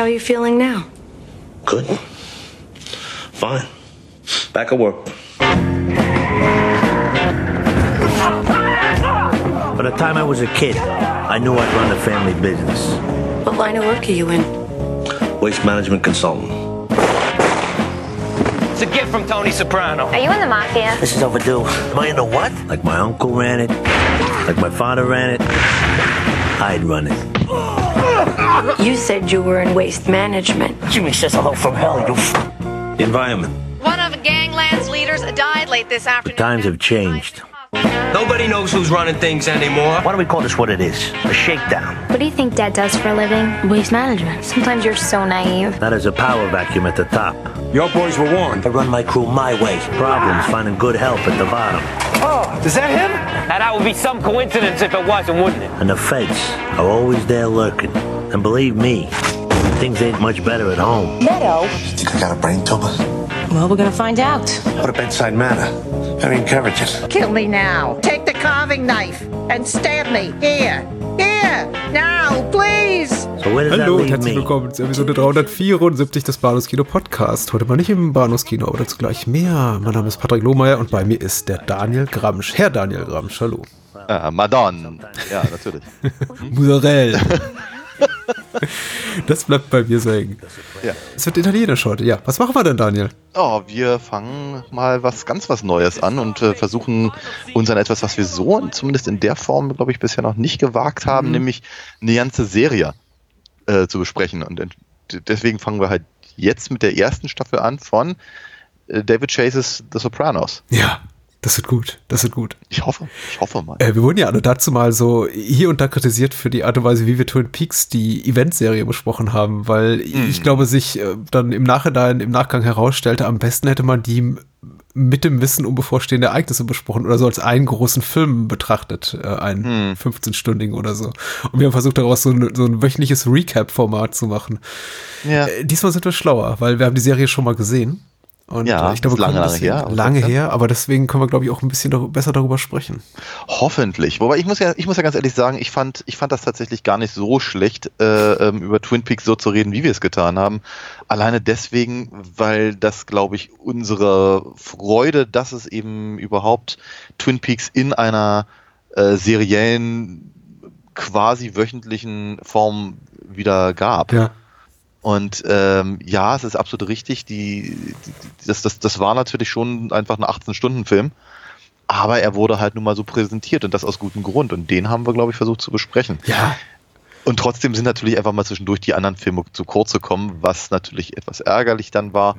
How are you feeling now? Good. Fine. Back at work. By the time I was a kid, I knew I'd run a family business. What line of work are you in? Waste management consultant. It's a gift from Tony Soprano. Are you in the mafia? This is overdue. Am I in the what? Like my uncle ran it, like my father ran it. I'd run it. You said you were in waste management. Jimmy says hello from hell, you f- environment. One of Gangland's leaders died late this afternoon. times have changed. Nobody knows who's running things anymore. Why don't we call this what it is? A shakedown. What do you think Dad does for a living? Waste management. Sometimes you're so naive. That is a power vacuum at the top. Your boys were warned. I run my crew my way. Problems finding good help at the bottom. Oh, is that him? Now that would be some coincidence if it wasn't, wouldn't it? And the feds are always there lurking. And believe me, things ain't much better at home. Think I got a brain tumor? Well, we're gonna find out. What a bedside manner. Very encouraging. Kill me now. Take the carving knife and stab me. Here. Here. Now, please. So Hallo und herzlich me? willkommen zur Episode 374 des Bahnhofskino Podcast. Heute mal nicht im Bahnhofskino, aber dazu gleich mehr. Mein Name ist Patrick Lohmeier und bei mir ist der Daniel Gramsch. Herr Daniel Gramsch, hallo. Ah, Madonna. Ja, natürlich. Musarell. Das bleibt bei mir so hängen. Ja. Es wird italienisch heute. Ja, was machen wir denn, Daniel? Oh, wir fangen mal was ganz was Neues an und äh, versuchen uns an etwas, was wir so zumindest in der Form, glaube ich, bisher noch nicht gewagt haben, Mhm. nämlich eine ganze Serie äh, zu besprechen. Und deswegen fangen wir halt jetzt mit der ersten Staffel an von äh, David Chases The Sopranos. Ja, das wird gut. Das wird gut. Ich hoffe, ich hoffe mal. Äh, wir wurden ja alle dazu mal so hier und da kritisiert für die Art und Weise, wie wir Twin Peaks, die Eventserie, besprochen haben, weil ich glaube, sich äh, dann im Nachhinein, im Nachgang herausstellte, am besten hätte man die mit dem Wissen um bevorstehende Ereignisse besprochen oder so als einen großen Film betrachtet, äh, einen 15-stündigen oder so. Und wir haben versucht, daraus so ein, so ein wöchentliches Recap-Format zu machen. Ja. Äh, diesmal sind wir schlauer, weil wir haben die Serie schon mal gesehen. Und Ja, ich glaube, lange, lange her, aber Lange her, aber deswegen können wir, glaube ich, auch ein bisschen dar besser darüber sprechen. Hoffentlich. Wobei ich muss ja, ich muss ja ganz ehrlich sagen, ich fand, ich fand das tatsächlich gar nicht so schlecht, äh, ähm, über Twin Peaks so zu reden, wie wir es getan haben. Alleine deswegen, weil das, glaube ich, unsere Freude, dass es eben überhaupt Twin Peaks in einer äh, seriellen, quasi wöchentlichen Form wieder gab. Ja. Und ähm, ja, es ist absolut richtig. Die, die, das, das, das war natürlich schon einfach ein 18-Stunden-Film. Aber er wurde halt nun mal so präsentiert und das aus gutem Grund. Und den haben wir, glaube ich, versucht zu besprechen. Ja, Und trotzdem sind natürlich einfach mal zwischendurch die anderen Filme zu kurz gekommen, was natürlich etwas ärgerlich dann war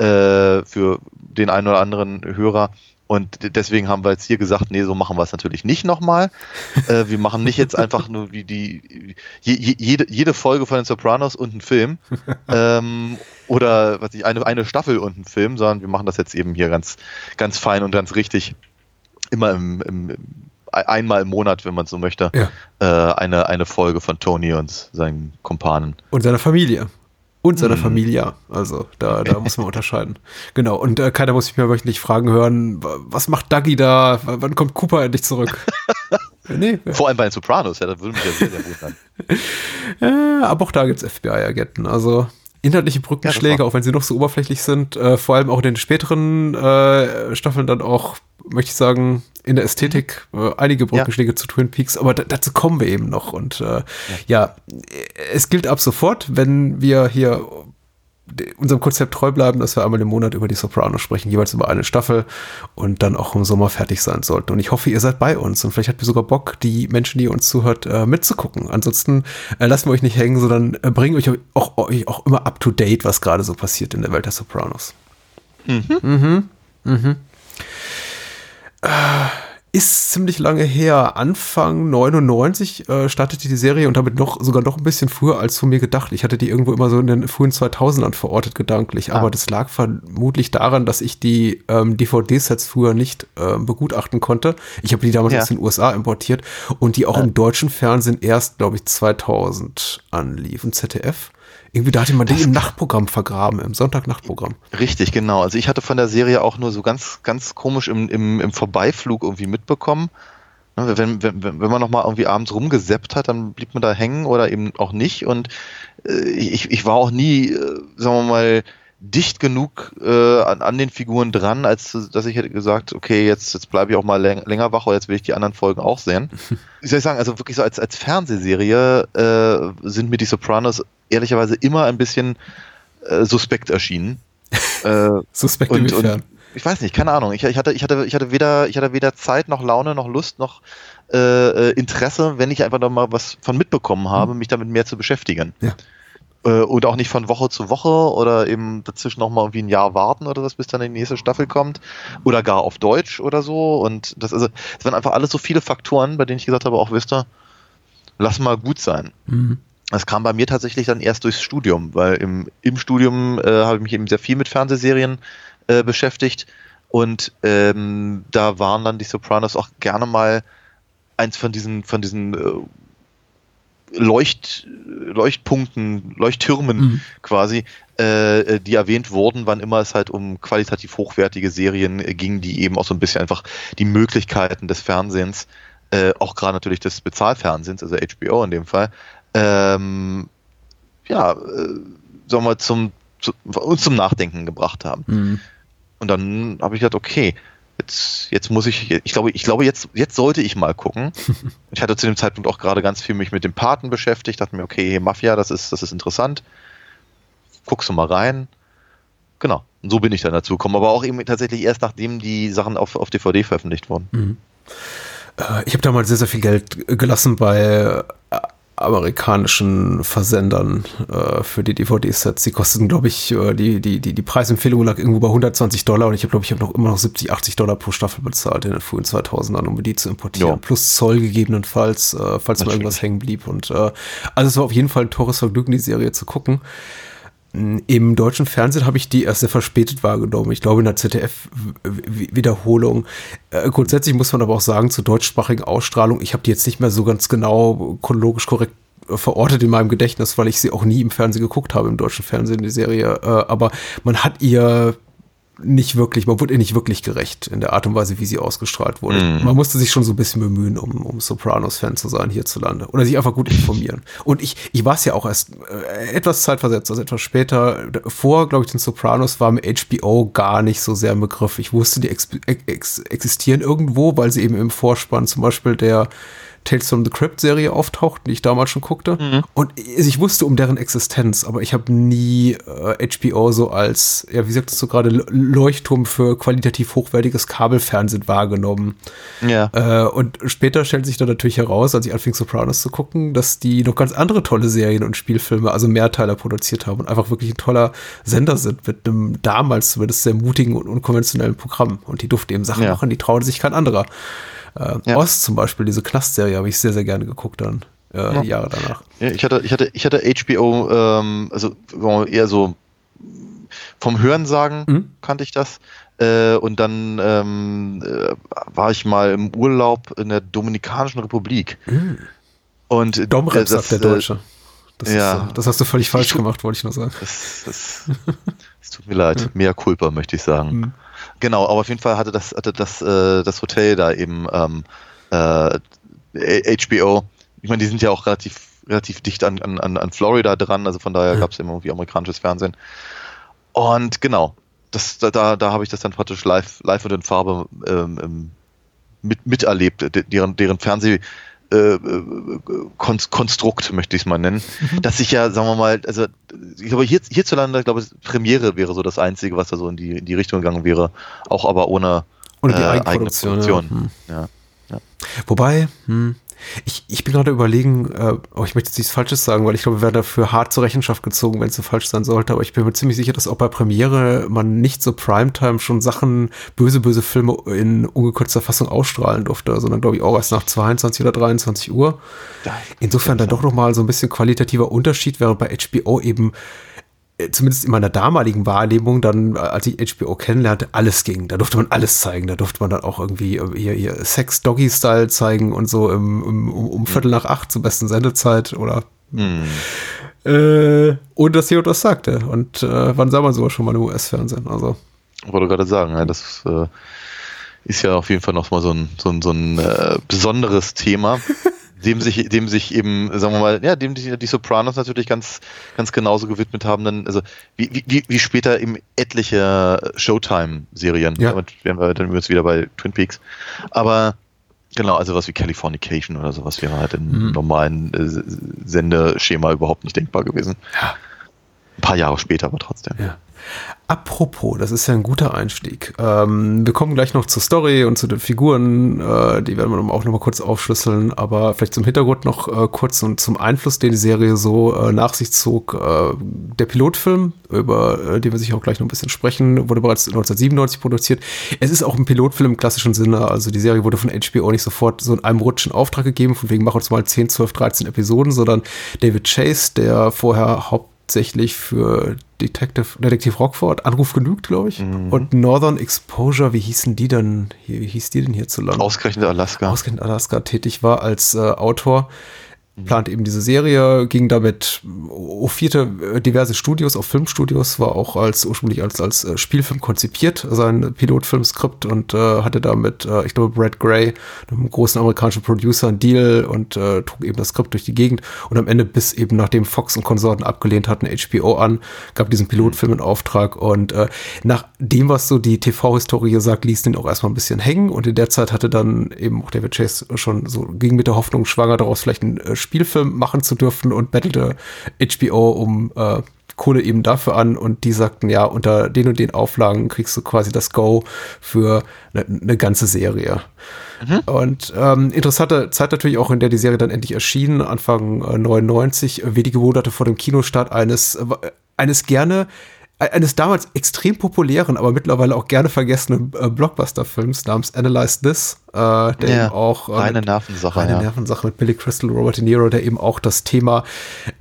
äh, für den einen oder anderen Hörer. Und deswegen haben wir jetzt hier gesagt, nee, so machen wir es natürlich nicht nochmal. äh, wir machen nicht jetzt einfach nur wie die je, je, jede, jede Folge von den Sopranos und einen Film. ähm, oder was ich, eine, eine Staffel und einen Film, sondern wir machen das jetzt eben hier ganz, ganz fein und ganz richtig. Immer im, im, im einmal im Monat, wenn man so möchte, Ja. äh, eine, eine Folge von Tony und seinen Kumpanen. Und seiner Familie. Und Mhm. seiner Familie. Also da, da muss man unterscheiden. Genau. Und äh, keiner muss mich mehr wöchentlich fragen hören, wa- was macht Dougie da? W wann kommt Cooper endlich zurück? Nee. Vor allem bei den Sopranos, ja, das würde mich ja sehr, sehr wundern. Äh, aber auch da gibt's FBI-Agenten. Also inhaltliche Brückenschläge, war- auch wenn sie noch so oberflächlich sind, äh, vor allem auch in den späteren äh, Staffeln dann auch, möchte ich sagen, in der Ästhetik äh, einige Brückenschläge zu Twin Peaks, aber da, dazu kommen wir eben noch. Und äh, ja. es gilt ab sofort, wenn wir hier unserem Konzept treu bleiben, dass wir einmal im Monat über die Sopranos sprechen, jeweils über eine Staffel und dann auch im Sommer fertig sein sollten. Und ich hoffe, ihr seid bei uns und vielleicht habt ihr sogar Bock, die Menschen, die uns zuhört, äh, mitzugucken. Ansonsten äh, lassen wir euch nicht hängen, sondern äh, bringen euch auch, euch auch immer up to date, was gerade so passiert in der Welt der Sopranos. Mhm. Mhm. Äh, ist ziemlich lange her. Anfang 99 äh, startete die Serie und damit noch sogar noch ein bisschen früher als von mir gedacht. Ich hatte die irgendwo immer so in den frühen 2000ern verortet gedanklich, aber das lag vermutlich daran, dass ich die ähm, DVD-Sets früher nicht äh, begutachten konnte. Ich habe die damals Ja. aus den USA importiert und die auch im deutschen Fernsehen erst, glaube ich, 2000 anliefen. ZDF. Irgendwie da hatte man die im Nachtprogramm vergraben, im Sonntagnachtprogramm. Richtig, genau. Also ich hatte von der Serie auch nur so ganz, ganz komisch im, im, im Vorbeiflug irgendwie mitbekommen. Ne, Wenn, wenn, wenn man noch mal irgendwie abends rumgeseppt hat, dann blieb man da hängen oder eben auch nicht. Und äh, ich, ich war auch nie, äh, sagen wir mal, dicht genug äh, an, an den Figuren dran, als dass ich hätte gesagt, okay, jetzt, jetzt bleibe ich auch mal läng länger wach oder jetzt will ich die anderen Folgen auch sehen. Wie soll ich sagen, also wirklich so als, als Fernsehserie äh, sind mir die Sopranos ehrlicherweise immer ein bisschen äh, suspekt erschienen. äh, Suspekt und, inwiefern? und ich weiß nicht, keine Ahnung. Ich, ich hatte, ich hatte, ich hatte weder, ich hatte weder Zeit noch Laune noch Lust noch äh, äh, Interesse, wenn ich einfach noch mal was von mitbekommen habe, mich damit mehr zu beschäftigen. Ja. Äh, und auch nicht von Woche zu Woche oder eben dazwischen noch mal irgendwie ein Jahr warten oder das, bis dann die nächste Staffel kommt oder gar auf Deutsch oder so. Und das also, es waren einfach alles so viele Faktoren, bei denen ich gesagt habe, auch wisst ihr, lass mal gut sein. Mhm. Das kam bei mir tatsächlich dann erst durchs Studium, weil im, im Studium äh, habe ich mich eben sehr viel mit Fernsehserien äh, beschäftigt und ähm, da waren dann die Sopranos auch gerne mal eins von diesen von diesen äh, Leucht, Leuchtpunkten, Leuchttürmen Mhm. quasi, äh, äh, die erwähnt wurden, wann immer es halt um qualitativ hochwertige Serien äh, ging, die eben auch so ein bisschen einfach die Möglichkeiten des Fernsehens, äh, auch gerade natürlich des Bezahlfernsehens, also HBO in dem Fall, ähm, ja, äh, sagen wir zum, zu, uns zum Nachdenken gebracht haben. Mhm. Und dann habe ich gedacht, okay, jetzt, jetzt muss ich, ich glaube, ich glaube, jetzt, jetzt sollte ich mal gucken. ich hatte zu dem Zeitpunkt auch gerade ganz viel mich mit dem Paten beschäftigt, dachte mir, okay, Mafia, das ist, das ist interessant. Guckst du mal rein. Genau. Und so bin ich dann dazu gekommen, aber auch eben tatsächlich erst nachdem die Sachen auf, auf DVD veröffentlicht wurden. Äh, Ich habe damals sehr, sehr viel Geld gelassen bei amerikanischen Versendern äh, für die DVD-Sets. Die kosten, glaube ich, äh, die, die, die, die Preisempfehlung lag irgendwo bei 120 Dollar und ich habe, glaube ich, hab noch immer noch 70, 80 Dollar pro Staffel bezahlt in den frühen 2000ern, um die zu importieren. Ja. Plus Zoll gegebenenfalls, äh, falls mal irgendwas hängen blieb. Und äh, also es war auf jeden Fall ein teures Vergnügen, die Serie zu gucken. Im deutschen Fernsehen habe ich die erst sehr verspätet wahrgenommen. Ich glaube in der ZDF-Wiederholung. Äh, grundsätzlich muss man aber auch sagen, zur deutschsprachigen Ausstrahlung, ich habe die jetzt nicht mehr so ganz genau chronologisch korrekt verortet in meinem Gedächtnis, weil ich sie auch nie im Fernsehen geguckt habe, im deutschen Fernsehen, die Serie. Äh, aber man hat ihr nicht wirklich, man wurde ihr nicht wirklich gerecht in der Art und Weise, wie sie ausgestrahlt wurde. Mhm. Man musste sich schon so ein bisschen bemühen, um, um Sopranos-Fan zu sein hierzulande. Oder sich einfach gut informieren. Und ich, ich war es ja auch erst äh, etwas zeitversetzt, also etwas später. Vor, glaube ich, den Sopranos war mir HBO gar nicht so sehr im Begriff. Ich wusste, die ex ex existieren irgendwo, weil sie eben im Vorspann zum Beispiel der Tales from the Crypt Serie auftauchten, die ich damals schon guckte. Und ich wusste um deren Existenz, aber ich habe nie äh, HBO so als, ja, wie sagtest du gerade, Leuchtturm für qualitativ hochwertiges Kabelfernsehen wahrgenommen. Ja. Äh, und später stellt sich dann natürlich heraus, als ich anfing Sopranos zu gucken, dass die noch ganz andere tolle Serien und Spielfilme, also Mehrteiler produziert haben und einfach wirklich ein toller Sender sind mit einem damals zumindest sehr mutigen und unkonventionellen Programm. Und die durften eben Sachen Ja. machen, die traute sich kein anderer. Äh, Ja. Ost zum Beispiel, diese Knastserie, habe ich sehr, sehr gerne geguckt dann, äh, Ja. Jahre danach. Ich hatte, ich hatte, ich hatte HBO, ähm, also eher so vom Hörensagen Mhm. kannte ich das. Äh, und dann ähm, äh, war ich mal im Urlaub in der Dominikanischen Republik. Und äh, Domrep, das, sagt der äh, Deutsche. Das, ja. ist, äh, das hast du völlig falsch gemacht, wollte ich nur sagen. Es tut mir leid, mehr Culpa, möchte ich sagen. Mhm. Genau, aber auf jeden Fall hatte das, hatte das, äh, das Hotel da eben ähm, äh, HBO. Ich meine, die sind ja auch relativ, relativ dicht an, an, an Florida dran, also von daher gab es immer irgendwie amerikanisches Fernsehen. Und genau, das, da, da, da habe ich das dann praktisch live, live und in Farbe ähm, ähm, mit, miterlebt, de- deren, deren Fernseh äh, äh, Kon- Konstrukt, möchte ich es mal nennen. Dass ich ja, sagen wir mal, also ich glaube, hier, hierzulande, glaube ich, Premiere wäre so das Einzige, was da so in die, in die Richtung gegangen wäre. Auch aber ohne, Ohne die äh, eigene Eigenproduktion, ja. Produktion. Hm. Ja. Wobei, hm, ich, ich bin gerade überlegen, äh, oh, ich möchte jetzt nichts Falsches sagen, weil ich glaube, wir werden dafür hart zur Rechenschaft gezogen, wenn es so falsch sein sollte, aber ich bin mir ziemlich sicher, dass auch bei Premiere man nicht so Primetime schon Sachen, böse, böse Filme in ungekürzter Fassung ausstrahlen durfte, sondern glaube ich auch erst nach 22 oder 23 Uhr. Insofern dann doch nochmal so ein bisschen qualitativer Unterschied, während bei HBO eben zumindest in meiner damaligen Wahrnehmung, dann, äh, als ich HBO kennenlernte, alles ging. Da durfte man alles zeigen. Da durfte man dann auch irgendwie äh, hier, hier Sex-Doggy-Style zeigen und so im, im, um, um Viertel nach acht zur besten Sendezeit oder Hm. äh, ohne dass jemand das sagte. Und äh, wann sah man sowas schon mal im US-Fernsehen? Also, Ich wollte gerade sagen, ja, das äh, ist ja auf jeden Fall noch mal so ein, so ein, so ein äh, besonderes Thema, dem sich, dem sich eben, sagen wir mal, ja, dem die, die Sopranos natürlich ganz, ganz genauso gewidmet haben, dann, also wie, wie, wie später eben etliche Showtime-Serien. Ja. Damit wären wir dann jetzt wieder bei Twin Peaks. Aber genau, also was wie Californication oder sowas wäre halt im Mhm. normalen äh, Sendeschema überhaupt nicht denkbar gewesen. Ja. Ein paar Jahre später, aber trotzdem. Ja. Apropos, das ist ja ein guter Einstieg. Ähm, wir kommen gleich noch zur Story und zu den Figuren, äh, die werden wir auch noch mal kurz aufschlüsseln, aber vielleicht zum Hintergrund noch äh, kurz und zum Einfluss, den die Serie so äh, nach sich zog. Äh, der Pilotfilm, über äh, den wir sich auch gleich noch ein bisschen sprechen, wurde bereits 1997 produziert. Es ist auch ein Pilotfilm im klassischen Sinne, also die Serie wurde von HBO nicht sofort so in einem Rutsch in Auftrag gegeben, von wegen mach uns mal 10, 12, 13 Episoden, sondern David Chase, der vorher hauptsächlich für Detective, Detektiv Rockford, Anruf genügt, glaube ich. Und Northern Exposure, wie hießen die denn, hier, wie hieß die denn hierzulande? Ausgerechnet Alaska. Ausgerechnet Alaska tätig war als äh, Autor. Plant eben diese Serie, ging damit auf vierte äh, diverse Studios, auf Filmstudios, war auch als ursprünglich als, als äh, Spielfilm konzipiert, sein Pilotfilmskript und äh, hatte damit, äh, ich glaube, Brad Gray, einem großen amerikanischen Producer, einen Deal und äh, trug eben das Skript durch die Gegend. Und am Ende, bis eben nachdem Fox und Konsorten abgelehnt hatten, HBO an, gab diesen Pilotfilm in Auftrag und äh, nach dem, was so die TV-Historie sagt, ließ den auch erstmal ein bisschen hängen und in der Zeit hatte dann eben auch David Chase schon so, ging mit der Hoffnung schwanger daraus, vielleicht einen äh, Spielfilm machen zu dürfen und bettelte HBO um äh, Kohle eben dafür an und die sagten, ja, unter den und den Auflagen kriegst du quasi das Go für eine, eine ganze Serie. Und ähm, interessante Zeit natürlich auch, in der die Serie dann endlich erschien, Anfang äh, 99, äh, wenige Monate vor dem Kinostart eines, äh, eines gerne eines damals extrem populären, aber mittlerweile auch gerne vergessenen äh, Blockbuster-Films namens Analyze This, äh, der Ja, eben auch äh, reine mit- Nervensache, reine ja. Nervensache mit Billy Crystal, Robert De Niro, der eben auch das Thema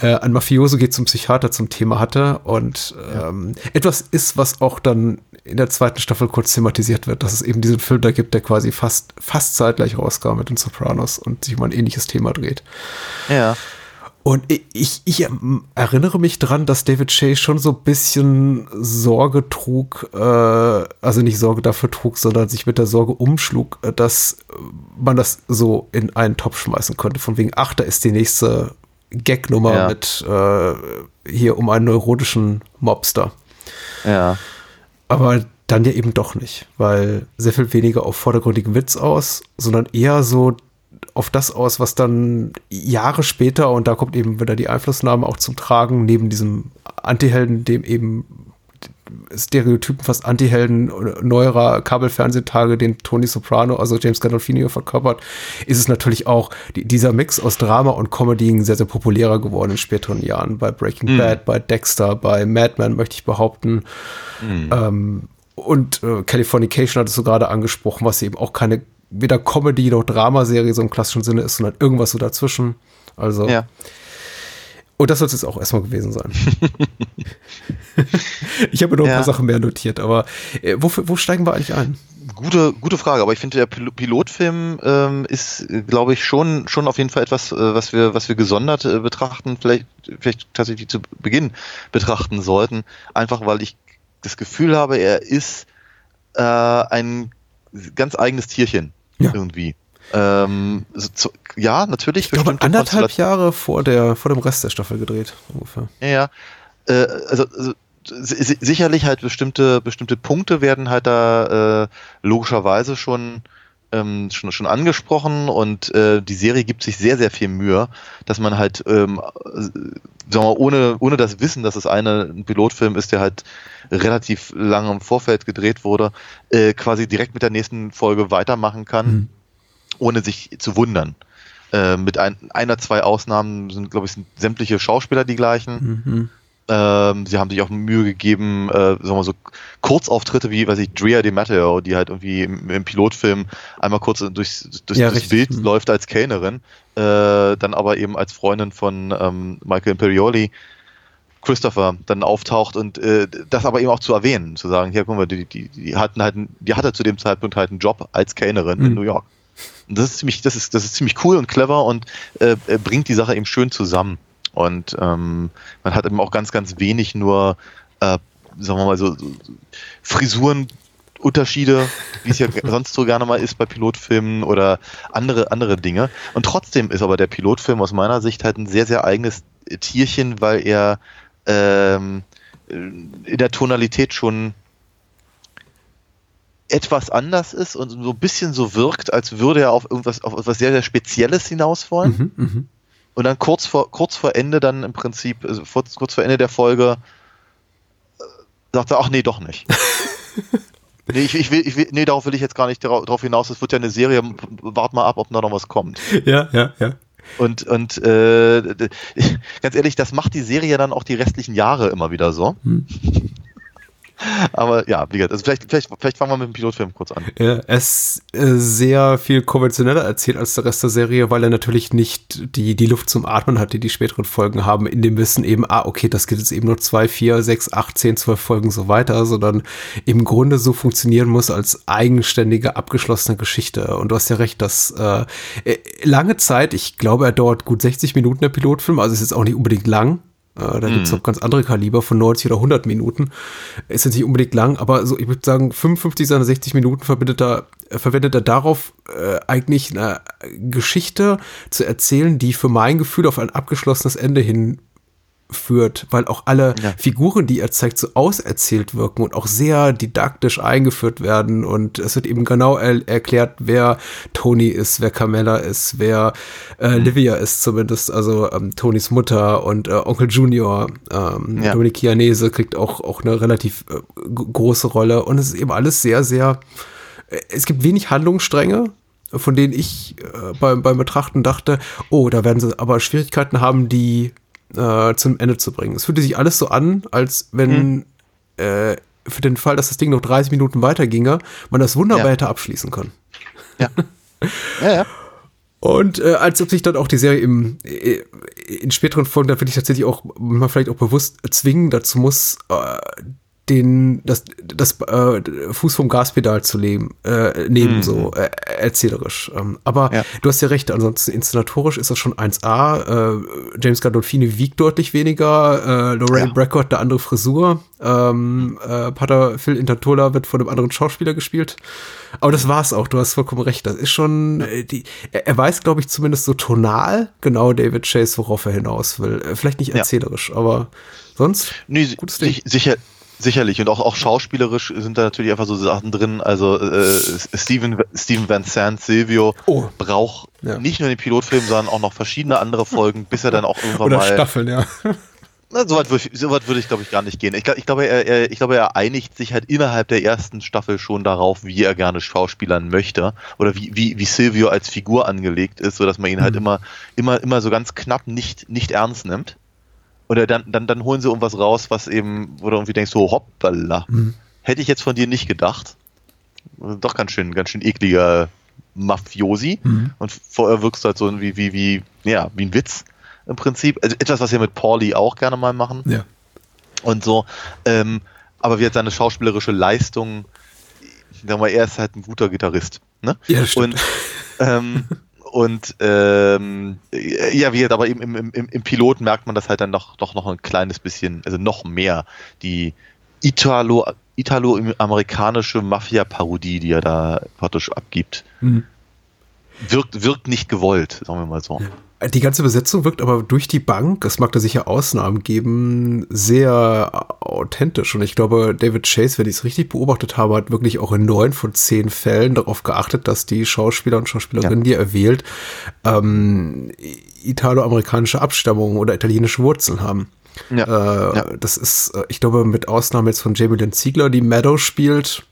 äh, ein Mafioso geht zum Psychiater zum Thema hatte und ähm, etwas ist, was auch dann in der zweiten Staffel kurz thematisiert wird, dass es eben diesen Film da gibt, der quasi fast fast zeitgleich rauskam mit den Sopranos und sich um ein ähnliches Thema dreht. Ja. Und ich, ich, erinnere mich dran, dass David Shea schon so ein bisschen Sorge trug, äh, also nicht Sorge dafür trug, sondern sich mit der Sorge umschlug, äh, dass äh, man das so in einen Topf schmeißen könnte. Von wegen, ach, da ist die nächste Gagnummer Ja. mit äh, hier um einen neurotischen Mobster. Ja. Aber dann ja eben doch nicht, weil sehr viel weniger auf vordergründigen Witz aus, sondern eher so auf das aus, was dann Jahre später, und da kommt eben wieder die Einflussnahme auch zum Tragen, neben diesem Antihelden, dem eben Stereotypen fast Antihelden neuerer Kabelfernsehtage, den Tony Soprano, also James Gandolfini verkörpert, ist es natürlich auch die, dieser Mix aus Drama und Comedy sehr, sehr populärer geworden in späteren Jahren. Bei Breaking Mhm. Bad, bei Dexter, bei Mad Men möchte ich behaupten. Ähm, und äh, Californication hattest du gerade angesprochen, was eben auch keine weder Comedy noch Dramaserie so im klassischen Sinne ist, sondern irgendwas so dazwischen. Also. Ja. Und das soll es jetzt auch erstmal gewesen sein. ich habe mir noch ein Ja. paar Sachen mehr notiert, aber äh, wo, wo steigen wir eigentlich ein? Gute, gute Frage, aber ich finde, der Pil- Pilotfilm ähm, ist, glaube ich, schon, schon auf jeden Fall etwas, äh, was wir, was wir gesondert äh, betrachten, vielleicht, vielleicht tatsächlich zu Beginn betrachten sollten. Einfach weil ich das Gefühl habe, er ist äh, ein ganz eigenes Tierchen Ja. irgendwie. Ähm, so, ja, natürlich. Ich glaube, anderthalb Jahre vor, der, vor dem Rest der Staffel gedreht, ungefähr. Ja, ja. Äh, also, also si- si- sicherlich halt bestimmte, bestimmte Punkte werden halt da äh, logischerweise schon, ähm, schon, schon angesprochen und äh, die Serie gibt sich sehr, sehr viel Mühe, dass man halt, ähm, äh, sagen wir mal, ohne, ohne das Wissen, dass es eine, ein Pilotfilm ist, der halt relativ lange im Vorfeld gedreht wurde, äh, quasi direkt mit der nächsten Folge weitermachen kann, Mhm. ohne sich zu wundern. Äh, mit ein, einer, zwei Ausnahmen sind, glaube ich, sind sämtliche Schauspieler die gleichen. Mhm. Ähm, sie haben sich auch Mühe gegeben, äh, sagen wir mal so Kurzauftritte wie, weiß ich, Drea de Matteo, die halt irgendwie im, im Pilotfilm einmal kurz durchs, durchs, Ja, durchs. Bild Mhm. läuft als Kellnerin, äh, dann aber eben als Freundin von ähm, Michael Imperioli, Christopher, dann auftaucht und äh, das aber eben auch zu erwähnen, zu sagen, hier guck mal, die, die, die hatten halt, die hatte zu dem Zeitpunkt halt einen Job als Kellnerin in Mhm. New York. Und das ist ziemlich, das ist, das ist ziemlich cool und clever und äh, äh, bringt die Sache eben schön zusammen. Und ähm, man hat eben auch ganz, ganz wenig nur, äh, sagen wir mal so, so Frisuren Unterschiede, wie es ja sonst so gerne mal ist bei Pilotfilmen oder andere, andere Dinge. Und trotzdem ist aber der Pilotfilm aus meiner Sicht halt ein sehr, sehr eigenes Tierchen, weil er ähm, in der Tonalität schon etwas anders ist und so ein bisschen so wirkt, als würde er auf irgendwas, auf etwas sehr, sehr Spezielles hinaus wollen. Mhm, mhm. Und dann kurz vor, kurz vor Ende dann im Prinzip, also vor, kurz vor Ende der Folge, äh, sagt er, ach nee, doch nicht. nee, ich, ich will, ich will, nee, darauf will ich jetzt gar nicht darauf hinaus. Es wird ja eine Serie, wart mal ab, ob da noch was kommt. Ja, ja, ja. Und, und äh, ganz ehrlich, das macht die Serie dann auch die restlichen Jahre immer wieder so. Hm. Aber ja, wie gesagt, also vielleicht, vielleicht, vielleicht fangen wir mit dem Pilotfilm kurz an. Ja, er ist äh, sehr viel konventioneller erzählt als der Rest der Serie, weil er natürlich nicht die, die Luft zum Atmen hat, die die späteren Folgen haben, in dem Wissen eben, ah, okay, das geht jetzt eben nur zwei, vier, sechs, acht, zehn, zwölf Folgen so weiter, sondern im Grunde so funktionieren muss als eigenständige, abgeschlossene Geschichte. Und du hast ja recht, dass äh, äh, lange Zeit, ich glaube, er dauert gut 60 Minuten, der Pilotfilm, also es ist jetzt auch nicht unbedingt lang, äh, Da Mhm. noch ganz andere Kaliber von 90 oder 100 Minuten. Ist jetzt nicht unbedingt lang, aber so, ich würde sagen, 55 seiner 60 Minuten verbindet er, verwendet er darauf, äh, eigentlich eine Geschichte zu erzählen, die für mein Gefühl auf ein abgeschlossenes Ende hin führt, weil auch alle Ja. Figuren, die er zeigt, so auserzählt wirken und auch sehr didaktisch eingeführt werden und es wird eben genau er erklärt, wer Tony ist, wer Carmella ist, wer äh, Mhm. Livia ist zumindest, also ähm, Tonys Mutter und äh, Onkel Junior, ähm, Ja. Dominik Chianese kriegt auch, auch eine relativ äh, große Rolle und es ist eben alles sehr, sehr, äh, es gibt wenig Handlungsstränge, von denen ich äh, beim, beim Betrachten dachte, oh, da werden sie aber Schwierigkeiten haben, die äh, zum Ende zu bringen. Es fühlte sich alles so an, als wenn äh, für den Fall, dass das Ding noch 30 Minuten weiterginge, man das wunderbar Ja. hätte abschließen können. Ja. ja, ja. Und äh, als ob sich dann auch die Serie im, äh, in späteren Folgen dann wirklich tatsächlich auch mal vielleicht auch bewusst zwingen dazu muss, äh, den das das äh, Fuß vom Gaspedal zu leben, äh, nehmen Mhm. so äh, erzählerisch. Ähm, aber Ja. du hast ja recht, ansonsten inszenatorisch ist das schon 1A. Äh, James Gandolfini wiegt deutlich weniger, äh, Lorraine Ja. Bracco hat eine andere Frisur, ähm, äh, Pater Phil Intatola wird von einem anderen Schauspieler gespielt. Aber das war's auch, du hast vollkommen recht. Das ist schon, äh, die, er, weiß, glaube ich, zumindest so tonal genau David Chase, worauf er hinaus will. Äh, Vielleicht nicht Ja. erzählerisch, aber sonst Nee, gutes Ding. sich, sicher, sicherlich. Und auch, auch schauspielerisch sind da natürlich einfach so Sachen drin. Also äh, Steven, Steven Van Sant, Silvio, Oh. braucht Ja. nicht nur den Pilotfilm, sondern auch noch verschiedene andere Folgen, bis er dann auch irgendwann Oder mal. Staffeln, ja. Na, so weit würde ich, so weit würde ich glaube ich, gar nicht gehen. Ich, ich, glaube, er, er, ich glaube, er einigt sich halt innerhalb der ersten Staffel schon darauf, wie er gerne schauspielern möchte. Oder wie, wie, wie Silvio als Figur angelegt ist, sodass man ihn halt Mhm. immer, immer, immer so ganz knapp nicht, nicht ernst nimmt. Oder dann, dann, dann holen sie irgendwas raus, was eben, wo du irgendwie denkst, so hoppala. Mhm. Hätte ich jetzt von dir nicht gedacht. Doch ganz schön, ganz schön ekliger Mafiosi. Mhm. Und vorher wirkst du halt so wie, wie, wie, ja, wie ein Witz im Prinzip. Also etwas, was wir mit Pauli auch gerne mal machen Ja. und so. Ähm, aber wie hat seine schauspielerische Leistung, sagen wir mal, er ist halt ein guter Gitarrist. Ne? Ja, das stimmt. Und, ähm, und ähm, ja, wie gesagt, aber eben im, im, im, im Pilot merkt man das halt dann doch, doch noch ein kleines bisschen, also noch mehr, die Italo, italo-amerikanische Mafia-Parodie, die er da praktisch abgibt. Mhm. Wirkt, wirkt nicht gewollt, sagen wir mal so. Die ganze Besetzung wirkt aber durch die Bank, es mag da sicher Ausnahmen geben, sehr authentisch. Und ich glaube, David Chase, wenn ich es richtig beobachtet habe, hat wirklich auch in neun von zehn Fällen darauf geachtet, dass die Schauspieler und Schauspielerinnen, Ja. die er wählt, ähm, italo-amerikanische Abstammung oder italienische Wurzeln haben. Ja. Äh, Ja. Das ist, äh, ich glaube, mit Ausnahme jetzt von Jamie Lynn Ziegler, die Meadow spielt,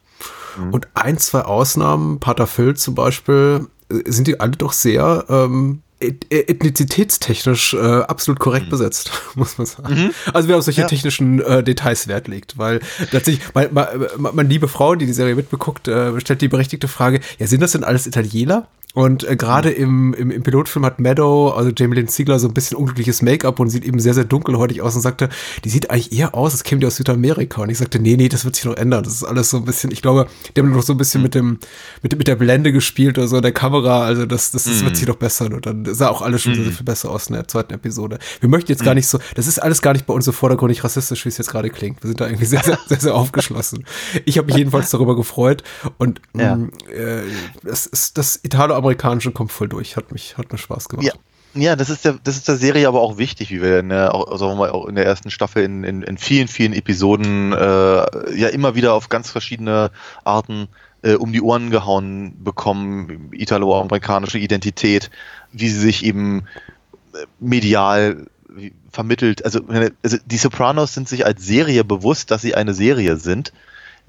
Mhm. und ein, zwei Ausnahmen, Pater Phil zum Beispiel, äh, sind die alle doch sehr ähm, ethnizitätstechnisch äh, absolut korrekt besetzt, muss man sagen. Also wer auf solche Mhm. Ja. technischen äh, Details Wert legt, weil tatsächlich, mein, mein, mein liebe Frau, die die Serie mitbeguckt, äh, stellt die berechtigte Frage, ja, sind das denn alles Italiener? Und äh, gerade im, im, im Pilotfilm hat Meadow, also Jamie Lynn Ziegler, so ein bisschen unglückliches Make-up und sieht eben sehr, sehr dunkelhäutig aus und sagte, die sieht eigentlich eher aus, als käme die aus Südamerika. Und ich sagte, nee, nee, das wird sich noch ändern. Das ist alles so ein bisschen, ich glaube, die haben noch so ein bisschen mit dem, mit, mit der Blende gespielt oder so, der Kamera. Also das, das, das wird sich noch bessern. Und dann sah auch alles schon sehr, sehr viel besser aus in der zweiten Episode. Wir möchten jetzt gar nicht so, das ist alles gar nicht bei uns so vordergründig rassistisch, wie es jetzt gerade klingt. Wir sind da irgendwie sehr, sehr, sehr, sehr aufgeschlossen. Ich habe mich jedenfalls darüber gefreut. Und Ja. mh, äh, das, ist, das Italo-Amerikanische kommt voll durch. Hat mich, hat mir Spaß gemacht. Ja. Ja, das ist der, das ist der Serie aber auch wichtig, wie wir in der, sagen wir mal, auch in der ersten Staffel in, in, in vielen, vielen Episoden äh, ja immer wieder auf ganz verschiedene Arten äh, um die Ohren gehauen bekommen, italo-amerikanische Identität, wie sie sich eben äh, medial vermittelt. Also, also die Sopranos sind sich als Serie bewusst, dass sie eine Serie sind,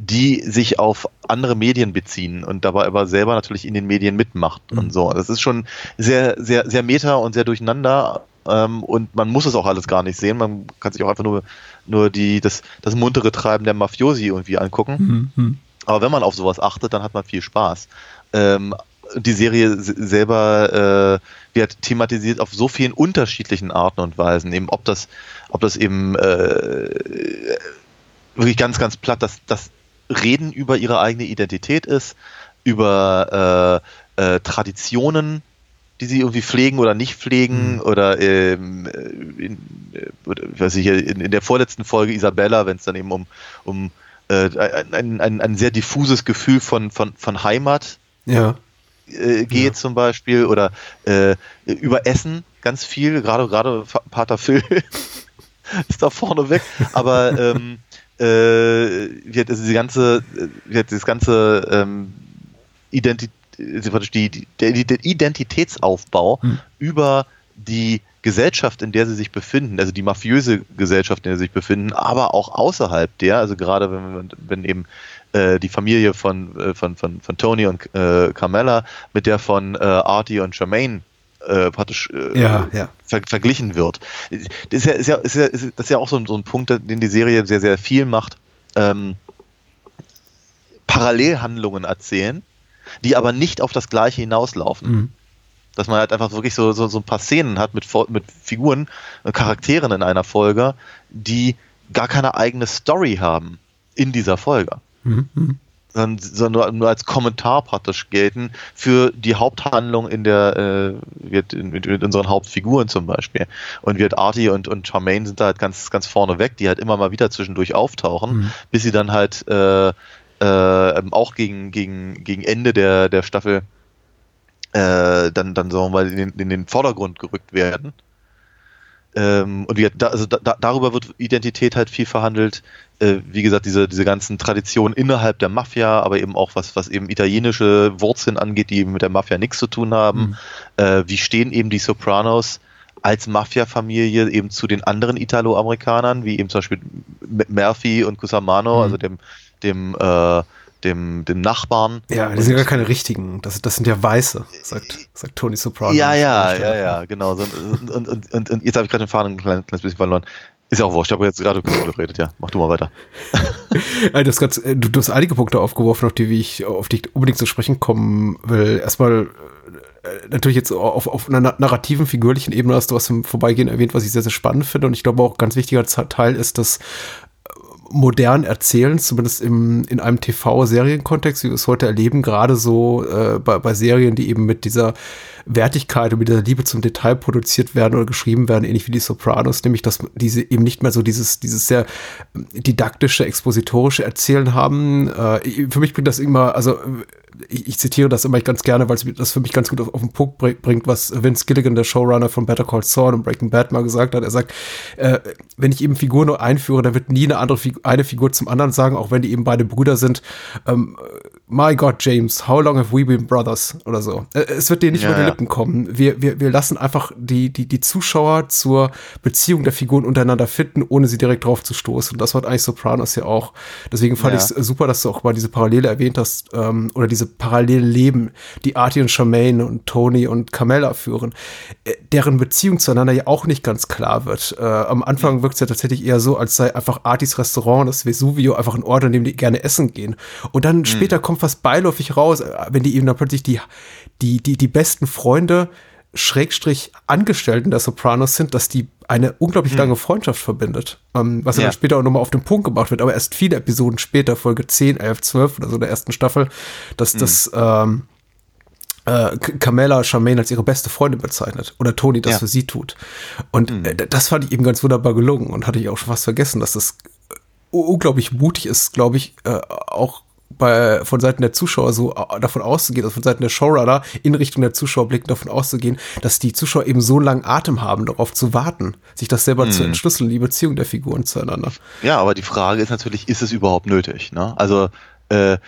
die sich auf andere Medien beziehen und dabei aber selber natürlich in den Medien mitmacht Mhm. und so. Das ist schon sehr, sehr, sehr meta und sehr durcheinander. Ähm, und man muss es auch alles gar nicht sehen. Man kann sich auch einfach nur, nur die, das, das muntere Treiben der Mafiosi irgendwie angucken. Mhm, mhm. Aber wenn man auf sowas achtet, dann hat man viel Spaß. Ähm, die Serie selber äh, wird thematisiert auf so vielen unterschiedlichen Arten und Weisen. Eben ob das, ob das eben äh, wirklich ganz, ganz platt das, das Reden über ihre eigene Identität ist, über äh, äh, Traditionen, die sie irgendwie pflegen oder nicht pflegen, oder ähm, äh, in, äh, oder, weiß ich, in, in der vorletzten Folge Isabella, wenn es dann eben um, um äh, ein, ein, ein sehr diffuses Gefühl von, von, von Heimat Ja. äh, geht zum Beispiel oder äh, über Essen ganz viel, gerade Pater Phil ist da vorne weg, aber ähm, äh, wird also die ganze wird das ganze ähm, Identität die, die, der Identitätsaufbau über die Gesellschaft, in der sie sich befinden, also die mafiöse Gesellschaft, in der sie sich befinden, aber auch außerhalb der, also gerade wenn, wenn eben äh, die Familie von, äh, von, von, von Tony und äh, Carmella mit der von äh, Artie und Jermaine äh, praktisch äh, Ja, ja. ver verglichen wird. Das ist ja, ist ja, ist ja, ist, das ist ja auch so ein, so ein Punkt, den die Serie sehr, sehr viel macht. Ähm, Parallelhandlungen erzählen, die aber nicht auf das Gleiche hinauslaufen. Mhm. Dass man halt einfach wirklich so, so, so ein paar Szenen hat mit, mit Figuren, äh, Charakteren in einer Folge, die gar keine eigene Story haben in dieser Folge. Mhm. Sondern, nur, als Kommentar praktisch gelten für die Haupthandlung in der, äh, wird mit, mit unseren Hauptfiguren zum Beispiel. Und wird Artie und, und Charmaine sind da halt ganz, ganz vorne weg, die halt immer mal wieder zwischendurch auftauchen, Mhm. bis sie dann halt äh, äh, auch gegen, gegen, gegen Ende der, der Staffel äh, dann, dann sagen wir mal in den, in den Vordergrund gerückt werden. Ähm, und wie, da, also da, da- darüber wird Identität halt viel verhandelt. Äh, wie gesagt, diese, diese ganzen Traditionen innerhalb der Mafia, aber eben auch was, was eben italienische Wurzeln angeht, die eben mit der Mafia nichts zu tun haben. Äh, wie stehen eben die Sopranos als Mafia-Familie eben zu den anderen Italo-Amerikanern, wie eben zum Beispiel Murphy und Cusamano, Mhm. also dem, dem, äh, dem, dem Nachbarn. Ja, die sind gar keine richtigen. Das, das sind ja Weiße, sagt, sagt Tony Soprano. Ja, ja, ja, ja, genau. Und, und, und, und, jetzt habe ich gerade den Faden ein kleines, bisschen verloren. Ist ja auch wurscht, ich habe jetzt gerade geredet, ja. Mach du mal weiter. Äh, Das ganz, äh, du, du hast einige Punkte aufgeworfen, auf die ich, auf die ich unbedingt zu sprechen kommen will. Erstmal äh, natürlich jetzt auf, auf einer na- narrativen, figürlichen Ebene hast du was im Vorbeigehen erwähnt, was ich sehr, sehr spannend finde. Und ich glaube auch ganz wichtiger Teil ist das modern erzählen, zumindest im, in einem TV-Serienkontext, wie wir es heute erleben, gerade so äh, bei, bei Serien, die eben mit dieser Wertigkeit und mit dieser Liebe zum Detail produziert werden oder geschrieben werden, ähnlich wie die Sopranos, nämlich dass diese eben nicht mehr so dieses, dieses sehr didaktische, expositorische Erzählen haben. Äh, für mich bringt das immer, also ich, ich zitiere das immer ganz gerne, weil es das für mich ganz gut auf, auf den Punkt bring- bringt, was Vince Gilligan, der Showrunner von Better Call Saul und Breaking Bad mal gesagt hat. Er sagt, äh, wenn ich eben Figuren nur einführe, dann wird nie eine andere Figur, eine Figur zum anderen sagen, auch wenn die eben beide Brüder sind. Ähm, My God, James, how long have we been brothers? Oder so. Äh, Es wird denen nicht Ja, über die. Lippen kommen. Wir, wir, wir lassen einfach die, die, die Zuschauer zur Beziehung der Figuren untereinander finden, ohne sie direkt drauf zu stoßen. Und das hat eigentlich Sopranos ja auch. Deswegen fand Ja. ich es super, dass du auch mal diese Parallele erwähnt hast, ähm, oder diese parallelen Leben, die Artie und Charmaine und Tony und Carmella führen, äh, deren Beziehung zueinander ja auch nicht ganz klar wird. Äh, am Anfang wirkt es ja tatsächlich eher so, als sei einfach Artis Restaurant, das Vesuvio, einfach ein Ort, an dem die gerne essen gehen. Und dann später kommt fast beiläufig raus, äh, wenn die eben dann plötzlich die, die, die, die besten Freunde Schrägstrich Angestellten der Sopranos sind, dass die eine unglaublich lange Freundschaft verbindet. Ähm, was ja. dann später auch nochmal auf den Punkt gebracht wird, aber erst viele Episoden später, Folge 10, 11, 12 oder so der ersten Staffel, dass das ähm, äh, Carmella Charmaine als ihre beste Freundin bezeichnet oder Toni das ja. für sie tut. Und mhm. äh, das fand ich eben ganz wunderbar gelungen und hatte ich auch schon fast vergessen, dass das unglaublich mutig ist, glaube ich, äh, auch bei, von Seiten der Zuschauer so äh, davon auszugehen, also von Seiten der Showrunner in Richtung der Zuschauer blicken, davon auszugehen, dass die Zuschauer eben so langen Atem haben, darauf zu warten, sich das selber hm. zu entschlüsseln, die Beziehung der Figuren zueinander. Ja, aber die Frage ist natürlich, ist es überhaupt nötig? Ne? Also äh,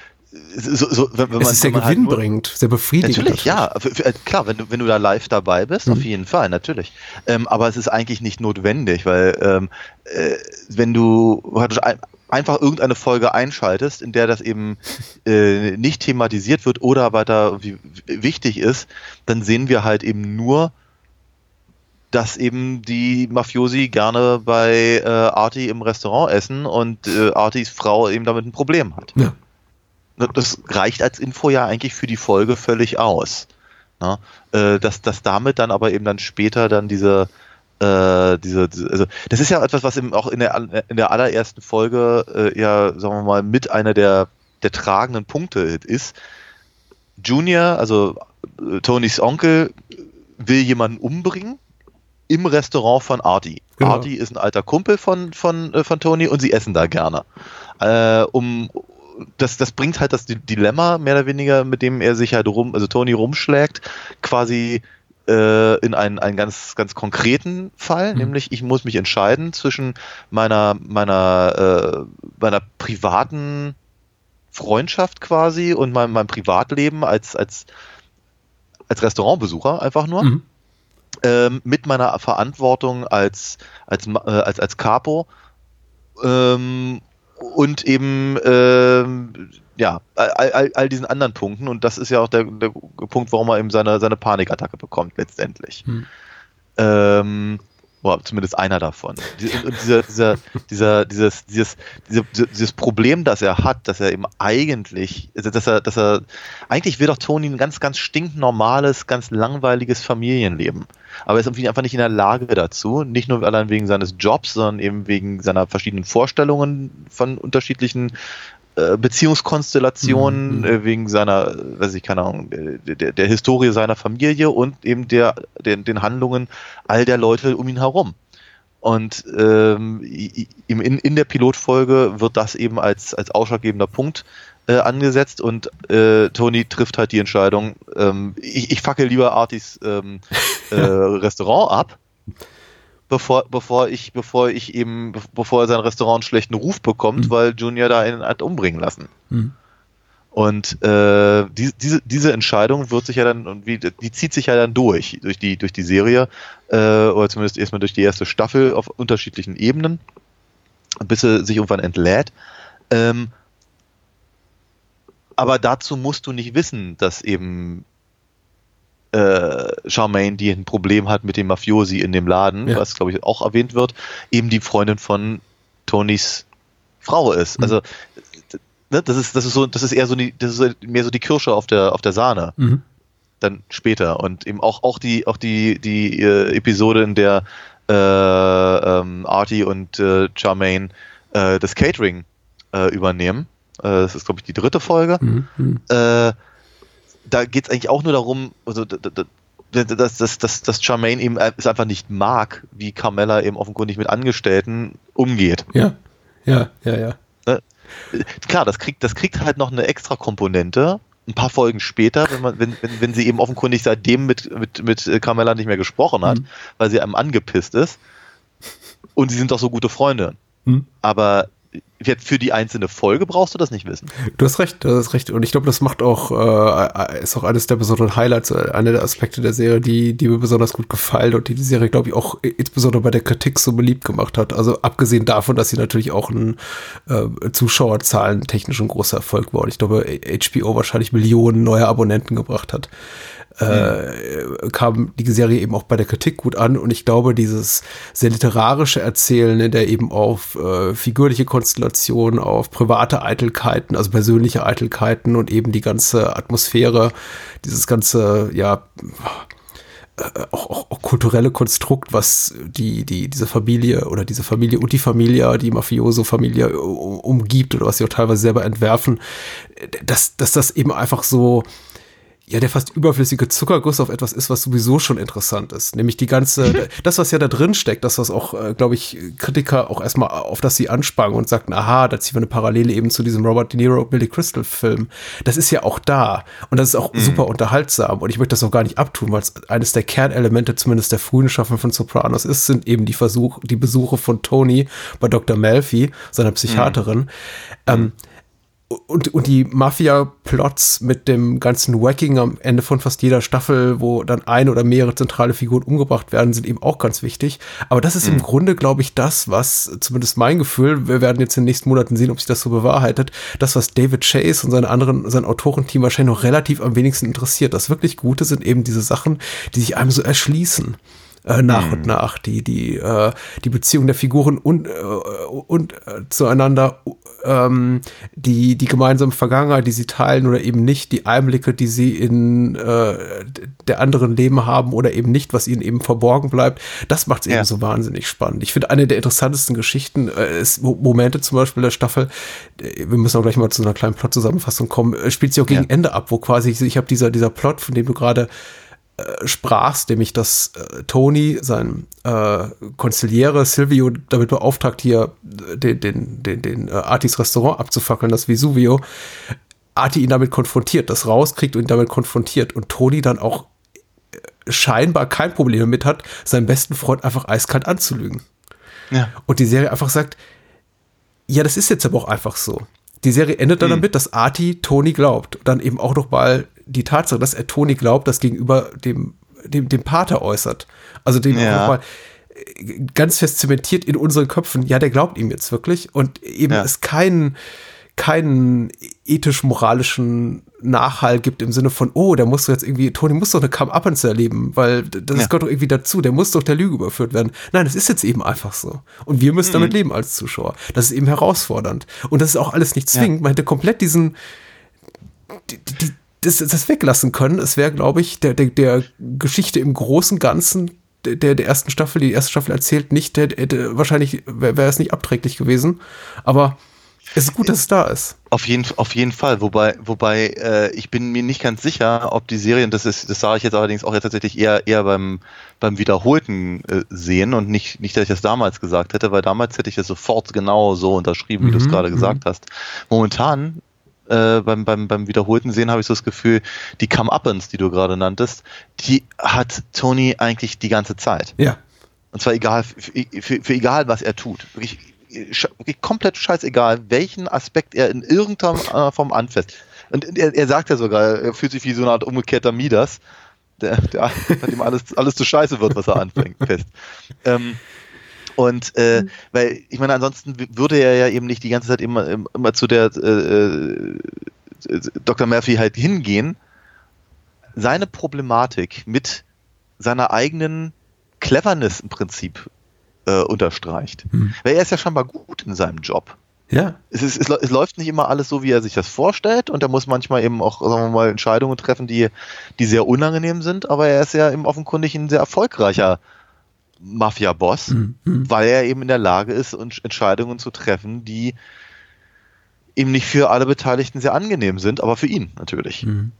so, so, wenn, wenn es ist sehr gewinnbringend, halt sehr befriedigend. Natürlich, ja, für, für, klar, wenn du, wenn du da live dabei bist, mhm. auf jeden Fall, natürlich. Ähm, aber es ist eigentlich nicht notwendig, weil ähm, äh, wenn du einfach irgendeine Folge einschaltest, in der das eben äh, nicht thematisiert wird oder weiter wichtig ist, dann sehen wir halt eben nur, dass eben die Mafiosi gerne bei äh, Artie im Restaurant essen und äh, Arties Frau eben damit ein Problem hat. Ja. Das reicht als Info ja eigentlich für die Folge völlig aus. Na? Äh, dass, dass damit dann aber eben dann später dann diese äh, diese, diese, also das ist ja etwas, was eben auch in der, in der allerersten Folge äh, ja, sagen wir mal, mit einer der, der tragenden Punkte ist. Junior, also äh, Tonys Onkel, will jemanden umbringen im Restaurant von Artie. Genau. Artie ist ein alter Kumpel von, von, äh, von Tony und sie essen da gerne. Äh, um, das, das bringt halt das Dilemma, mehr oder weniger, mit dem er sich halt rum, also Tony rumschlägt, quasi äh, in einen, einen ganz, ganz konkreten Fall, mhm. nämlich ich muss mich entscheiden zwischen meiner, meiner, äh, meiner privaten Freundschaft quasi und meinem, meinem Privatleben als, als, als Restaurantbesucher einfach nur. Mhm. Ähm, mit meiner Verantwortung als, als, äh, als, als Capo ähm, und eben ähm, ja, all, all, all diesen anderen Punkten und das ist ja auch der, der Punkt, warum er eben seine, seine Panikattacke bekommt letztendlich. Hm. Ähm, oder zumindest einer davon. Und dieser, dieser, dieser, dieses, dieses, dieses Problem, das er hat, dass er eben eigentlich, also dass er, dass er, eigentlich will doch Tony ein ganz, ganz stinknormales, ganz langweiliges Familienleben. Aber er ist irgendwie einfach nicht in der Lage dazu, nicht nur allein wegen seines Jobs, sondern eben wegen seiner verschiedenen Vorstellungen von unterschiedlichen Beziehungskonstellationen mhm. äh, wegen seiner, weiß ich, keine Ahnung, der, der Historie seiner Familie und eben der, den, den Handlungen all der Leute um ihn herum. Und ähm, in, in der Pilotfolge wird das eben als, als ausschlaggebender Punkt äh, angesetzt und äh, Tony trifft halt die Entscheidung, ähm, ich, ich fackel lieber Artis ähm, äh, Restaurant ab bevor, bevor ich, bevor ich eben, bevor sein Restaurant einen schlechten Ruf bekommt, mhm. weil Junior da einen hat umbringen lassen. Mhm. Und äh, die, diese, diese Entscheidung wird sich ja dann, und wie, die zieht sich ja dann durch, durch die, durch die Serie, äh, oder zumindest erstmal durch die erste Staffel auf unterschiedlichen Ebenen, bis sie sich irgendwann entlädt. Ähm, aber dazu musst du nicht wissen, dass eben äh, Charmaine, die ein Problem hat mit dem Mafiosi in dem Laden, ja. was glaube ich auch erwähnt wird, eben die Freundin von Tonys Frau ist. Mhm. Also ne, das ist das ist so das ist eher so die das ist mehr so die Kirsche auf der auf der Sahne. Mhm. Dann später und eben auch auch die auch die die äh, Episode in der äh, ähm, Artie und äh, Charmaine äh, das Catering äh, übernehmen. Das ist glaube ich die dritte Folge. Mhm. Äh, da geht es eigentlich auch nur darum, also, dass, dass, dass, dass Charmaine eben es einfach nicht mag, wie Carmella eben offenkundig mit Angestellten umgeht. Ja, ja, ja, ja. Ne? Klar, das kriegt, das kriegt halt noch eine extra Komponente, ein paar Folgen später, wenn, man, wenn, wenn, wenn sie eben offenkundig seitdem mit, mit, mit Carmella nicht mehr gesprochen hat, mhm. weil sie einem angepisst ist. Und sie sind doch so gute Freunde. Mhm. Aber für die einzelne Folge brauchst du das nicht wissen. Du hast recht, du hast recht. Und ich glaube, das macht auch, äh, ist auch eines der besonderen Highlights, äh, einer der Aspekte der Serie, die, die mir besonders gut gefallen und die die Serie, glaube ich, auch insbesondere bei der Kritik so beliebt gemacht hat. Also abgesehen davon, dass sie natürlich auch ein äh, Zuschauerzahlen technisch ein großer Erfolg war. Und ich glaube, HBO wahrscheinlich Millionen neue Abonnenten gebracht hat. Äh, kam die Serie eben auch bei der Kritik gut an. Und ich glaube, dieses sehr literarische Erzählen, in der eben auf äh, figürliche Konstellationen, auf private Eitelkeiten, also persönliche Eitelkeiten und eben die ganze Atmosphäre, dieses ganze, ja, äh, auch, auch, auch kulturelle Konstrukt, was die, die, diese Familie oder diese Familie und die Familie, die Mafioso-Familie umgibt oder was sie auch teilweise selber entwerfen, dass, dass das eben einfach so, ja, der fast überflüssige Zuckerguss auf etwas ist, was sowieso schon interessant ist. Nämlich die ganze, das, was ja da drin steckt, das, was auch, äh, glaube ich, Kritiker auch erstmal auf das sie ansprangen und sagten, aha, da ziehen wir eine Parallele eben zu diesem Robert De Niro, Billy Crystal Film. Das ist ja auch da. Und das ist auch mhm. super unterhaltsam. Und ich möchte das auch gar nicht abtun, weil es eines der Kernelemente zumindest der frühen Schaffen von Sopranos ist, sind eben die Versuche, die Besuche von Tony bei Dr. Melfi, seiner Psychiaterin. Mhm. Ähm, und, und die Mafia-Plots mit dem ganzen Wacking am Ende von fast jeder Staffel, wo dann eine oder mehrere zentrale Figuren umgebracht werden, sind eben auch ganz wichtig. Aber das ist mhm. im Grunde, glaube ich, das, was, zumindest mein Gefühl, wir werden jetzt in den nächsten Monaten sehen, ob sich das so bewahrheitet, das, was David Chase und seine anderen, sein Autorenteam wahrscheinlich noch relativ am wenigsten interessiert. Das wirklich Gute sind eben diese Sachen, die sich einem so erschließen äh, nach mhm. und nach die die äh, die Beziehung der Figuren und äh, und zueinander ähm, die, die gemeinsame Vergangenheit, die sie teilen oder eben nicht, die Einblicke, die sie in äh, der anderen Leben haben oder eben nicht, was ihnen eben verborgen bleibt, das macht es ja. eben so wahnsinnig spannend. Ich finde, eine der interessantesten Geschichten äh, ist Momente zum Beispiel der Staffel, äh, wir müssen auch gleich mal zu einer kleinen Plot-Zusammenfassung kommen, äh, spielt sich auch gegen ja. Ende ab, wo quasi ich, ich habe dieser, dieser Plot, von dem du gerade äh, sprachst, nämlich dass äh, Tony, sein äh, Konziliere Silvio damit beauftragt, hier äh, den, den, den, den äh, Artis Restaurant abzufackeln, das Vesuvio, Arti ihn damit konfrontiert, das rauskriegt und ihn damit konfrontiert und Tony dann auch äh, scheinbar kein Problem damit hat, seinen besten Freund einfach eiskalt anzulügen. Ja. Und die Serie einfach sagt, ja, das ist jetzt aber auch einfach so. Die Serie endet dann mhm. damit, dass Arti Tony glaubt. Und dann eben auch noch mal die Tatsache, dass er Toni glaubt, das gegenüber dem, dem, dem Pater äußert. Also dem ja. nochmal äh, ganz fest zementiert in unseren Köpfen, ja, der glaubt ihm jetzt wirklich und eben ja. es keinen keinen ethisch-moralischen Nachhall gibt im Sinne von, oh, der muss doch jetzt irgendwie, Toni muss doch eine Come-Uppance erleben, weil das ja. gehört doch irgendwie dazu, der muss doch der Lüge überführt werden. Nein, das ist jetzt eben einfach so. Und wir müssen mhm. damit leben als Zuschauer. Das ist eben herausfordernd. Und das ist auch alles nicht zwingend. Ja. Man hätte komplett diesen, die, die, das, das weglassen können. Es wäre, glaube ich, der, der, der Geschichte im großen Ganzen der, der ersten Staffel, die erste Staffel erzählt, nicht, der, der wahrscheinlich wäre wär es nicht abträglich gewesen. Aber es ist gut, dass es da ist. Auf jeden, auf jeden Fall. Wobei, wobei äh, ich bin mir nicht ganz sicher, ob die Serien, das ist, das sage ich jetzt allerdings auch jetzt tatsächlich eher, eher beim, beim wiederholten äh, Sehen und nicht, nicht, dass ich das damals gesagt hätte, weil damals hätte ich das sofort genau so unterschrieben, wie mhm, du es gerade mhm. gesagt hast. Momentan äh, beim, beim, beim wiederholten Sehen habe ich so das Gefühl, die Come-Uppens, die du gerade nanntest, die hat Tony eigentlich die ganze Zeit. Ja. Und zwar egal, für, für, für egal, was er tut. Wirklich, wirklich komplett scheißegal, welchen Aspekt er in irgendeiner Form anfasst. Und er, er sagt ja sogar, er fühlt sich wie so eine Art umgekehrter Midas, der, der, bei dem alles, alles zu scheiße wird, was er anfängt, fest. Ähm, und äh, mhm. weil, ich meine, ansonsten würde er ja eben nicht die ganze Zeit immer, immer zu der äh, äh, Dr. Murphy halt hingehen. Seine Problematik mit seiner eigenen Cleverness im Prinzip äh, unterstreicht. Mhm. Weil er ist ja scheinbar gut in seinem Job. Ja. Es, ist, es, es, läuft nicht immer alles so, wie er sich das vorstellt und er muss manchmal eben auch, sagen wir mal, Entscheidungen treffen, die, die sehr unangenehm sind, aber er ist ja eben offenkundig ein sehr erfolgreicher Mafia-Boss, mhm. weil er eben in der Lage ist, Entscheidungen zu treffen, die eben nicht für alle Beteiligten sehr angenehm sind, aber für ihn natürlich. Mhm.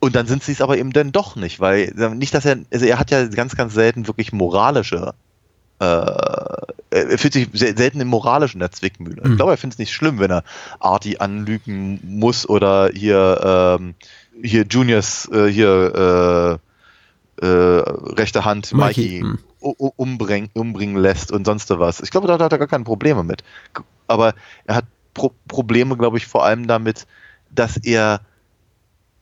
Und dann sind sie es aber eben dann doch nicht, weil nicht, dass er, also er hat ja ganz, ganz selten wirklich moralische, äh, er fühlt sich selten im moralischen der Zwickmühle. Mhm. Ich glaube, er findet es nicht schlimm, wenn er Artie anlügen muss oder hier, ähm, hier Juniors, äh, hier, äh, äh, rechte Hand Mikey, Mikey mhm umbringen, umbringen lässt und sonst was. Ich glaube, da hat er gar keine Probleme mit. Aber er hat Pro Probleme, glaube ich, vor allem damit, dass er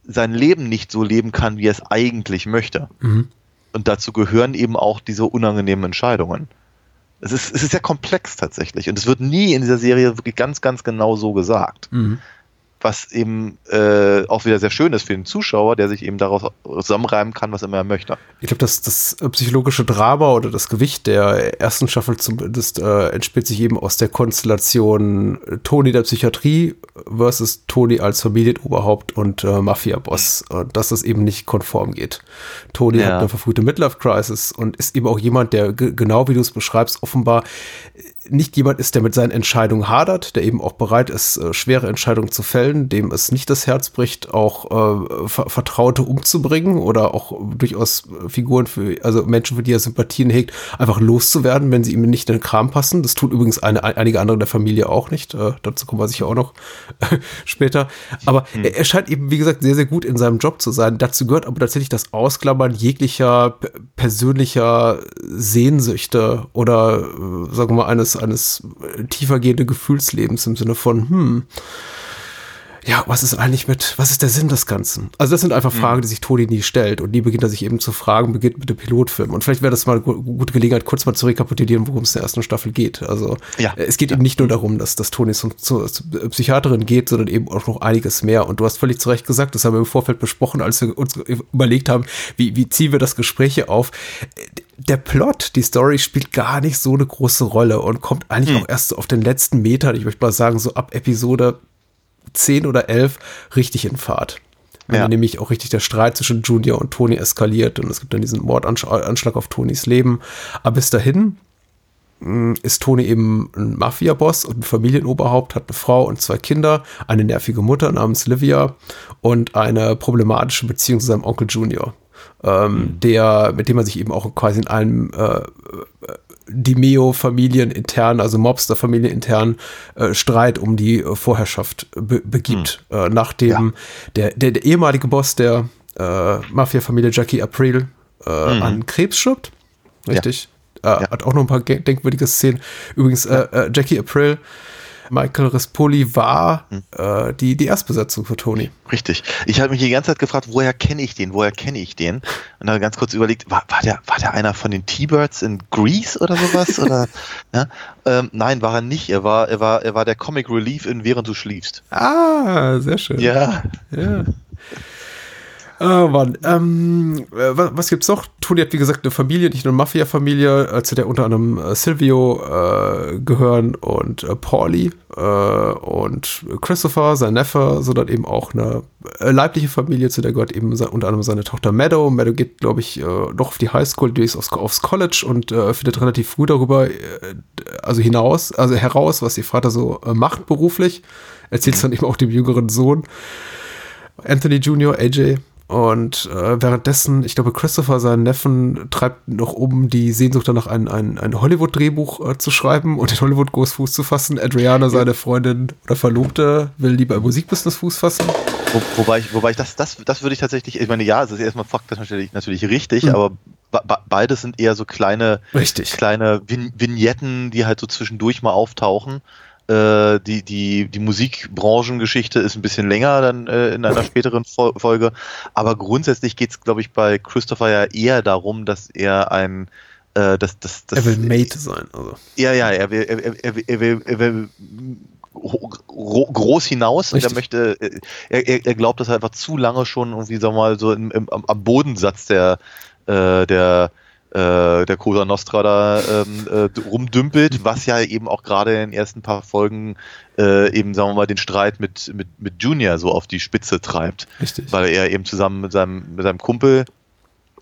sein Leben nicht so leben kann, wie er es eigentlich möchte. Mhm. Und dazu gehören eben auch diese unangenehmen Entscheidungen. Es ist, es ist sehr komplex tatsächlich. Und es wird nie in dieser Serie wirklich ganz, ganz genau so gesagt. Mhm. Was eben äh, auch wieder sehr schön ist für den Zuschauer, der sich eben daraus zusammenreimen kann, was immer er möchte. Ich glaube, das, das psychologische Drama oder das Gewicht der ersten Staffel zumindest äh, entspielt sich eben aus der Konstellation Tony der Psychiatrie versus Tony als Familienoberhaupt und äh, Mafia-Boss. Und dass das eben nicht konform geht. Tony Ja. hat eine verfrühte Midlife-Crisis und ist eben auch jemand, der ge- genau wie du es beschreibst, offenbar nicht jemand ist, der mit seinen Entscheidungen hadert, der eben auch bereit ist, äh, schwere Entscheidungen zu fällen, dem es nicht das Herz bricht, auch äh, Ver Vertraute umzubringen oder auch durchaus äh, Figuren für, also Menschen, für die er Sympathien hegt, einfach loszuwerden, wenn sie ihm nicht in den Kram passen. Das tun übrigens eine, einige andere der Familie auch nicht. Äh, dazu kommen wir sicher auch noch später. Aber er, er scheint eben, wie gesagt, sehr, sehr gut in seinem Job zu sein. Dazu gehört aber tatsächlich das Ausklammern jeglicher persönlicher Sehnsüchte oder, äh, sagen wir mal, eines, eines tiefergehenden Gefühlslebens im Sinne von, hm, ja, was ist eigentlich mit, was ist der Sinn des Ganzen? Also das sind einfach Fragen, die sich Toni nie stellt und die beginnt er sich eben zu fragen, beginnt mit dem Pilotfilm. Und vielleicht wäre das mal eine gu- gute Gelegenheit, kurz mal zu rekapitulieren, worum es in der ersten Staffel geht. Also Ja. äh, es geht eben nicht nur darum, dass, dass Toni zum, zur, zur Psychiaterin geht, sondern eben auch noch einiges mehr. Und du hast völlig zu Recht gesagt, das haben wir im Vorfeld besprochen, als wir uns überlegt haben, wie, wie ziehen wir das Gespräch hier auf. Der Plot, die Story spielt gar nicht so eine große Rolle und kommt eigentlich auch erst so auf den letzten Metern, ich möchte mal sagen, so ab Episode 10 oder 11 richtig in Fahrt. Wenn Ja. dann nämlich auch richtig der Streit zwischen Junior und Tony eskaliert und es gibt dann diesen Mordanschlag auf Tonys Leben. Aber bis dahin mh, ist Tony eben ein Mafia-Boss und ein Familienoberhaupt, hat eine Frau und zwei Kinder, eine nervige Mutter namens Livia und eine problematische Beziehung zu seinem Onkel Junior, ähm, der, mit dem er sich eben auch quasi in einem äh, Dimeo-Familien intern, also Mobster-Familien intern äh, Streit um die äh, Vorherrschaft be begibt. Äh, nachdem der, der, der ehemalige Boss der äh, Mafia-Familie Jackie April äh, an Krebs stirbt. Richtig. Äh, Hat auch noch ein paar ge- denkwürdige Szenen. Übrigens, Jackie April, Michael Rispoli war äh, die, die Erstbesetzung für Tony. Richtig. Ich habe mich die ganze Zeit gefragt, woher kenne ich den, woher kenne ich den? Und dann ganz kurz überlegt, war, war, der, war der einer von den T-Birds in Grease oder sowas? oder, ja? ähm, nein, war er nicht. Er war, er war, er war der Comic Relief in Während du schliefst. Ah, sehr schön. Ja. Ja. Oh Mann, ähm, äh, was, was gibt's noch? Tony hat, wie gesagt, eine Familie, nicht nur eine Mafia-Familie, äh, zu der unter anderem äh, Silvio äh, gehören und äh, Pauli äh, und Christopher, sein Neffe, sondern eben auch eine äh, leibliche Familie, zu der gehört eben unter anderem seine Tochter Meadow. Meadow geht, glaube ich, noch auf die Highschool, die ist aufs, aufs College und äh, findet relativ früh darüber, äh, also hinaus, also heraus, was ihr Vater so äh, macht beruflich. Erzählt es dann eben auch dem jüngeren Sohn. Anthony Jr., AJ. Und äh, währenddessen, ich glaube, Christopher, seinen Neffen, treibt noch um die Sehnsucht danach, ein, ein, ein Hollywood-Drehbuch äh, zu schreiben und in Hollywood groß Fuß zu fassen. Adriana, seine Freundin oder Verlobte, will lieber im Musikbusiness Fuß fassen. Wo, wobei ich, wobei ich das, das, das würde ich tatsächlich, ich meine, ja, es ist erstmal faktisch natürlich, natürlich richtig, Mhm. aber be- be- beides sind eher so kleine, Richtig. kleine Vignetten, die halt so zwischendurch mal auftauchen. Äh, die, die, die Musikbranchengeschichte ist ein bisschen länger dann äh, in einer späteren Fol Folge. Aber grundsätzlich geht es, glaube ich, bei Christopher ja eher darum, dass er ein äh, dass, dass, dass, Er will Mate sein. Also. ja, ja, er will, er, er, er, will- er, will, will gro- gro- groß hinaus und er Richtig. möchte, er, er, er glaubt, dass er einfach zu lange schon irgendwie, sag mal, so im, im, am am Bodensatz der, äh, der, äh, der Cosa Nostra da ähm, äh, rumdümpelt, was ja eben auch gerade in den ersten paar Folgen äh, eben, sagen wir mal, den Streit mit, mit, mit Junior so auf die Spitze treibt. Richtig. Weil er eben zusammen mit seinem, mit seinem Kumpel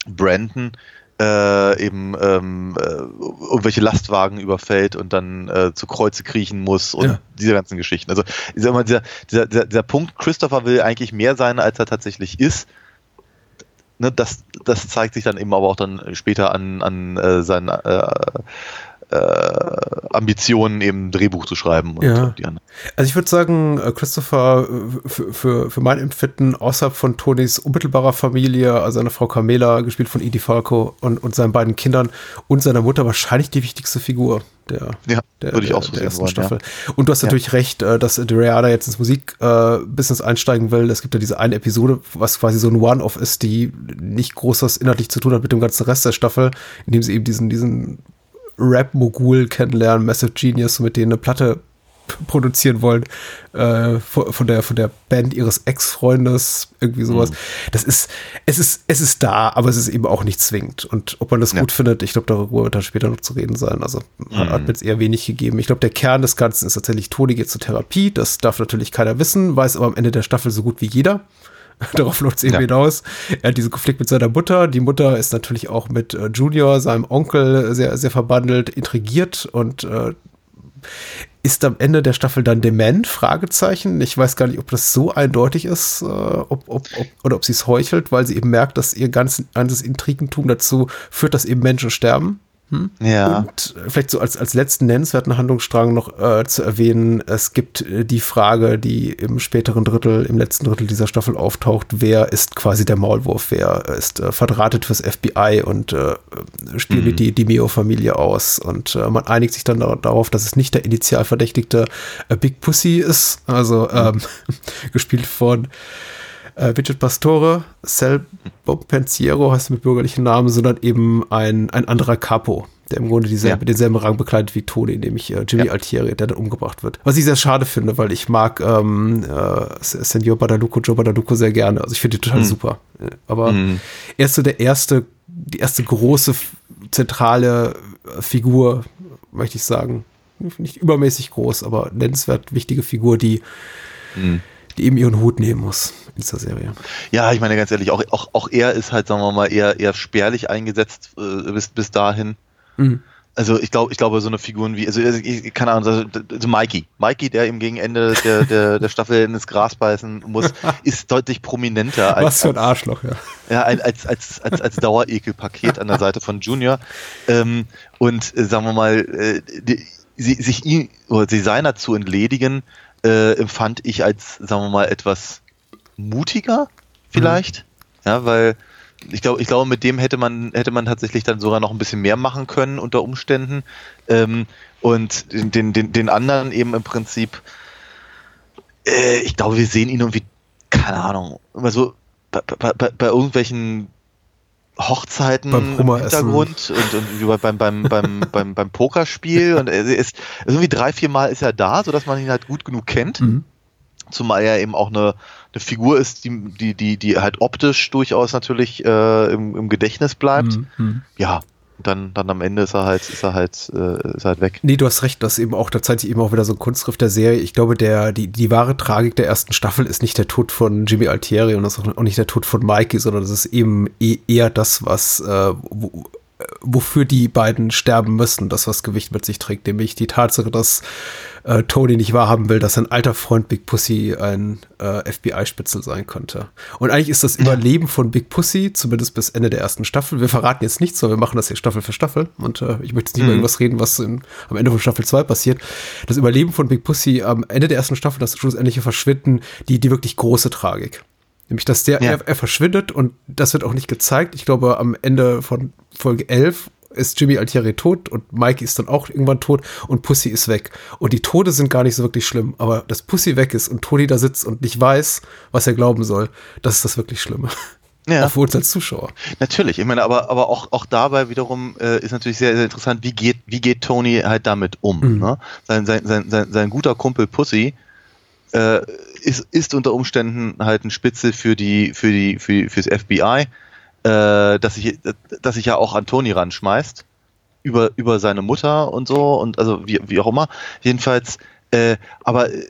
Brandon äh, eben ähm, äh, irgendwelche Lastwagen überfällt und dann äh, zu Kreuze kriechen muss und Ja. diese ganzen Geschichten. Also ich sag mal, dieser, dieser, dieser, dieser Punkt, Christopher will eigentlich mehr sein, als er tatsächlich ist. Ne, das, das zeigt sich dann eben aber auch dann später an, an äh, seinen äh, äh, Ambitionen, eben ein Drehbuch zu schreiben und Ja. die anderen. Also ich würde sagen, äh, Christopher äh, für, für, für mein Empfinden außerhalb von Tonys unmittelbarer Familie, also seine Frau Carmela, gespielt von Edie Falco und, und seinen beiden Kindern und seiner Mutter wahrscheinlich die wichtigste Figur der, Ja, der, würde ich der, auch so der sehen ersten wollen, Staffel. ja. Und du hast Ja. natürlich recht, äh, dass Doriana jetzt ins Musikbusiness einsteigen will. Es gibt ja diese eine Episode, was quasi so ein One-Off ist, die nicht groß was inhaltlich zu tun hat mit dem ganzen Rest der Staffel, in dem sie eben diesen, diesen Rap-Mogul kennenlernen, Massive Genius, mit denen eine Platte produzieren wollen äh, von, von der von der Band ihres Ex-Freundes irgendwie sowas. Mhm. Das ist es ist es ist da, aber es ist eben auch nicht zwingend. Und ob man das Ja. gut findet, ich glaube, darüber wird dann später noch zu reden sein. Also hat, Mhm. hat mir jetzt eher wenig gegeben. Ich glaube, der Kern des Ganzen ist tatsächlich Toni geht zur Therapie. Das darf natürlich keiner wissen, weiß aber am Ende der Staffel so gut wie jeder. Darauf läuft es eben Ja. hinaus. Er hat diesen Konflikt mit seiner Mutter. Die Mutter ist natürlich auch mit äh, Junior, seinem Onkel, sehr, sehr verbandelt, intrigiert und äh, ist am Ende der Staffel dann dement? Fragezeichen. Ich weiß gar nicht, ob das so eindeutig ist, äh, ob, ob, ob, oder ob sie es heuchelt, weil sie eben merkt, dass ihr ganzes, ganzes Intrigentum dazu führt, dass eben Menschen sterben. Ja. Und vielleicht so als, als letzten nennenswerten Handlungsstrang noch äh, zu erwähnen, es gibt äh, die Frage, die im späteren Drittel, im letzten Drittel dieser Staffel auftaucht, wer ist quasi der Maulwurf, wer ist äh, verdrahtet fürs FBI und äh, spielt Mhm. die, die Meo-Familie aus. Und äh, man einigt sich dann da, darauf, dass es nicht der Initialverdächtigte äh, Big Pussy ist, also ähm, gespielt von äh, Richard Pastore, Sel Pensiero heißt mit bürgerlichen Namen, sondern eben ein, ein anderer Capo, der im Grunde dieselbe, Ja. denselben Rang bekleidet wie Tony, nämlich äh, Jimmy Ja. Altieri, der dann umgebracht wird. Was ich sehr schade finde, weil ich mag ähm, äh, Senor Badalucco, Joe Badalucco sehr gerne. Also ich finde die total Mhm. super. Äh, Aber Mhm. er ist so der erste, die erste große zentrale äh, Figur, möchte ich sagen. Nicht übermäßig groß, aber nennenswert wichtige Figur, die, Mhm. Die eben ihren Hut nehmen muss in dieser Serie. Ja, ich meine ganz ehrlich, auch, auch, auch er ist halt, sagen wir mal, eher, eher spärlich eingesetzt äh, bis, bis dahin. Mhm. Also ich glaube, ich glaube, so eine Figuren wie, also ich, keine Ahnung, also, also Mikey. Mikey, der ihm gegen Ende der, der, der Staffel ins Gras beißen muss, ist deutlich prominenter als, Was für ein Arschloch, ja. ja, als, als, als, als Dauerekelpaket an der Seite von Junior. Ähm, und äh, sagen wir mal, äh, die, sie, sich ihn oder sie seiner zu entledigen, äh, empfand ich als, sagen wir mal, etwas mutiger vielleicht. Ja, weil ich glaube, ich glaube, mit dem hätte man, hätte man tatsächlich dann sogar noch ein bisschen mehr machen können unter Umständen. Ähm, und den, den, den, anderen eben im Prinzip, äh, ich glaube, wir sehen ihn irgendwie, keine Ahnung, immer so bei, bei, bei, bei irgendwelchen Hochzeiten Beim im. Hintergrund und, und wie bei- beim, beim, beim, beim, beim Pokerspiel und er ist irgendwie drei, vier Mal ist er da, sodass man ihn halt gut genug kennt. Mhm. Zumal er eben auch eine, eine Figur ist, die, die, die, die halt optisch durchaus natürlich äh, im, im Gedächtnis bleibt. Mhm. Ja, dann, dann am Ende ist er halt, ist er halt, äh, ist er halt weg. Nee, du hast recht, das eben auch tatsächlich eben auch wieder so ein Kunstgriff der Serie. Ich glaube, der, die, die wahre Tragik der ersten Staffel ist nicht der Tod von Jimmy Altieri und das auch nicht der Tod von Mikey, sondern das ist eben eh- eher das, was, äh, wo, äh, wofür die beiden sterben müssen, das, was Gewicht mit sich trägt, nämlich die Tatsache, dass äh, Tony nicht wahrhaben will, dass sein alter Freund Big Pussy ein äh, FBI-Spitzel sein könnte. Und eigentlich ist das Überleben von Big Pussy, zumindest bis Ende der ersten Staffel, wir verraten jetzt nichts, sondern wir machen das hier Staffel für Staffel und äh, ich möchte jetzt nicht Mhm. über irgendwas reden, was in, am Ende von Staffel 2 passiert. Das Überleben von Big Pussy am Ende der ersten Staffel, das schlussendliche Verschwinden, die, die wirklich große Tragik. Nämlich, dass der, Ja. er, er verschwindet und das wird auch nicht gezeigt. Ich glaube, am Ende von Folge 11 ist Jimmy Altieri tot und Mikey ist dann auch irgendwann tot und Pussy ist weg. Und die Tode sind gar nicht so wirklich schlimm, aber dass Pussy weg ist und Tony da sitzt und nicht weiß, was er glauben soll, das ist das wirklich Schlimme. Ja. Auch für uns als Zuschauer. Natürlich, ich meine, aber, aber auch, auch dabei wiederum äh, ist natürlich sehr, sehr interessant, wie geht, wie geht Tony halt damit um. Mhm. Ne? Sein, sein, sein, sein, sein guter Kumpel Pussy äh, ist, ist unter Umständen halt ein Spitzel für die, für die, für, fürs FBI, äh, dass sich, dass sich ja auch an Tony ranschmeißt. Über, über seine Mutter und so und also wie, wie auch immer. Jedenfalls, äh, aber äh,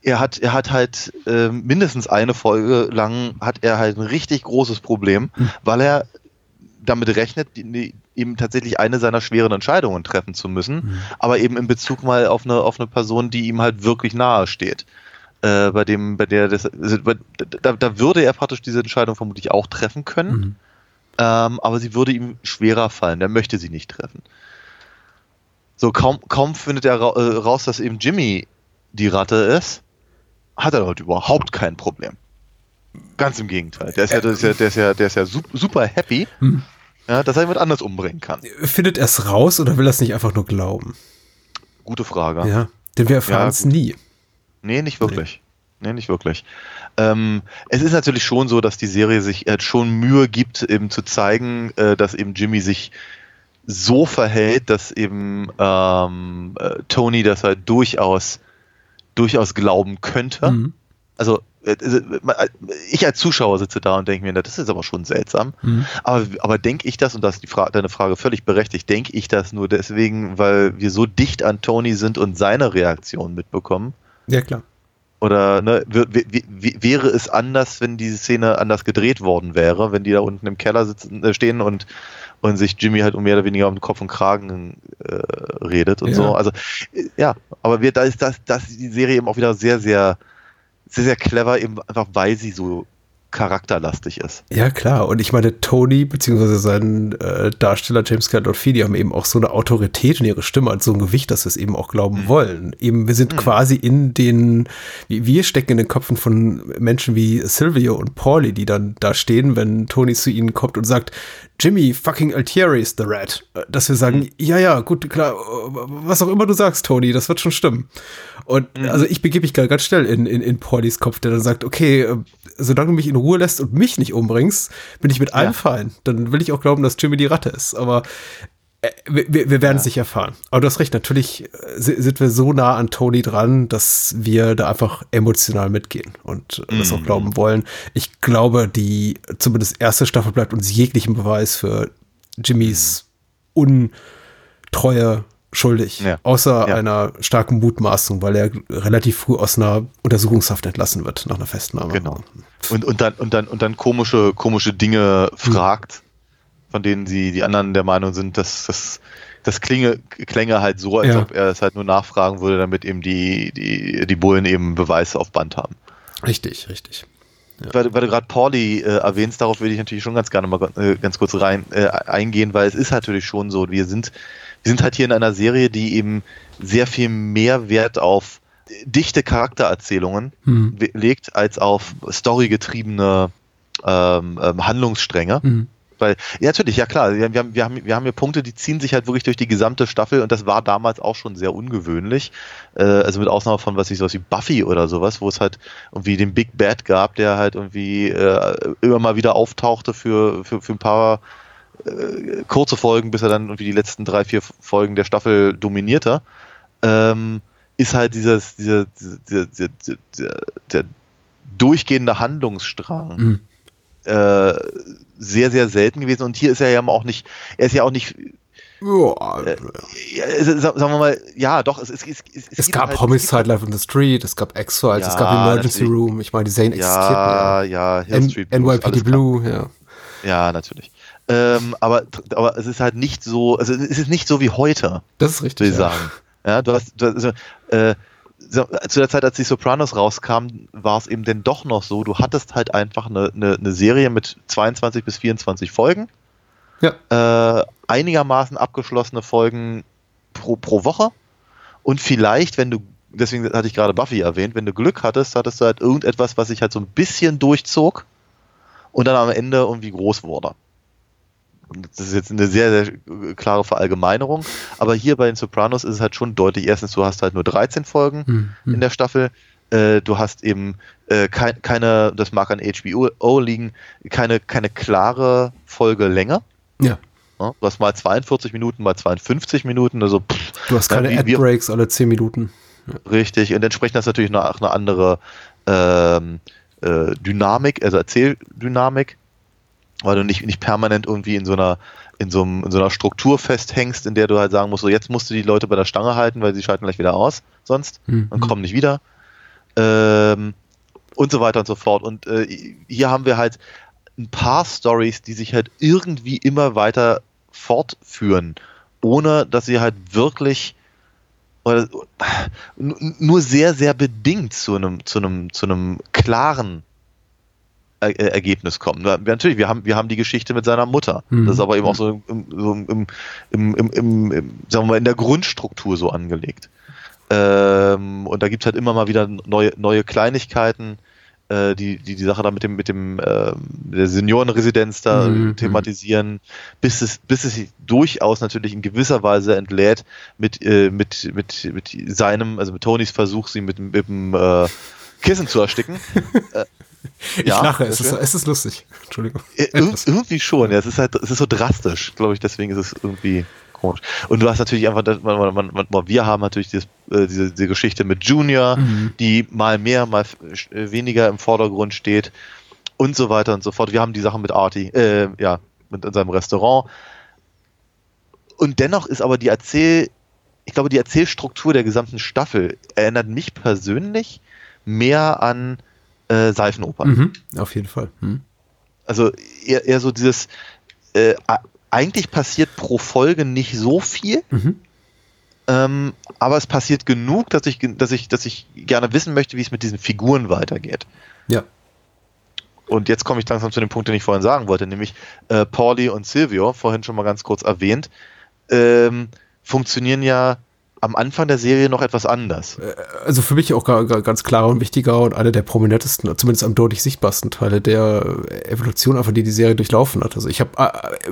er hat, er hat halt äh, mindestens eine Folge lang hat er halt ein richtig großes Problem, weil er damit rechnet, eben tatsächlich eine seiner schweren Entscheidungen treffen zu müssen, aber eben in Bezug mal auf eine, auf eine Person, die ihm halt wirklich nahe steht. Äh, bei dem, bei der das, also, da, da würde er praktisch diese Entscheidung vermutlich auch treffen können, ähm, aber sie würde ihm schwerer fallen. Er möchte sie nicht treffen. So, kaum, kaum findet er ra äh, raus, dass eben Jimmy die Ratte ist, hat er damit überhaupt kein Problem. Ganz im Gegenteil. Der ist ja, der ist ja, der ist ja, der ist ja sup- super happy, Hm. ja, dass er jemand anders umbringen kann. Findet er es raus oder will er es nicht einfach nur glauben? Gute Frage. Ja, denn wir erfahren Ja, es gut. nie. Nee, nicht wirklich. Nee, nicht wirklich. Ähm, es ist natürlich schon so, dass die Serie sich äh, schon Mühe gibt, eben zu zeigen, äh, dass eben Jimmy sich so verhält, dass eben ähm, äh, Tony das halt durchaus durchaus glauben könnte. Mhm. Also äh, äh, ich als Zuschauer sitze da und denke mir, das ist aber schon seltsam. Mhm. Aber, aber denke ich das, und das ist die Fra deine Frage völlig berechtigt, denke ich das nur deswegen, weil wir so dicht an Tony sind und seine Reaktion mitbekommen? Ja, klar. Oder ne, wäre es anders, wenn diese Szene anders gedreht worden wäre, wenn die da unten im Keller sitzen, äh, stehen und, und sich Jimmy halt um mehr oder weniger um Kopf und Kragen äh, redet und Ja. so. Also ja, aber wir, da ist das, das die Serie eben auch wieder sehr, sehr, sehr, sehr clever, eben einfach weil sie so charakterlastig ist. Ja, klar. Und ich meine, Tony beziehungsweise sein äh, Darsteller James Gandolfini haben eben auch so eine Autorität in ihre Stimme als so ein Gewicht, dass wir es eben auch glauben wollen. Eben, wir sind quasi in den, wir stecken in den Köpfen von Menschen wie Silvio und Pauli, die dann da stehen, wenn Tony zu ihnen kommt und sagt, Jimmy fucking Altieri is the rat. Äh, Dass wir sagen, ja, ja, gut, klar, äh, was auch immer du sagst, Tony, das wird schon stimmen. Und also ich begebe mich ganz schnell in, in, in Paulis Kopf, der dann sagt, okay, äh, solange du mich in Ruhe lässt und mich nicht umbringst, bin ich mit allem Ja. fein. Dann will ich auch glauben, dass Jimmy die Ratte ist. Aber wir, wir wir werden es nicht erfahren. Aber du hast recht, natürlich äh, si- sind wir so nah an Tony dran, dass wir da einfach emotional mitgehen und äh, das auch glauben wollen. Ich glaube, die zumindest erste Staffel bleibt uns jeglichen Beweis für Jimmys Untreue schuldig. Ja. Außer Ja. einer starken Mutmaßung, weil er relativ früh aus einer Untersuchungshaft entlassen wird nach einer Festnahme. Genau. Und, und dann, und dann, und dann komische, komische Dinge fragt, von denen sie die anderen der Meinung sind, dass das, das klinge, klänge halt so, als Ja. ob er es halt nur nachfragen würde, damit eben die, die, die Bullen eben Beweise auf Band haben. Richtig, richtig. Weil, du- weil du gerade Pauli äh, erwähnst, darauf würde ich natürlich schon ganz gerne mal äh, ganz kurz rein äh, eingehen, weil es ist natürlich schon so, wir sind, wir sind halt hier in einer Serie, die eben sehr viel mehr Wert auf dichte Charaktererzählungen Hm. legt, als auf storygetriebene ähm, ähm, Handlungsstränge. Mhm. Weil, ja, natürlich, ja klar, wir, wir, haben, wir, haben, wir haben hier Punkte, die ziehen sich halt wirklich durch die gesamte Staffel und das war damals auch schon sehr ungewöhnlich. Äh, also mit Ausnahme von was ich sowas wie Buffy oder sowas, wo es halt irgendwie den Big Bad gab, der halt irgendwie äh, immer mal wieder auftauchte für, für, für ein paar äh, kurze Folgen, bis er dann irgendwie die letzten drei, vier Folgen der Staffel dominierte. Ähm, ist halt dieses, dieser, dieser, dieser, dieser, der durchgehende Handlungsstrang Mhm. Äh, sehr, sehr selten gewesen. Und hier ist er ja auch nicht, er ist ja auch nicht, Ja, äh, ja, es- sagen wir mal, ja, doch, es, es, es, es, es gab halt- Homicide Life on the Street, es gab X-Files, es Ja, gab Emergency natürlich. Room. Ich meine, die Serien existierten Ja, ja. ja, Hill N Blues, NYPD. Blue, ja. Ja, natürlich. Ähm, aber, aber es ist halt nicht so, also es ist nicht so wie heute, Das ist will richtig. ich Ja. sagen. Ja, du hast, du hast also, äh, zu der Zeit, als die Sopranos rauskamen, war es eben denn doch noch so, du hattest halt einfach eine, eine, eine Serie mit 22 bis 24 Folgen, Ja. äh, einigermaßen abgeschlossene Folgen pro, pro Woche und vielleicht, wenn du, deswegen hatte ich gerade Buffy erwähnt, wenn du Glück hattest, hattest du halt irgendetwas, was sich halt so ein bisschen durchzog und dann am Ende irgendwie groß wurde. Und Das ist jetzt eine sehr, sehr klare Verallgemeinerung, aber hier bei den Sopranos ist es halt schon deutlich. Erstens, du hast halt nur 13 Folgen Hm, hm. in der Staffel. Äh, du hast eben äh, kein, keine, das mag an HBO liegen, keine, keine klare Folgelänge. ja. Ja, Du hast mal 42 Minuten, mal 52 Minuten, also pff, Du hast Ja, keine Ad-Breaks alle 10 Minuten. richtig. Und entsprechend hast du natürlich noch eine andere ähm, äh, Dynamik, also Erzähldynamik, weil du nicht, nicht permanent irgendwie in so einer in so, einem, in so einer Struktur festhängst, in der du halt sagen musst, so jetzt musst du die Leute bei der Stange halten, weil sie schalten gleich wieder aus, sonst Mhm. und kommen nicht wieder. Ähm, und so weiter und so fort. Und äh, hier haben wir halt ein paar Stories, die sich halt irgendwie immer weiter fortführen, ohne dass sie halt wirklich oder, nur sehr, sehr bedingt zu einem, zu einem, zu einem klaren Er äh, Ergebnis kommen. Wir- Natürlich, wir haben, wir haben die Geschichte mit seiner Mutter. Mhm. Das ist aber eben auch so, im, so im, im, im, im, sagen wir mal, in der Grundstruktur so angelegt. Ähm, und da gibt es halt immer mal wieder neue, neue Kleinigkeiten, äh, die, die die Sache da mit dem, mit dem ähm, der Seniorenresidenz da Mhm. thematisieren, bis es, bis es sich durchaus natürlich in gewisser Weise entlädt mit, äh, mit, mit, mit seinem, also mit Tonys Versuch, sie mit, mit dem äh, Kissen zu ersticken. Ich ja, lache, es ist, es ist lustig. Entschuldigung. Ir irgendwie schon, ja. Es ist halt, es ist so drastisch, glaube ich, deswegen ist es irgendwie komisch. Und du hast natürlich einfach, man, man, man, wir haben natürlich dieses, äh, diese, diese Geschichte mit Junior, Mhm. die mal mehr, mal äh, weniger im Vordergrund steht und so weiter und so fort. Wir haben die Sachen mit Artie, äh, ja, mit unserem Restaurant. Und dennoch ist aber die Erzähl, ich glaube, die Erzählstruktur der gesamten Staffel erinnert mich persönlich mehr an äh, Seifenopern. Mhm. Auf jeden Fall. Mhm. Also eher, eher so dieses, äh, eigentlich passiert pro Folge nicht so viel, Mhm. ähm, aber es passiert genug, dass ich, dass ich, dass ich gerne wissen möchte, wie es mit diesen Figuren weitergeht. Ja. Und jetzt komme ich langsam zu dem Punkt, den ich vorhin sagen wollte, nämlich äh, Pauli und Silvio, vorhin schon mal ganz kurz erwähnt, ähm, funktionieren ja am Anfang der Serie noch etwas anders. Also für mich auch ga- ga- ganz klarer und wichtiger und einer der prominentesten, zumindest am deutlich sichtbarsten Teile der Evolution, einfach die die Serie durchlaufen hat. Also ich habe,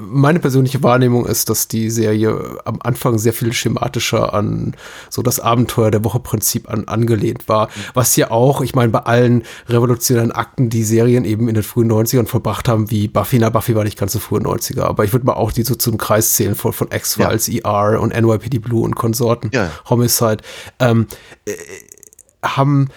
meine persönliche Wahrnehmung ist, dass die Serie am Anfang sehr viel schematischer an so das Abenteuer der Woche-Prinzip an, angelehnt war, was ja auch, ich meine, bei allen revolutionären Akten, die Serien eben in den frühen 90ern vollbracht haben, wie Buffy, na Buffy war nicht ganz so frühe 90er, aber ich würde mal auch die so zum Kreis zählen von, von X-Files, ER und NYPD Blue und Konsorten. Ja. Homicide, ähm, äh, haben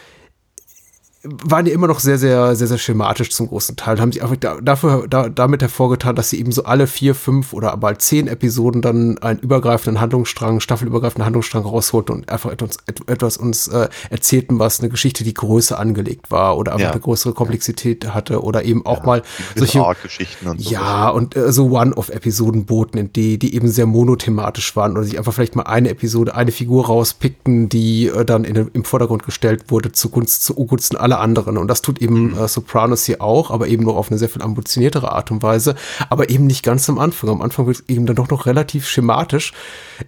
waren ja immer noch sehr, sehr, sehr, sehr schematisch zum großen Teil. Haben sich einfach da, dafür, da, damit hervorgetan, dass sie eben so alle vier, fünf oder bald zehn Episoden dann einen übergreifenden Handlungsstrang, staffelübergreifenden Handlungsstrang rausholten und einfach etwas, et- etwas uns äh, erzählten, was eine Geschichte, die größer angelegt war oder einfach Ja. eine größere Komplexität hatte oder eben auch mal Solche Arc-Geschichten und so. ja, und äh, so One-Off-Episoden boten, in die, die eben sehr monothematisch waren oder sich einfach vielleicht mal eine Episode, eine Figur rauspickten, die äh, dann in, im Vordergrund gestellt wurde zugunsten, zugunsten aller anderen. Und das tut eben äh, Sopranos hier auch, aber eben noch auf eine sehr viel ambitioniertere Art und Weise, aber eben nicht ganz am Anfang. Am Anfang wird es eben dann doch noch relativ schematisch,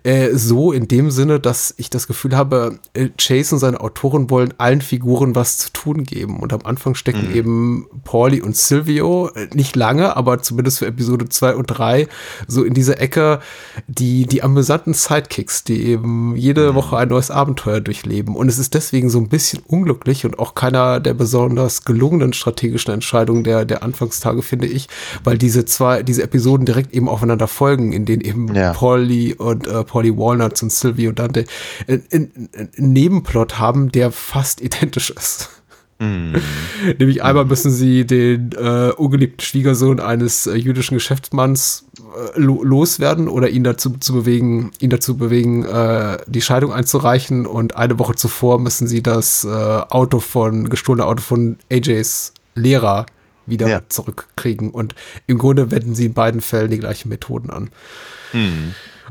äh, so in dem Sinne, dass ich das Gefühl habe, äh, Chase und seine Autoren wollen allen Figuren was zu tun geben. Und am Anfang stecken eben Pauli und Silvio, äh, nicht lange, aber zumindest für Episode 2 und 3, so in dieser Ecke die, die amüsanten Sidekicks, die eben jede Woche ein neues Abenteuer durchleben. Und es ist deswegen so ein bisschen unglücklich und auch keiner der besonders gelungenen strategischen Entscheidungen der, der Anfangstage, finde ich, weil diese zwei, diese Episoden direkt eben aufeinander folgen, in denen eben Ja. Polly und äh, Polly Walnuts und Silvio Dante äh, einen Nebenplot haben, der fast identisch ist. Nämlich einmal müssen sie den äh, ungeliebten Schwiegersohn eines äh, jüdischen Geschäftsmanns äh, lo loswerden oder ihn dazu zu bewegen, ihn dazu bewegen, äh, die Scheidung einzureichen. Und eine Woche zuvor müssen sie das äh, Auto von gestohlene Auto von AJs Lehrer wieder Ja. zurückkriegen. Und im Grunde wenden sie in beiden Fällen die gleichen Methoden an.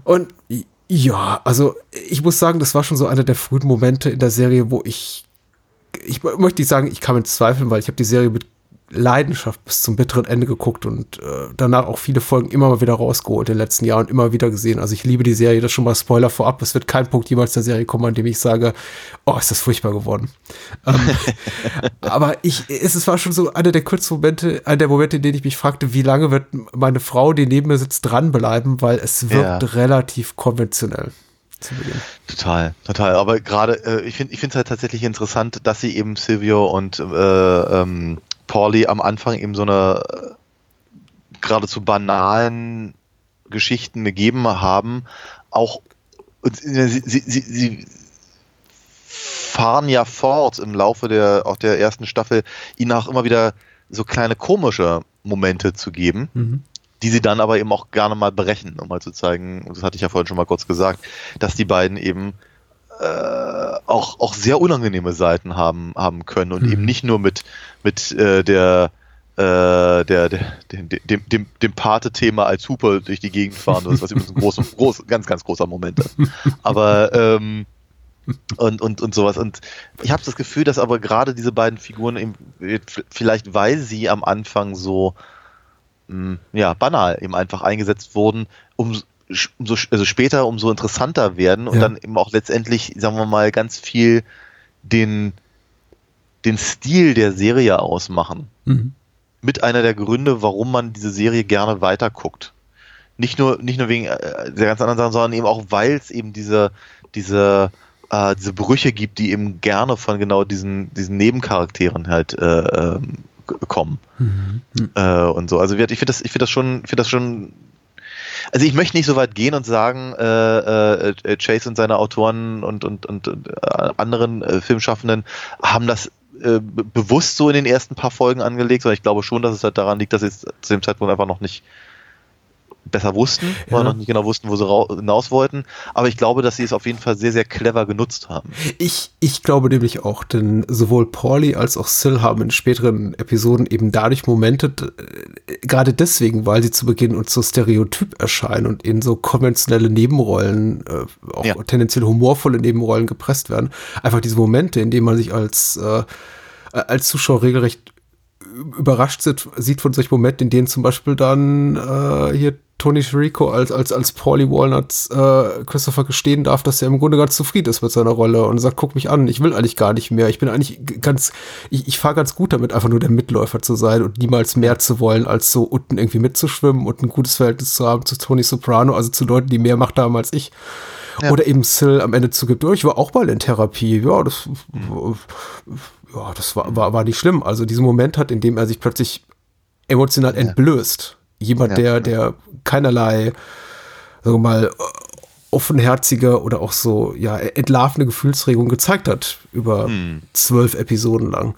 Und ja, also ich muss sagen, das war schon so einer der frühen Momente in der Serie, wo ich, ich möchte nicht sagen, ich kam in Zweifeln, weil ich habe die Serie mit Leidenschaft bis zum bitteren Ende geguckt und äh, danach auch viele Folgen immer mal wieder rausgeholt in den letzten Jahren, immer wieder gesehen. Also ich liebe die Serie, das schon mal Spoiler vorab. Es wird kein Punkt jemals der Serie kommen, an dem ich sage, oh, ist das furchtbar geworden. ähm, aber ich, es es war schon so einer der kurzen Momente, einer der Momente, in denen ich mich fragte, wie lange wird meine Frau, die neben mir sitzt, dranbleiben, weil es wirkt Ja. relativ konventionell zu Beginn. Total, total. Aber gerade, äh, ich finde es halt tatsächlich interessant, dass sie eben Silvio und äh, ähm, Pauli am Anfang eben so eine äh, geradezu banalen Geschichten gegeben haben. Auch sie, sie, sie, sie fahren ja fort im Laufe der auch der ersten Staffel, ihnen auch immer wieder so kleine komische Momente zu geben Mhm. Die sie dann aber eben auch gerne mal brechen, um mal zu zeigen, das hatte ich ja vorhin schon mal kurz gesagt, dass die beiden eben äh, auch, auch sehr unangenehme Seiten haben, haben können und Mhm. eben nicht nur mit, mit äh, der äh, der, der, dem, dem, dem, dem Pate-Thema als Hupe durch die Gegend fahren, das was übrigens ein groß, groß, ganz, ganz großer Moment ist. Aber ähm, und, und, und sowas. Und ich habe das Gefühl, dass aber gerade diese beiden Figuren eben, vielleicht weil sie am Anfang so ja, banal eben einfach eingesetzt wurden, um umso also später umso interessanter werden und Ja. dann eben auch letztendlich, sagen wir mal, ganz viel den, den Stil der Serie ausmachen. Mhm. Mit einer der Gründe, warum man diese Serie gerne weiterguckt. Nicht nur, nicht nur wegen äh, der ganz anderen Sachen, sondern eben auch, weil es eben diese, diese, äh, diese Brüche gibt, die eben gerne von genau diesen, diesen Nebencharakteren halt äh, ähm, kommen Mhm. äh, und so. Also ich finde das, ich finde das schon, finde das schon. Also ich möchte nicht so weit gehen und sagen, äh, äh, Chase und seine Autoren und, und, und, und äh, anderen äh, Filmschaffenden haben das äh, be- bewusst so in den ersten paar Folgen angelegt, sondern ich glaube schon, dass es halt daran liegt, dass sie es zu dem Zeitpunkt einfach noch nicht besser wussten, Ja. noch nicht genau wussten, wo sie hinaus wollten. Aber ich glaube, dass sie es auf jeden Fall sehr, sehr clever genutzt haben. Ich, ich glaube nämlich auch, denn sowohl Pauli als auch Sil haben in späteren Episoden eben dadurch Momente, äh, gerade deswegen, weil sie zu Beginn uns so stereotyp erscheinen und in so konventionelle Nebenrollen, äh, auch Ja. tendenziell humorvolle Nebenrollen gepresst werden, einfach diese Momente, in denen man sich als, äh, als Zuschauer regelrecht überrascht sieht, von solchen Momenten, in denen zum Beispiel dann äh, hier Tony Sirico als, als, als Paulie Walnuts äh, Christopher gestehen darf, dass er im Grunde ganz zufrieden ist mit seiner Rolle und sagt, guck mich an, ich will eigentlich gar nicht mehr. Ich bin eigentlich ganz, ich, ich fahre ganz gut damit, einfach nur der Mitläufer zu sein und niemals mehr zu wollen, als so unten irgendwie mitzuschwimmen und ein gutes Verhältnis zu haben zu Tony Soprano, also zu Leuten, die mehr Macht haben als ich. Oder eben Sil am Ende zugibt, "Ja, ich war auch mal in Therapie. Ja, das, ja, das war, war, war nicht schlimm. Also diesen Moment hat, in dem er sich plötzlich emotional entblößt. Jemand, Ja. der, der keinerlei, sagen wir mal, offenherzige oder auch so, ja, entlarvende Gefühlsregung gezeigt hat über zwölf Episoden lang.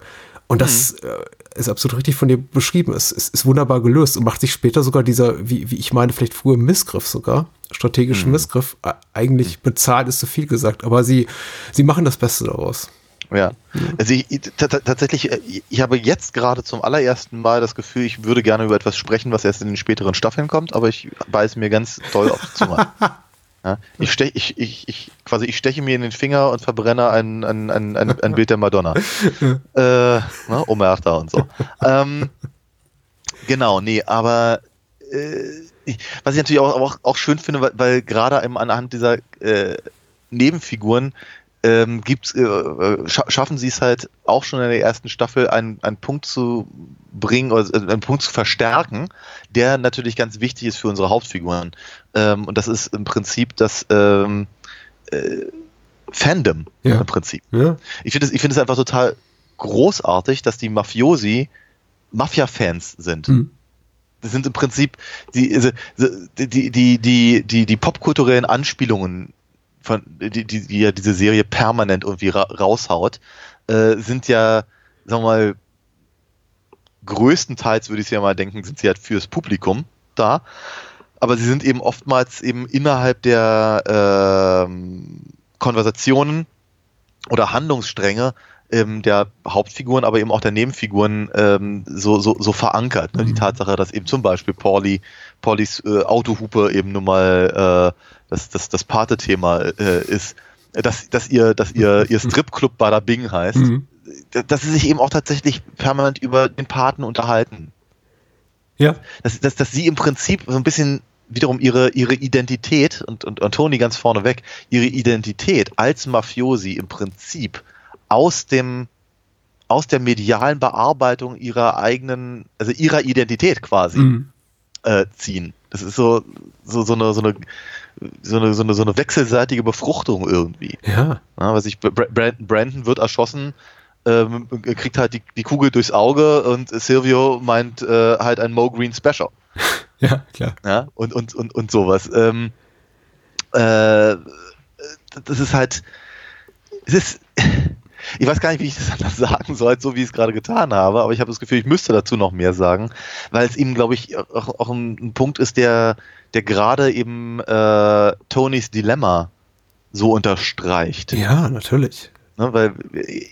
Und das äh, ist absolut richtig von dir beschrieben. Es, es ist wunderbar gelöst und macht sich später sogar dieser, wie, wie ich meine, vielleicht früher Missgriff sogar, strategischen Missgriff, äh, eigentlich bezahlt ist zu viel gesagt, aber sie, sie machen das Beste daraus. Ja, also ich, ich- ta- ta- tatsächlich, äh, ich habe jetzt gerade zum allerersten Mal das Gefühl, ich würde gerne über etwas sprechen, was erst in den späteren Staffeln kommt, aber ich beiße mir ganz doll auf die Zunge. Ja, ich, stech, ich, ich, ich, quasi, ich steche mir in den Finger und verbrenne ein, ein, ein, ein, ein Bild der Madonna. äh, ne, Omerta und so. ähm, genau, nee, aber äh, was ich natürlich auch, auch, auch schön finde, weil, weil gerade anhand dieser äh, Nebenfiguren ähm, gibt's, äh, äh, scha schaffen sie es halt auch schon in der ersten Staffel einen, einen Punkt zu bringen oder äh, einen Punkt zu verstärken, der natürlich ganz wichtig ist für unsere Hauptfiguren. Ähm, und das ist im Prinzip das ähm, äh, Fandom Ja. im Prinzip. Ja. Ich finde es ich finde es einfach total großartig, dass die Mafiosi Mafia-Fans sind. Mhm. Das sind im Prinzip also, die, die, die, die, die, die popkulturellen Anspielungen, von, die, die, die ja diese Serie permanent irgendwie ra raushaut, äh, sind ja, sagen wir mal, größtenteils würde ich ja mal denken, sind sie halt fürs Publikum da. Aber sie sind eben oftmals eben innerhalb der ähm, Konversationen oder Handlungsstränge ähm, der Hauptfiguren, aber eben auch der Nebenfiguren ähm, so, so, so verankert. Ne? Die Tatsache, dass eben zum Beispiel Pauli, Paulis äh, Autohupe eben nun mal äh, das, das, das Pate-Thema äh, ist, dass, dass ihr, dass ihr, ihr Stripclub Bada Bing heißt, Mhm. dass sie sich eben auch tatsächlich permanent über den Paten unterhalten. Ja. Dass, dass, dass sie im Prinzip so ein bisschen wiederum ihre, ihre Identität und, und, und Toni ganz vorneweg, ihre Identität als Mafiosi im Prinzip aus dem aus der medialen Bearbeitung ihrer eigenen, also ihrer Identität quasi Mhm. äh, ziehen. Das ist so, so, so eine, so eine, so eine, so eine, so eine wechselseitige Befruchtung irgendwie. Ja. Ja, was ich, Bra- Brandon, Brandon wird erschossen, ähm, kriegt halt die, die Kugel durchs Auge und Silvio meint äh, halt ein Mo Green Special. Ja, klar. Ja, und, und, und, und sowas. Ähm, äh, das ist halt, es ist, ich weiß gar nicht, wie ich das anders sagen soll, so wie ich es gerade getan habe, aber ich habe das Gefühl, ich müsste dazu noch mehr sagen, weil es eben, glaube ich, auch, auch ein, ein Punkt ist, der, der gerade eben äh, Tonys Dilemma so unterstreicht. Ja, natürlich. Ne, weil äh,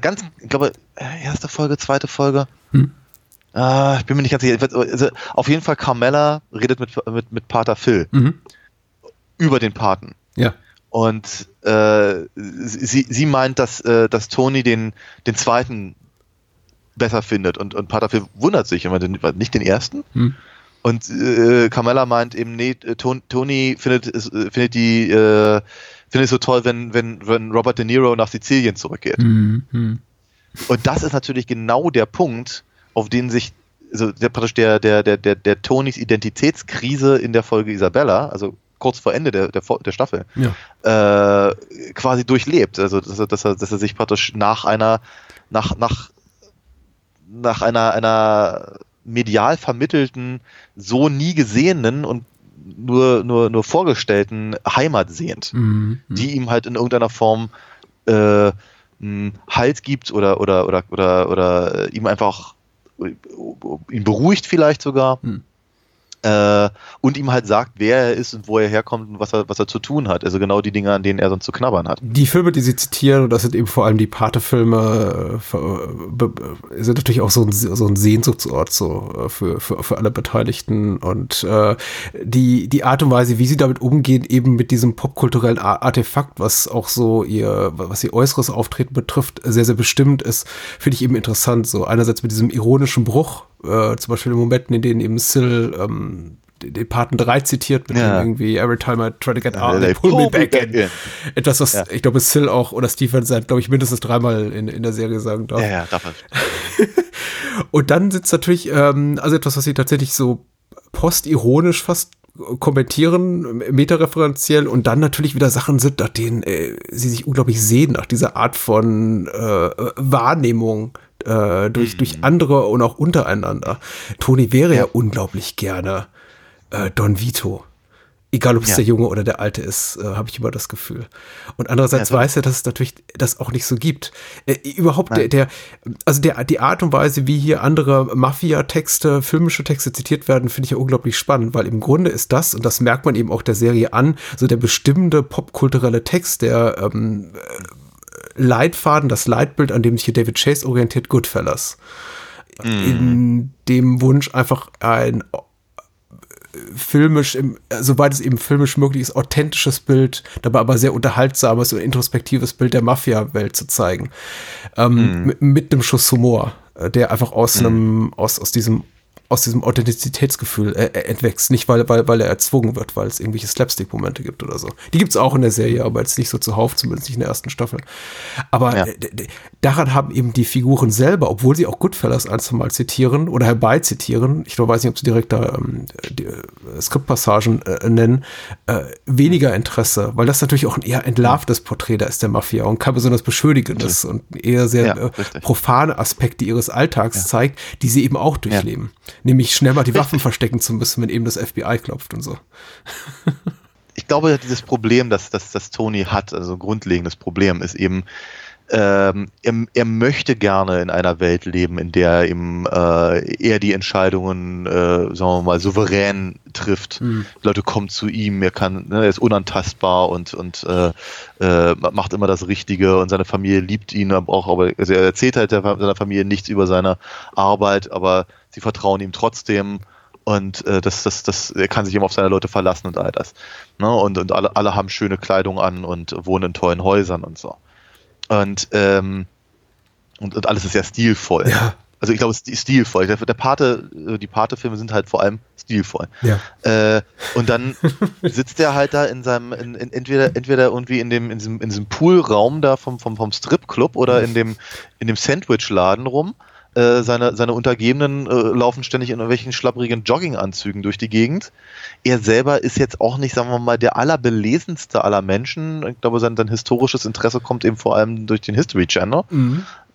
ganz, ich glaube, äh, erste Folge, zweite Folge. Hm. Ah, ich bin mir nicht ganz sicher. Also, auf jeden Fall Carmella redet mit, mit, mit Pater Phil Mhm. über den Paten. Ja. Und äh, sie, sie meint, dass, äh, dass Tony den, den zweiten besser findet. Und, und Pater Phil wundert sich immer, den, nicht den ersten. Hm. Und äh, Carmella meint eben, nee, äh, Ton- Tony findet, es- äh, findet die äh, findet es so toll, wenn, wenn, wenn Robert De Niro nach Sizilien zurückgeht. Mhm. Mhm. Und das ist natürlich genau der Punkt, auf den sich also der, praktisch der, der, der, der, der Tonys Identitätskrise in der Folge Isabella, also kurz vor Ende der, der, der Staffel, Ja. äh, quasi durchlebt. Also dass er, dass er, dass er sich praktisch nach einer, nach, nach, nach einer, einer medial vermittelten, so nie gesehenen und nur, nur, nur vorgestellten Heimat sehend, Mhm. die ihm halt in irgendeiner Form äh, Halt gibt oder, oder, oder, oder, oder äh, ihm einfach äh, ihn beruhigt vielleicht sogar. Hm. Äh, und ihm halt sagt, wer er ist und wo er herkommt und was er, was er zu tun hat. Also genau die Dinge, an denen er sonst zu knabbern hat. Die Filme, die sie zitieren, und das sind eben vor allem die Pate-Filme, äh, sind natürlich auch so ein, so ein Sehnsuchtsort so äh, für, für, für alle Beteiligten. Und äh, die, die Art und Weise, wie sie damit umgehen, eben mit diesem popkulturellen Ar- Artefakt, was auch so ihr, was ihr äußeres Auftreten betrifft, sehr, sehr bestimmt ist, finde ich eben interessant. So einerseits mit diesem ironischen Bruch, äh, zum Beispiel in Momenten, in denen eben Sil ähm, den Paten 3 zitiert mit Ja. dem irgendwie Every time I try to get out, they pull me back in. Etwas, was Ja. ich glaube, Sil auch oder Steven seit, glaube ich, mindestens dreimal in, in der Serie sagen darf. Ja, ja, darf man. Und dann sitzt natürlich, ähm, also etwas, was sie tatsächlich so postironisch fast kommentieren, metareferenziell und dann natürlich wieder Sachen sind, nach denen äh, sie sich unglaublich sehen, nach dieser Art von äh, Wahrnehmung äh, durch, durch andere und auch untereinander. Toni wäre ja, unglaublich gerne äh, Don Vito. Egal, ob es Ja. der Junge oder der Alte ist, äh, habe ich immer das Gefühl. Und andererseits Ja, weiß er, dass es natürlich das auch nicht so gibt. Äh, überhaupt der, der, also der, die Art und Weise, wie hier andere Mafia-Texte, filmische Texte zitiert werden, finde ich ja unglaublich spannend, weil im Grunde ist das, und das merkt man eben auch der Serie an, so der bestimmte popkulturelle Text, der ähm, äh, Leitfaden, das Leitbild, an dem sich hier David Chase orientiert, Goodfellas. In dem Wunsch einfach ein filmisch, im, soweit es eben filmisch möglich ist, authentisches Bild, dabei aber sehr unterhaltsames und introspektives Bild der Mafia-Welt zu zeigen. Ähm, mit, mit einem Schuss Humor, äh, der einfach aus einem, aus, aus diesem aus diesem Authentizitätsgefühl äh, äh, entwächst. Nicht, weil, weil, weil er erzwungen wird, weil es irgendwelche Slapstick-Momente gibt oder so. Die gibt's auch in der Serie, aber jetzt nicht so zuhauf, zumindest nicht in der ersten Staffel. Aber Ja. daran haben eben die Figuren selber, obwohl sie auch Goodfellas ein, zwei Mal zitieren oder herbeizitieren, ich weiß nicht, ob sie direkt da ähm, die, äh, Skriptpassagen äh, nennen, äh, weniger Interesse, weil das natürlich auch ein eher entlarvtes Porträt da ist der Mafia und kein besonders beschönigendes und eher sehr Ja, äh, profane Aspekte ihres Alltags zeigt, die sie eben auch durchleben. Nämlich schnell mal die Waffen verstecken zu müssen, wenn eben das FBI klopft und so. ich glaube, dieses Problem, das, das, das Tony hat, also ein grundlegendes Problem, ist eben, ähm, er, er möchte gerne in einer Welt leben, in der ihm äh, er die Entscheidungen, äh, sagen wir mal, souverän trifft. Die Leute kommen zu ihm, er kann, ne, er ist unantastbar und, und äh, äh, macht immer das Richtige und seine Familie liebt ihn, aber auch, aber also er erzählt halt der, seiner Familie nichts über seine Arbeit, aber sie vertrauen ihm trotzdem und äh, das, das, das, er kann sich immer auf seine Leute verlassen und all das. Ne? Und, und alle, alle haben schöne Kleidung an und wohnen in tollen Häusern und so. Und, ähm, und, und alles ist sehr stilvoll. Ja. Also ich glaube, es ist stilvoll. Der, der Pate, äh, die Pate-Filme sind halt vor allem stilvoll. Ja. Äh, und dann sitzt er halt da in seinem, in, in, entweder, entweder irgendwie in dem, in diesem, in diesem Poolraum da vom, vom, vom Stripclub oder in dem, in dem Sandwichladen rum. Äh, seine, seine Untergebenen äh, laufen ständig in irgendwelchen schlapprigen Jogginganzügen durch die Gegend. Er selber ist jetzt auch nicht, sagen wir mal, der allerbelesenste aller Menschen. Ich glaube, sein, sein historisches Interesse kommt eben vor allem durch den History Channel.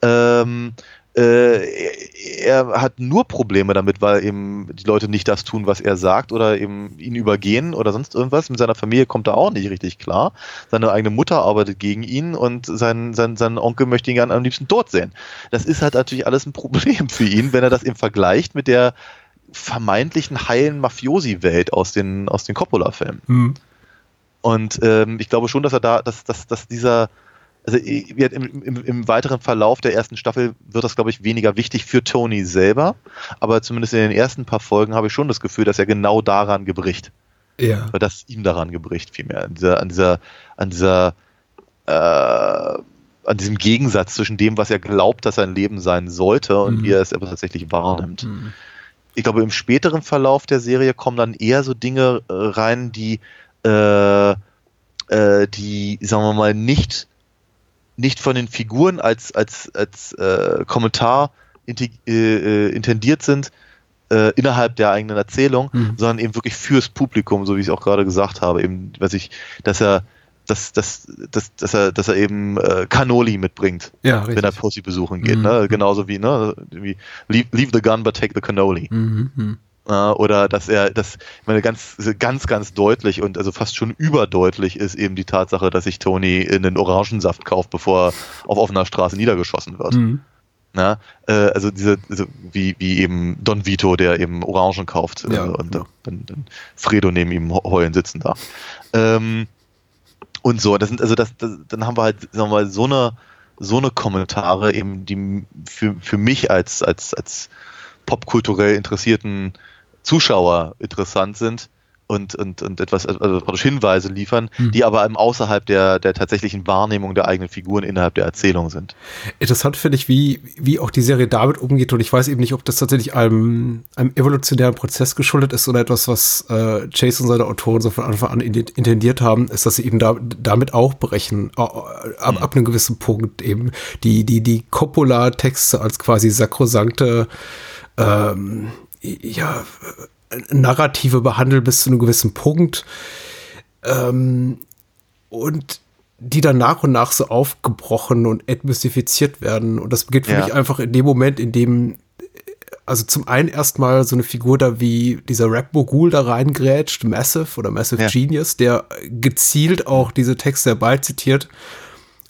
Ähm, äh, er, hat nur Probleme damit, weil eben die Leute nicht das tun, was er sagt oder eben ihn übergehen oder sonst irgendwas. Mit seiner Familie kommt er auch nicht richtig klar. Seine eigene Mutter arbeitet gegen ihn und sein, sein, sein Onkel möchte ihn gerne am liebsten tot sehen. Das ist halt natürlich alles ein Problem für ihn, wenn er das eben vergleicht mit der vermeintlichen heilen Mafiosi-Welt aus den, aus den Coppola-Filmen. Hm. Und ähm, ich glaube schon, dass er da, dass, dass, dass dieser, also im, im, im weiteren Verlauf der ersten Staffel wird das, glaube ich, weniger wichtig für Tony selber. Aber zumindest in den ersten paar Folgen habe ich schon das Gefühl, dass er genau daran gebricht. Ja. Oder dass ihm daran gebricht, vielmehr. An dieser, an dieser, an dieser, äh, an diesem Gegensatz zwischen dem, was er glaubt, dass sein Leben sein sollte und Mhm. wie er es aber tatsächlich wahrnimmt. Ich glaube, im späteren Verlauf der Serie kommen dann eher so Dinge äh, rein, die, äh, äh, die, sagen wir mal, nicht, nicht von den Figuren als, als, als äh, Kommentar äh, äh, intendiert sind äh, innerhalb der eigenen Erzählung, Mhm. sondern eben wirklich fürs Publikum, so wie ich es auch gerade gesagt habe, eben, was ich, dass er dass, dass, dass, dass, er, dass er eben äh, Cannoli mitbringt, Ja, wenn er. Pussy besuchen geht. Mhm. Ne? Genauso wie, ne? wie leave, leave the gun but take the cannoli. Mhm, mhm. Oder dass er, das, ich meine, ganz, ganz, ganz deutlich und also fast schon überdeutlich ist eben die Tatsache, dass sich Tony in den Orangensaft kauft, bevor er auf offener Straße niedergeschossen wird. Mhm. Na, äh, also diese, also wie, wie eben Don Vito, der eben Orangen kauft äh, Ja, und ja. dann, dann Fredo neben ihm he- heulen sitzen da. Ähm, und so, das sind, also das, das, dann haben wir halt, sagen wir mal, so eine, so eine Kommentare eben, die für, für mich als, als, als popkulturell interessierten Zuschauer interessant sind und, und, und etwas, also praktisch Hinweise liefern, Hm. die aber eben außerhalb der, der tatsächlichen Wahrnehmung der eigenen Figuren innerhalb der Erzählung sind. Interessant finde ich, wie, wie auch die Serie damit umgeht. Und ich weiß eben nicht, ob das tatsächlich einem, einem evolutionären Prozess geschuldet ist oder etwas, was äh, Chase und seine Autoren so von Anfang an intendiert haben, ist, dass sie eben da, damit auch brechen, äh, ab, ab einem gewissen Punkt eben die, die, die Coppola-Texte als quasi sakrosankte ähm, ja, Narrative behandeln bis zu einem gewissen Punkt. Ähm, und die dann nach und nach so aufgebrochen und entmystifiziert werden. Und das beginnt für Ja. mich einfach in dem Moment, in dem, also zum einen erstmal so eine Figur da wie dieser Rap-Mogul da reingrätscht, Massive oder Massive Ja. Genius, der gezielt auch diese Texte herbeizitiert.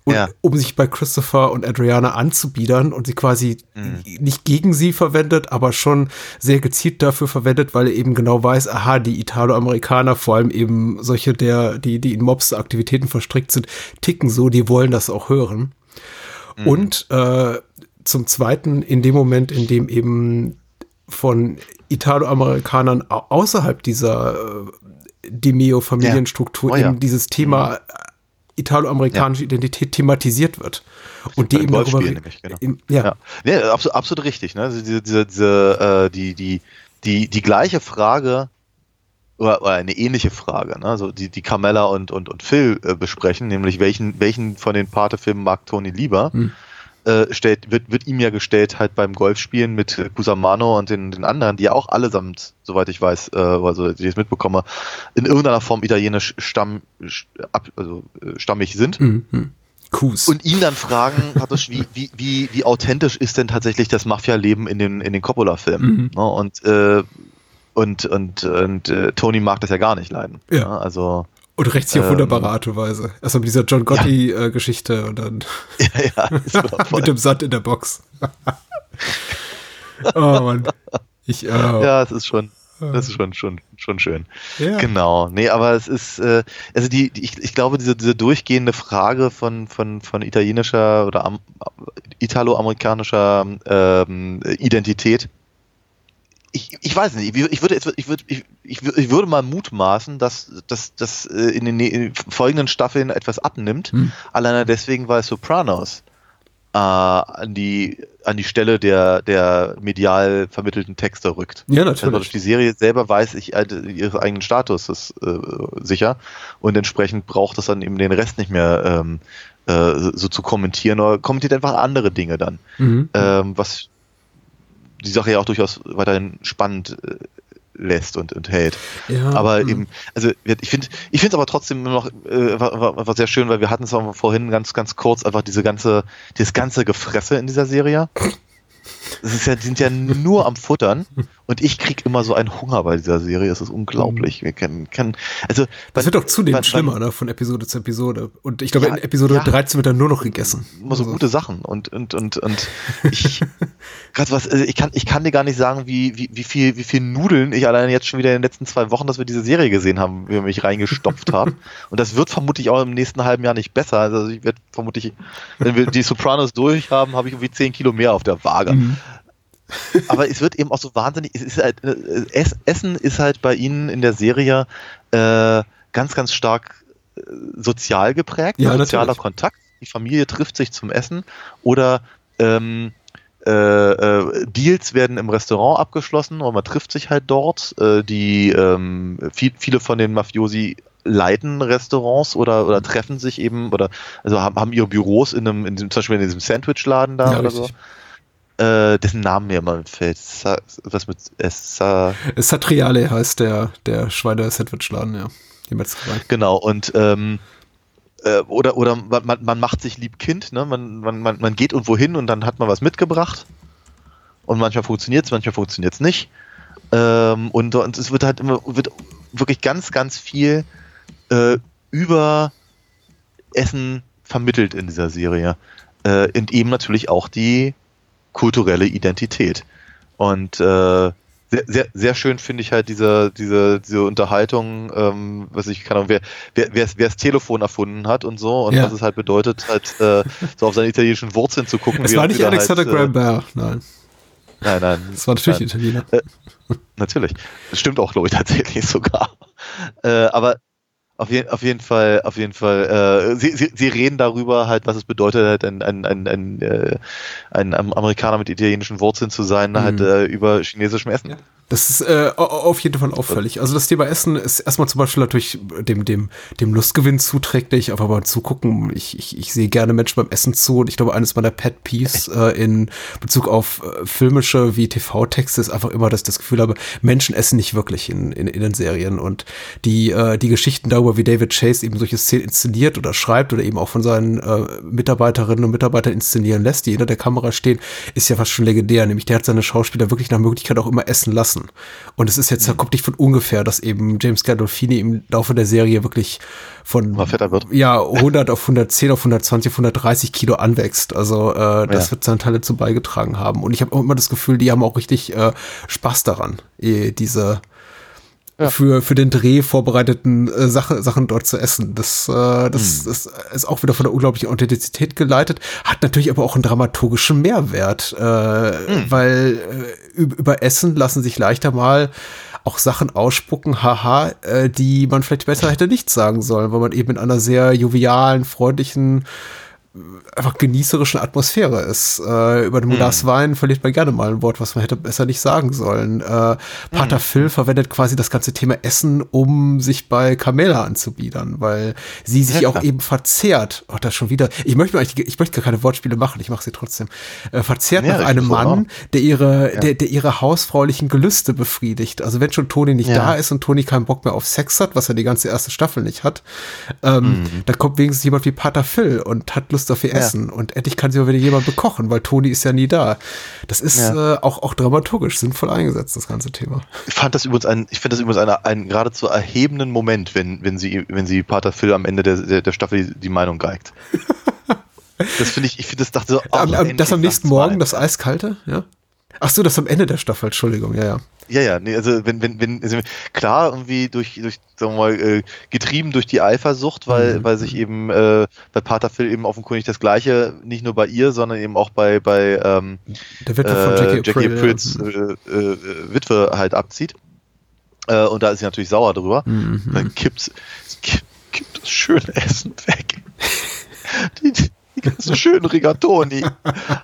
Und Ja. um sich bei Christopher und Adriana anzubiedern und sie quasi Mhm. nicht gegen sie verwendet, aber schon sehr gezielt dafür verwendet, weil er eben genau weiß, aha, die Italo-Amerikaner, vor allem eben solche der, die, die in Mobs-Aktivitäten verstrickt sind, ticken so, die wollen das auch hören. Mhm. Und äh, zum Zweiten, in dem Moment, in dem eben von Italo-Amerikanern au- außerhalb dieser äh, Demeo-Familienstruktur Ja. Oh ja. eben dieses Thema äh, italo-amerikanische Identität thematisiert wird. Und die eben darüber Golfspielen re- nämlich, genau. im- ja, Ja, nee, absolut, absolut richtig. Ne? Also diese, diese, diese, äh, die, die, die, die gleiche Frage oder, oder eine ähnliche Frage, ne? also die, die Carmella und, und, und Phil äh, besprechen, nämlich welchen, welchen von den Pate-Filmen mag Tony lieber, Hm. Äh, stellt, wird, wird ihm ja gestellt halt beim Golfspielen mit äh, Cusamano und den, den anderen, die ja auch allesamt, soweit ich weiß, äh, also die ich es mitbekomme, in irgendeiner Form italienisch stamm, ab, also, äh, stammig sind. hm, hm. Kus. Und ihn dann fragen, wie, wie, wie, wie authentisch ist denn tatsächlich das Mafia-Leben in den, in den Coppola-Filmen? Mhm. Ne? Und, äh, und, und, und äh, Tony mag das ja gar nicht leiden. Ja. Ne? Also, und rächt sich auf ähm, wunderbare Art und Weise. Erstmal mit dieser John Gotti-Geschichte und dann ja, ja, mit dem Sand in der Box. oh Mann. Ich, äh, ja, es ist schon, das ist schon, schon, schon schön. Ja. Genau. Nee, aber es ist, äh, also die, die ich, ich glaube, diese, diese durchgehende Frage von, von, von italienischer oder am, italo-amerikanischer ähm, Identität, ich, ich weiß nicht, ich, würde, jetzt- ich, würde, ich, ich, wür- ich würde mal mutmaßen, dass das äh, in den folgenden Staffeln etwas abnimmt, Hm. alleine deswegen, weil Sopranos äh, an die an die Stelle der der medial vermittelten Texte rückt. Ja, Also natürlich. die Serie selber weiß, ich äh, ihren eigenen Status ist äh, sicher und entsprechend braucht es dann eben den Rest nicht mehr ähm, äh, so zu kommentieren oder kommentiert einfach andere Dinge dann, Mhm. ähm, was die Sache ja auch durchaus weiterhin spannend äh, lässt und, und hält. Ja, aber mhm. eben, also ich finde, ich finde es aber trotzdem immer noch äh, war, war, war sehr schön, weil wir hatten es vorhin ganz, ganz kurz einfach diese ganze, dieses ganze Gefresse in dieser Serie. Das ist ja, die sind ja nur am Futtern und ich krieg immer so einen Hunger bei dieser Serie. Es ist unglaublich. Wir können, können, also Das wird auch zunehmend schlimmer, ne, von Episode zu Episode. Und ich glaube, Ja, in Episode ja. 13 wird dann nur noch gegessen. immer so Also, gute Sachen und und und und ich gerade was also ich kann ich kann dir gar nicht sagen wie wie wie viel wie viel Nudeln ich alleine jetzt schon wieder in den letzten zwei Wochen dass wir diese Serie gesehen haben wie wir mich reingestopft haben und das wird vermutlich auch im nächsten halben Jahr nicht besser also ich werde vermutlich wenn wir die Sopranos durch haben habe ich irgendwie 10 Kilo mehr auf der Waage Mhm. aber es wird eben auch so wahnsinnig es ist halt, äh, Ess, Essen ist halt bei ihnen in der Serie äh, ganz ganz stark äh, sozial geprägt Ja, sozialer natürlich. Kontakt die Familie trifft sich zum Essen oder ähm, äh, äh, Deals werden im Restaurant abgeschlossen und man trifft sich halt dort. Äh, die ähm, viel, viele von den Mafiosi leiten Restaurants oder, oder treffen sich eben oder also haben, haben ihre Büros in einem, in diesem, zum Beispiel in diesem Sandwichladen da Ja, oder richtig. so. Äh, dessen Namen mir immer entfällt. Sa, was mit S. Sa, Satriale heißt der, der Schweine-Sandwich-Laden, ja. Die Metzgerei. Genau, und ähm, äh, oder oder man, man macht sich lieb Kind, ne? Man, man, man, man geht irgendwo hin und dann hat man was mitgebracht. Und manchmal funktioniert es, manchmal funktioniert es nicht. Ähm, und, und es wird halt immer, wird wirklich ganz, ganz viel äh, über Essen vermittelt in dieser Serie. Äh, und eben natürlich auch die kulturelle Identität. Und äh, sehr, sehr, sehr schön finde ich halt diese, diese, diese Unterhaltung, ähm, was ich kann, wer, wer, wer, wer das Telefon erfunden hat und so und Ja. was es halt bedeutet, halt äh, so auf seine italienischen Wurzeln zu gucken. Es war nicht Alexander halt, Graham Bell, nein. Äh, nein, nein. Das war natürlich nein. Italiener. Äh, natürlich. Das stimmt auch, glaube ich, tatsächlich sogar. Äh, aber auf, je, auf jeden Fall, auf jeden Fall, äh, sie, sie, sie reden darüber halt, was es bedeutet, halt ein, ein, ein, ein, äh, ein Amerikaner mit italienischen Wurzeln zu sein, Mhm. halt äh, über chinesischem Essen. Das ist äh, au- auf jeden Fall auffällig. Also das Thema Essen ist erstmal zum Beispiel natürlich dem, dem, dem Lustgewinn zuträglich, aber beim Zugucken, ich, ich, ich sehe gerne Menschen beim Essen zu und ich glaube, eines meiner Pet Peeves äh, in Bezug auf äh, filmische wie TV-Texte ist einfach immer, dass ich das Gefühl habe, Menschen essen nicht wirklich in, in, in den Serien und die, äh, die Geschichten darüber, wie David Chase eben solche Szenen inszeniert oder schreibt oder eben auch von seinen äh, Mitarbeiterinnen und Mitarbeitern inszenieren lässt, die hinter der Kamera stehen, ist ja fast schon legendär. Nämlich der hat seine Schauspieler wirklich nach Möglichkeit auch immer essen lassen. Und es ist jetzt, kommt nicht von ungefähr, dass eben James Gandolfini im Laufe der Serie wirklich von ja 100 auf 110 auf 120 auf 130 Kilo anwächst. Also äh, das Ja. wird seinen Teil dazu beigetragen haben. Und ich habe auch immer das Gefühl, die haben auch richtig äh, Spaß daran, eh, diese für, für den Dreh vorbereiteten äh, Sache, Sachen dort zu essen. Das, äh, das, das ist auch wieder von der unglaublichen Authentizität geleitet, hat natürlich aber auch einen dramaturgischen Mehrwert, äh, weil äh, üb- über Essen lassen sich leichter mal auch Sachen ausspucken, haha, äh, die man vielleicht besser hätte nicht sagen sollen, weil man eben in einer sehr jovialen, freundlichen, einfach genießerischen Atmosphäre ist. Äh, über Hm. dem Glas Wein verliert man gerne mal ein Wort, was man hätte besser nicht sagen sollen. Äh, Pater Hm. Phil verwendet quasi das ganze Thema Essen, um sich bei Carmela anzubiedern, weil sie sich Ja, auch eben verzehrt. Oh, das schon wieder. Ich möchte eigentlich, ich möchte gar keine Wortspiele machen, ich mache sie trotzdem. Äh, verzehrt Ja, nach einem Mann, der ihre, der, der ihre hausfraulichen Gelüste befriedigt. Also wenn schon Toni nicht Ja. da ist und Toni keinen Bock mehr auf Sex hat, was er die ganze erste Staffel nicht hat, ähm, Mhm. da kommt wenigstens jemand wie Pater Phil und hat Lust auf ihr Essen. Und endlich kann sie mal wieder jemand bekochen, weil Toni ist ja nie da. Das ist Ja. äh, auch, auch dramaturgisch sinnvoll eingesetzt, das ganze Thema. Ich fand das übrigens ein, ich finde das übrigens einen, einen geradezu erhebenden Moment, wenn, wenn sie, wenn sie Pater Phil am Ende der, der, der Staffel die, die Meinung geigt. Das finde ich, ich finde das dachte so, am, am, das am nächsten. Morgen, das Eiskalte, ja? Ach so, das am Ende der Staffel, Entschuldigung, ja, ja. Ja, ja, nee, also wenn, wenn, wenn, also klar, irgendwie durch, durch, sagen wir mal, äh, getrieben durch die Eifersucht, weil, Mhm. weil sich eben, äh, bei Pater Phil eben offenkundig das Gleiche, nicht nur bei ihr, sondern eben auch bei, bei ähm, Der Witwe von Jackie Jackie Aprile, ja. Aprils äh, äh, Witwe halt abzieht. Äh, und da ist sie natürlich sauer drüber. Mhm. Dann gibt's, gibt, gibt das schöne Essen weg. die, die, die ganzen schönen Rigatoni.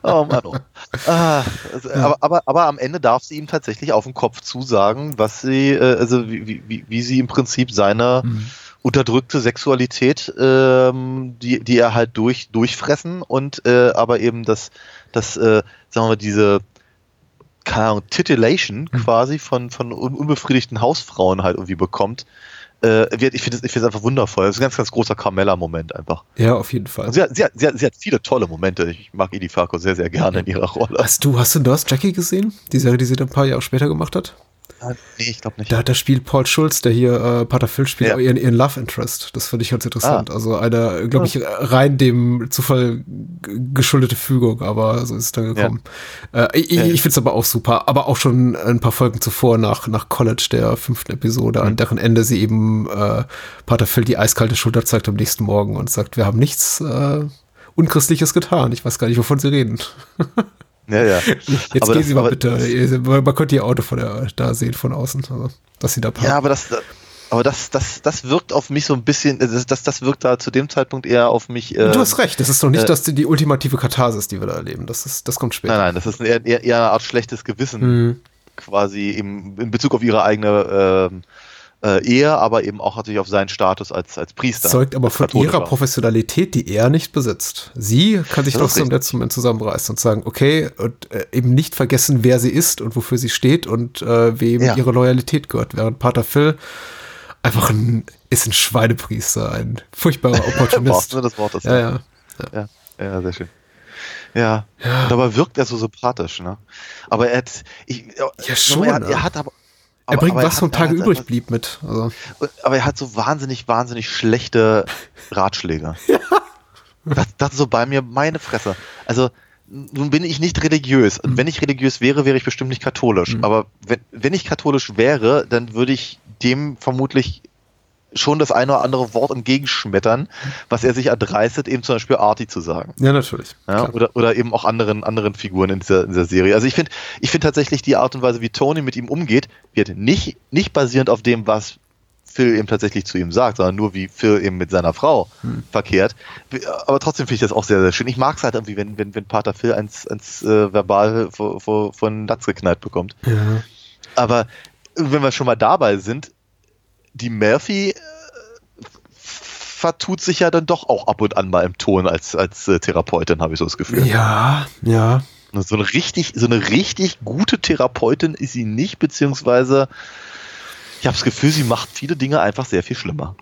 Oh Mann. Oh. Ah, also, aber, aber, aber am Ende darf sie ihm tatsächlich auf den Kopf zusagen, was sie, äh, also wie, wie- wie, sie im Prinzip seine Mhm. unterdrückte Sexualität, ähm, die, die er halt durch, durchfressen und äh, aber eben das, das, äh, sagen wir diese keine Ahnung, Titillation Mhm. quasi von, von un unbefriedigten Hausfrauen halt irgendwie bekommt. Äh, ich finde es ich find's einfach wundervoll. Das ist ein ganz, ganz großer Carmella-Moment einfach. Ja, auf jeden Fall. Und sie, hat, sie, hat, sie, hat, sie hat viele tolle Momente. Ich mag Edie Farko sehr, sehr gerne in ihrer Rolle. Hast du, hast du Nurse Jackie gesehen? Die Serie, die sie dann ein paar Jahre später gemacht hat? Nee, ich glaube nicht. Da, da spielt Paul Schulz, der hier äh, Pater Phil spielt, Ja. ihren, ihren Love Interest. Das fand ich ganz interessant. Ah. Also eine, glaube ich, rein dem Zufall geschuldete Fügung, aber so ist es dann gekommen. Äh, ich Ja. ich finde es aber auch super. Aber auch schon ein paar Folgen zuvor, nach, nach College, der fünften Episode, Mhm. an deren Ende sie eben äh, Pater Phil die eiskalte Schulter zeigt am nächsten Morgen und sagt, wir haben nichts äh, Unchristliches getan. Ich weiß gar nicht, wovon sie reden. Ja, ja. Jetzt Aber gehen das- Sie mal bitte. Man könnte Ihr Auto von der, da sehen von außen, also, dass Sie da parken. Ja, aber das, aber das, das, das wirkt auf mich so ein bisschen, das, das, das wirkt da zu dem Zeitpunkt eher auf mich. Äh, du hast recht, das ist doch nicht äh, das, die ultimative Katharsis, die wir da erleben. Das, ist, das kommt später. Nein, nein, das ist eher, eher, eine Art schlechtes Gewissen Hm. quasi im, in Bezug auf ihre eigene ähm, äh, Ehe, aber eben auch natürlich auf seinen Status als, als Priester. Zeugt aber von ihrer Professionalität, die er nicht besitzt. Sie kann sich Das doch ist zum richtig. letzten Moment zusammenreißen und sagen, okay, und äh, eben nicht vergessen, wer sie ist und wofür sie steht und äh, wem Ja. ihre Loyalität gehört. Während Pater Phil einfach ein, ist ein Schweinepriester, ein furchtbarer Opportunist. Sinne des Wortes. ja, ja. Ja, ja, sehr schön. Ja, ja. dabei wirkt er so sympathisch, ne? Aber er hat, ich, ja, schon, er, er hat aber, er bringt aber was vom Tage übrig blieb mit. Also. Aber er hat so wahnsinnig, wahnsinnig schlechte Ratschläge. ja. das, das ist so bei mir meine Fresse. Also, nun bin ich nicht religiös. Und wenn ich religiös wäre, wäre ich bestimmt nicht katholisch. Mhm. Aber wenn, wenn ich katholisch wäre, dann würde ich dem vermutlich schon das eine oder andere Wort entgegenschmettern, was er sich erdreistet, eben zum Beispiel Artie zu sagen. Ja, natürlich. Ja, oder, oder eben auch anderen, anderen Figuren in dieser, in dieser Serie. Also ich finde ich finde tatsächlich die Art und Weise, wie Tony mit ihm umgeht, wird nicht, nicht basierend auf dem, was Phil eben tatsächlich zu ihm sagt, sondern nur wie Phil eben mit seiner Frau hm. verkehrt. Aber trotzdem finde ich das auch sehr, sehr schön. Ich mag es halt irgendwie, wenn, wenn, wenn Pater Phil eins, eins äh, verbal von Latz geknallt bekommt. Ja. Aber wenn wir schon mal dabei sind, die Murphy äh, vertut sich ja dann doch auch ab und an mal im Ton als, als äh, Therapeutin, habe ich so das Gefühl. Ja, ja. So eine richtig, so eine richtig gute Therapeutin ist sie nicht, beziehungsweise ich habe das Gefühl, sie macht viele Dinge einfach sehr viel schlimmer.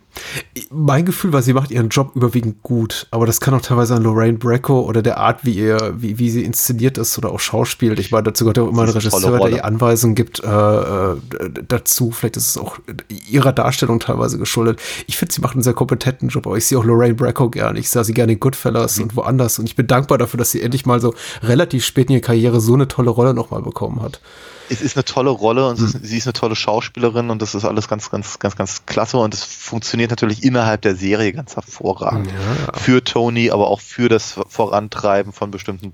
Mein Gefühl war, sie macht ihren Job überwiegend gut, aber das kann auch teilweise an Lorraine Bracco oder der Art, wie ihr, wie, wie sie inszeniert ist oder auch schauspielt. Ich meine, dazu gehört auch immer ein Regisseur, der ihr Anweisungen gibt äh, äh, dazu. Vielleicht ist es auch ihrer Darstellung teilweise geschuldet. Ich finde, sie macht einen sehr kompetenten Job, aber ich sehe auch Lorraine Bracco gerne. Ich sah sie gerne in Goodfellas mhm. und woanders und ich bin dankbar dafür, dass sie endlich mal so relativ spät in ihrer Karriere so eine tolle Rolle nochmal bekommen hat es ist eine tolle Rolle und mhm. sie ist eine tolle Schauspielerin und das ist alles ganz, ganz, ganz, ganz klasse und es funktioniert natürlich innerhalb der Serie ganz hervorragend. Ja. Für Tony, aber auch für das Vorantreiben von bestimmten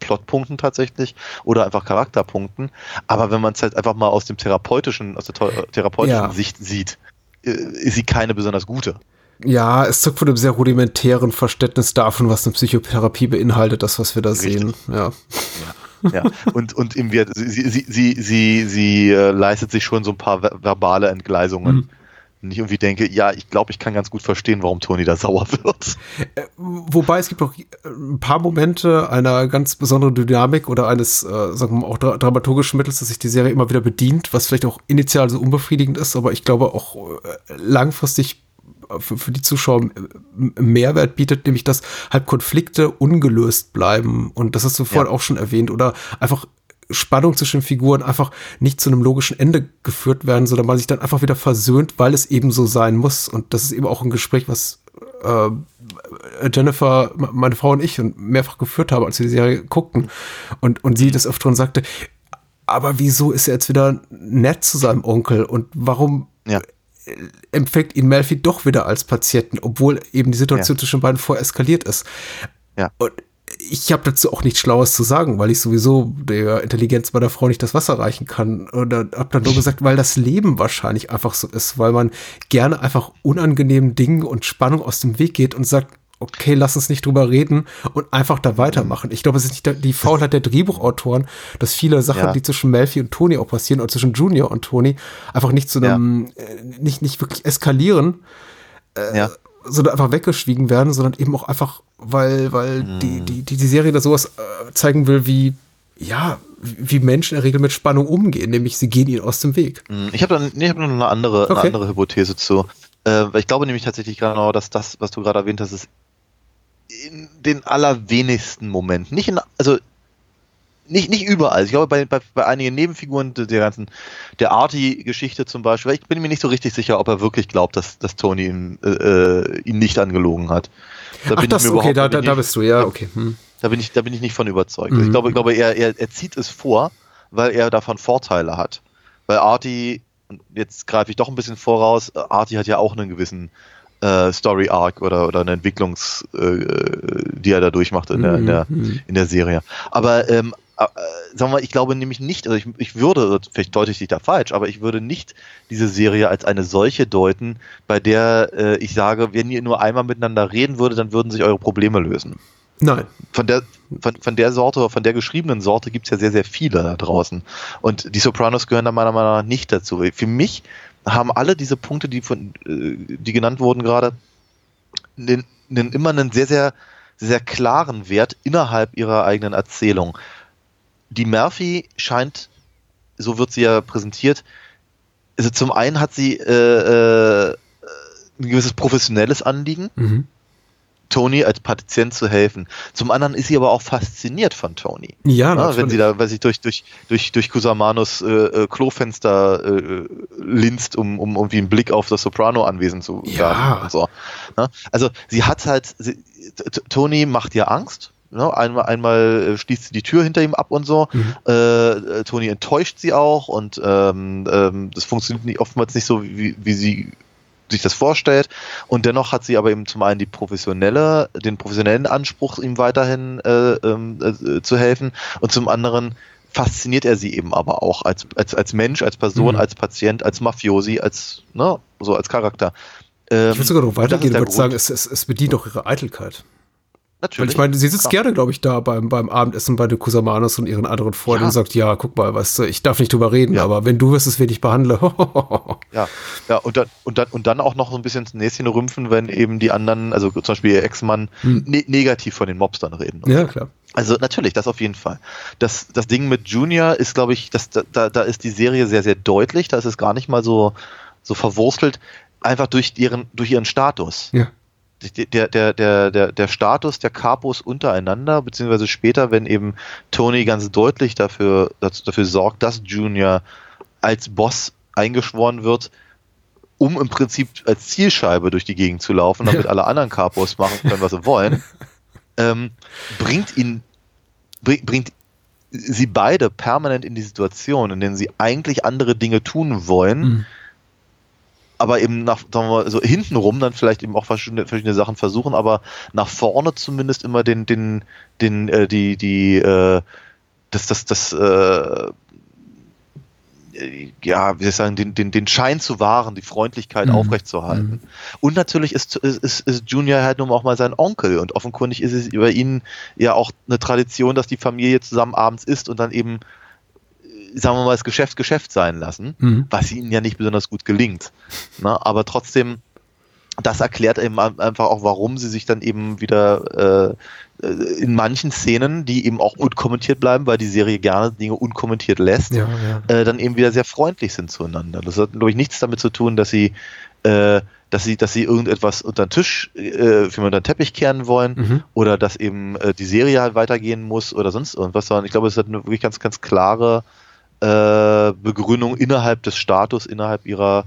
Plotpunkten tatsächlich oder einfach Charakterpunkten. Aber wenn man es halt einfach mal aus dem therapeutischen, aus der therapeutischen ja. Sicht sieht, äh, ist sie keine besonders gute. Ja, es zeugt von einem sehr rudimentären Verständnis davon, was eine Psychotherapie beinhaltet, das, was wir da Richtig. sehen. Ja. ja ja. Und, und im Wert, sie, sie, sie, sie, sie äh, leistet sich schon so ein paar verbale Entgleisungen. Mhm. Und ich irgendwie denke, ja, ich glaube, ich kann ganz gut verstehen, warum Tony da sauer wird. Äh, wobei es gibt auch ein paar Momente einer ganz besonderen Dynamik oder eines, äh, sagen wir mal, auch dra dramaturgischen Mittels, dass sich die Serie immer wieder bedient, was vielleicht auch initial so unbefriedigend ist, aber ich glaube auch äh, langfristig für, für die Zuschauer Mehrwert bietet, nämlich dass halt Konflikte ungelöst bleiben. Und das hast du vorhin ja. auch schon erwähnt. Oder einfach Spannung zwischen Figuren einfach nicht zu einem logischen Ende geführt werden, sondern man sich dann einfach wieder versöhnt, weil es eben so sein muss. Und das ist eben auch ein Gespräch, was äh, Jennifer, meine Frau und ich mehrfach geführt haben, als wir die Serie guckten. Und, und sie das öfter und sagte, aber wieso ist er jetzt wieder nett zu seinem Onkel und warum ja empfängt ihn Melfi doch wieder als Patienten, obwohl eben die Situation ja. zwischen beiden vorher eskaliert ist. Ja. Und ich habe dazu auch nichts Schlaues zu sagen, weil ich sowieso der Intelligenz meiner Frau nicht das Wasser reichen kann. Oder habe dann nur gesagt, weil das Leben wahrscheinlich einfach so ist, weil man gerne einfach unangenehmen Dingen und Spannung aus dem Weg geht und sagt, okay, lass uns nicht drüber reden und einfach da weitermachen. Ich glaube, es ist nicht die Faulheit der Drehbuchautoren, dass viele Sachen, ja. die zwischen Melfi und Toni auch passieren, oder zwischen Junior und Toni, einfach nicht zu einem, ja. äh, nicht, nicht wirklich eskalieren, äh, ja. sondern einfach weggeschwiegen werden, sondern eben auch einfach, weil, weil hm. die, die, die, die Serie da sowas äh, zeigen will, wie, ja, wie Menschen in der Regel mit Spannung umgehen, nämlich sie gehen ihnen aus dem Weg. Hm, ich habe nee, hab noch eine andere, okay. eine andere Hypothese zu. Äh, ich glaube nämlich tatsächlich genau, dass das, was du gerade erwähnt hast, ist in den allerwenigsten Momenten. Nicht in, also nicht, nicht überall. Ich glaube, bei, bei, bei einigen Nebenfiguren der ganzen, der Artie-Geschichte zum Beispiel, ich bin mir nicht so richtig sicher, ob er wirklich glaubt, dass, dass Tony ihn, äh, äh ihn nicht angelogen hat. Da Ach, bin das, ich mir okay, da, da, da bist du, ja, okay. Hm. Da bin ich, da bin ich nicht von überzeugt. Mhm. Ich glaube, ich glaube, er, er, er zieht es vor, weil er davon Vorteile hat. Weil Artie, jetzt greife ich doch ein bisschen voraus, Artie hat ja auch einen gewissen äh, Story Arc oder, oder eine Entwicklungs, äh, die er da durchmacht in der, in der, mhm. in der Serie. Aber ähm, äh, sagen wir, ich glaube nämlich nicht, also ich, ich würde, vielleicht deute ich dich da falsch, aber ich würde nicht diese Serie als eine solche deuten, bei der äh, ich sage, wenn ihr nur einmal miteinander reden würdet, dann würden sich eure Probleme lösen. Nein. Von der, von, von der Sorte, von der geschriebenen Sorte gibt es ja sehr, sehr viele da draußen. Und die Sopranos gehören da meiner Meinung nach nicht dazu. Für mich haben alle diese Punkte, die von, äh, die genannt wurden gerade, den, den immer einen sehr, sehr, sehr klaren Wert innerhalb ihrer eigenen Erzählung. Die Murphy scheint, so wird sie ja präsentiert, also zum einen hat sie äh, ein gewisses professionelles Anliegen, Mhm. Tony als Patient zu helfen. Zum anderen ist sie aber auch fasziniert von Tony. Ja, wenn natürlich. sie da, weiß ich, durch, durch, durch, durch Kusamanos äh, äh, Klofenster äh, linst, um, um irgendwie einen Blick auf das Soprano-Anwesen zu Ja. und so. Ne? Also sie hat halt, sie, Tony macht ihr Angst. Ne? Einmal, einmal äh, schließt sie die Tür hinter ihm ab und so. Mhm. Äh, äh, Tony enttäuscht sie auch und ähm, ähm, das funktioniert nicht, oftmals nicht so, wie, wie sie sich das vorstellt. Und dennoch hat sie aber eben zum einen die professionelle, den professionellen Anspruch, ihm weiterhin äh, ähm, äh, zu helfen. Und zum anderen fasziniert er sie eben aber auch als, als, als Mensch, als Person, Mhm. als Patient, als Mafiosi, als, ne, so als Charakter. Ähm, Ich würde sogar noch ist weitergehen und würde sagen, es, es, es bedient auch ihre Eitelkeit. Weil Natürlich. ich meine, sie sitzt Klar. gerne, glaube ich, da beim, beim Abendessen bei den Kusamanos und ihren anderen Freunden Ja. und sagt, ja, guck mal, weißt du, ich darf nicht drüber reden, Ja. aber wenn du wirst es, wen ich behandle. Ja, ja und, dann, und, dann, und dann auch noch so ein bisschen ins Näschen rümpfen, wenn eben die anderen, also zum Beispiel ihr Ex-Mann, Hm. ne negativ von den Mobstern reden. ja, klar. Also natürlich, das auf jeden Fall. Das, das Ding mit Junior ist, glaube ich, das, da, da ist die Serie sehr, sehr deutlich. Da ist es gar nicht mal so, so verwurstelt, einfach durch ihren, durch ihren Status. Ja. Der, der, der, der, der Status der Capos untereinander, beziehungsweise später, wenn eben Tony ganz deutlich dafür, dafür sorgt, dass Junior als Boss eingeschworen wird, um im Prinzip als Zielscheibe durch die Gegend zu laufen, damit alle anderen Capos machen können, was sie wollen, ähm, bringt ihn, bring, bringt sie beide permanent in die Situation, in denen sie eigentlich andere Dinge tun wollen, Mhm. Aber eben nach, sagen wir mal, so hintenrum dann vielleicht eben auch verschiedene, verschiedene Sachen versuchen, aber nach vorne zumindest immer den, den, den, äh, die, die, äh, das, das, das, äh, ja, wie soll ich sagen, den, den, den Schein zu wahren, die Freundlichkeit Mhm. aufrechtzuerhalten. Und natürlich ist, ist, ist, Junior halt nun auch mal sein Onkel und offenkundig ist es über ihn ja auch eine Tradition, dass die Familie zusammen abends isst und dann eben, sagen wir mal, das Geschäft Geschäft sein lassen, Mhm. was ihnen ja nicht besonders gut gelingt. Na, aber trotzdem, das erklärt eben ein- einfach auch, warum sie sich dann eben wieder äh, in manchen Szenen, die eben auch unkommentiert bleiben, weil die Serie gerne Dinge unkommentiert lässt, Ja, ja. äh, dann eben wieder sehr freundlich sind zueinander. Das hat, glaube ich, nichts damit zu tun, dass sie, äh, dass sie, dass sie irgendetwas unter den Tisch, äh, für unter den Teppich kehren wollen Mhm. oder dass eben äh, die Serie halt weitergehen muss oder sonst irgendwas, sondern ich glaube, es hat eine wirklich ganz, ganz klare Begründung innerhalb des Status, innerhalb ihrer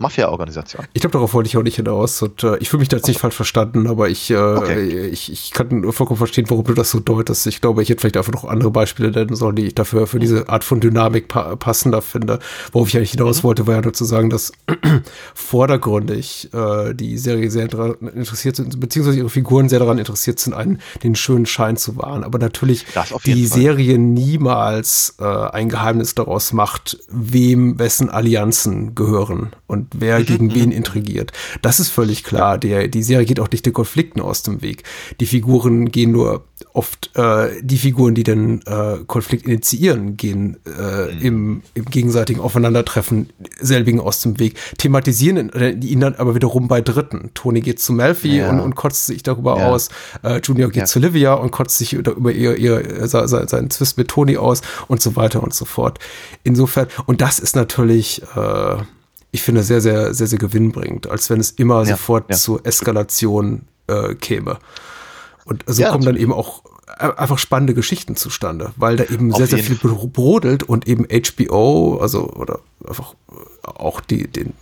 Mafia-Organisation. Ich glaube, darauf wollte ich auch nicht hinaus. Und, äh, ich fühle mich da jetzt nicht falsch verstanden, aber ich, äh, Okay. ich, ich kann vollkommen verstehen, warum du das so deutest. Ich glaube, ich hätte vielleicht einfach noch andere Beispiele nennen sollen, die ich dafür für diese Art von Dynamik pa passender finde. Worauf ich eigentlich hinaus wollte, war ja nur zu sagen, dass vordergründig äh, die Serie sehr daran interessiert sind, beziehungsweise ihre Figuren sehr daran interessiert sind, einen den schönen Schein zu wahren. Aber natürlich die Fall. Serie niemals äh, ein Geheimnis daraus macht, wem wessen Allianzen gehören und wer gegen wen intrigiert. Das ist völlig klar. Der, die Serie geht auch nicht den Konflikten aus dem Weg. Die Figuren gehen nur oft, äh, die Figuren, die den äh, Konflikt initiieren, gehen äh, im, im gegenseitigen Aufeinandertreffen selbigen aus dem Weg, thematisieren ihn, äh, dann aber wiederum bei Dritten. Tony geht zu Melfi Ja. und, und kotzt sich darüber Ja. aus. Äh, Junior geht Ja. zu Livia und kotzt sich über, ihr, ihr, se- se- seinen Zwist mit Tony aus und so weiter und so fort. Insofern, und das ist natürlich, äh, ich finde, sehr, sehr, sehr, sehr gewinnbringend, als wenn es immer Ja, sofort ja. zur Eskalation äh, käme. Und so Ja, kommen dann eben auch äh, einfach spannende Geschichten zustande, weil da eben Auf sehr, sehr viel bro- brodelt und eben HBO, also oder einfach äh, auch die, den,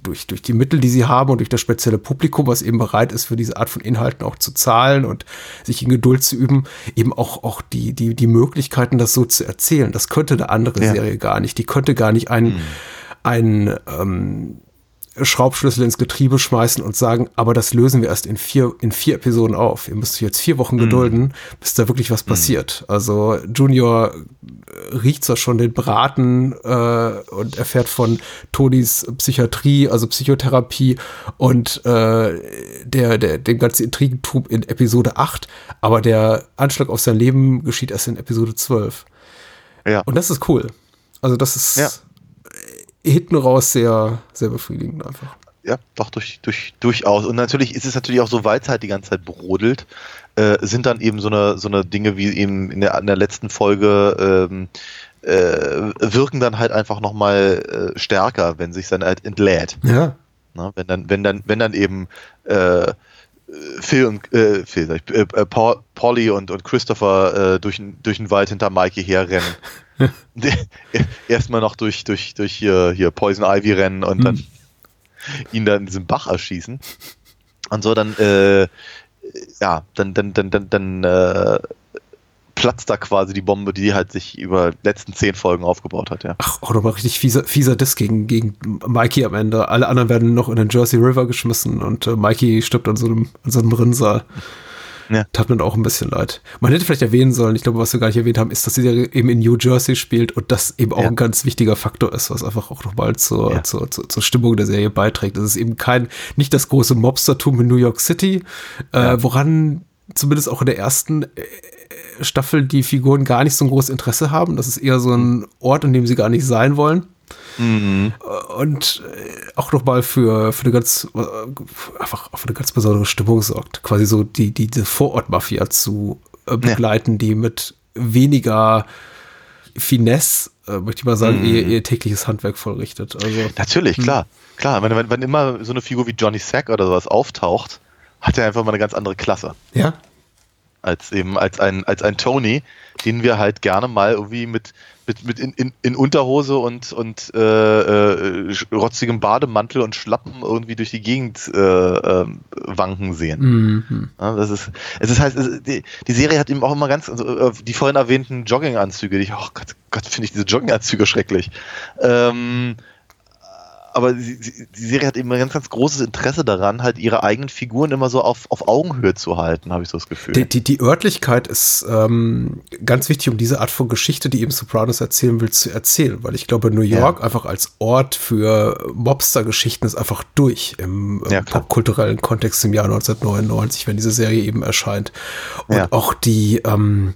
durch, durch die Mittel, die sie haben und durch das spezielle Publikum, was eben bereit ist, für diese Art von Inhalten auch zu zahlen und sich in Geduld zu üben, eben auch, auch die, die, die Möglichkeiten, das so zu erzählen. Das könnte eine andere Ja. Serie gar nicht. Die könnte gar nicht einen, einen ähm, Schraubschlüssel ins Getriebe schmeißen und sagen, aber das lösen wir erst in vier, in vier Episoden auf. Ihr müsst euch jetzt vier Wochen gedulden, bis da wirklich was passiert. Also Junior äh, riecht zwar schon den Braten äh, und erfährt von Tonys Psychiatrie, also Psychotherapie und äh, der, der, dem ganzen Intrigentum in Episode 8, aber der Anschlag auf sein Leben geschieht erst in Episode 12. Ja. Und das ist cool. Also das ist Ja. Hinten raus sehr, sehr befriedigend einfach. Ja, doch, durch, durch, durchaus. Und natürlich ist es natürlich auch so, weil es halt die ganze Zeit brodelt, äh, sind dann eben so eine, so eine Dinge wie eben in der, in der letzten Folge ähm, äh, wirken dann halt einfach nochmal äh, stärker, wenn sich dann halt entlädt. Ja. Ne? Wenn dann, wenn dann, wenn dann eben äh, Phil und äh, Phil, sag ich, äh, äh, Paul, Polly und, und Christopher äh, durch, durch den Wald hinter Mikey herrennen. Erstmal noch durch, durch, durch hier, hier Poison Ivy rennen und dann ihn dann in diesem Bach erschießen. Und so dann, äh, ja, dann, dann, dann, dann, dann äh, platzt da quasi die Bombe, die halt sich über die letzten zehn Folgen aufgebaut hat, ja. Ach, auch nochmal richtig fieser, fieser Diss gegen, gegen Mikey am Ende. Alle anderen werden noch in den Jersey River geschmissen und äh, Mikey stirbt an so einem, an so einem Rinnsal. Ja. Tat mir auch ein bisschen leid. Man hätte vielleicht erwähnen sollen, ich glaube, was wir gar nicht erwähnt haben, ist, dass sie eben in New Jersey spielt und das eben auch Ja. ein ganz wichtiger Faktor ist, was einfach auch nochmal zur, Ja. zur, zur, zur Stimmung der Serie beiträgt. Es ist eben kein, nicht das große Mobstertum in New York City, äh, woran zumindest auch in der ersten äh, Staffel die Figuren gar nicht so ein großes Interesse haben. Das ist eher so ein Ort, in dem sie gar nicht sein wollen. Und äh, auch nochmal für, für eine ganz, äh, einfach für eine ganz besondere Stimmung sorgt. Quasi so die, die, diese Vorort-Mafia zu äh, begleiten, die mit weniger Finesse, möchte ich mal sagen, ihr, ihr tägliches Handwerk vollrichtet. Also, Natürlich, klar. Klar, wenn, wenn, wenn immer so eine Figur wie Johnny Sack oder sowas auftaucht, hat er einfach mal eine ganz andere Klasse. ja, Als eben, als ein, als ein Tony, den wir halt gerne mal irgendwie mit, mit, mit in, in, in Unterhose und, und äh, äh, rotzigem Bademantel und Schlappen irgendwie durch die Gegend äh, äh, wanken sehen. Mhm. Ja, das ist, es ist halt, es, die, die Serie hat eben auch immer ganz, also, äh, die vorhin erwähnten Jogginganzüge, die, oh Gott, Gott finde ich diese Jogginganzüge schrecklich. Ähm, aber sie, sie, die Serie hat eben ein ganz, ganz großes Interesse daran, halt ihre eigenen Figuren immer so auf, auf Augenhöhe zu halten, habe ich so das Gefühl. Die, die, die Örtlichkeit ist ähm, ganz wichtig, um diese Art von Geschichte, die eben Sopranos erzählen will, zu erzählen. Weil ich glaube, New York einfach als Ort für Mobster-Geschichten ist einfach durch im ähm, Ja, popkulturellen Kontext im Jahr 1999, wenn diese Serie eben erscheint. Und Ja. auch die, ähm,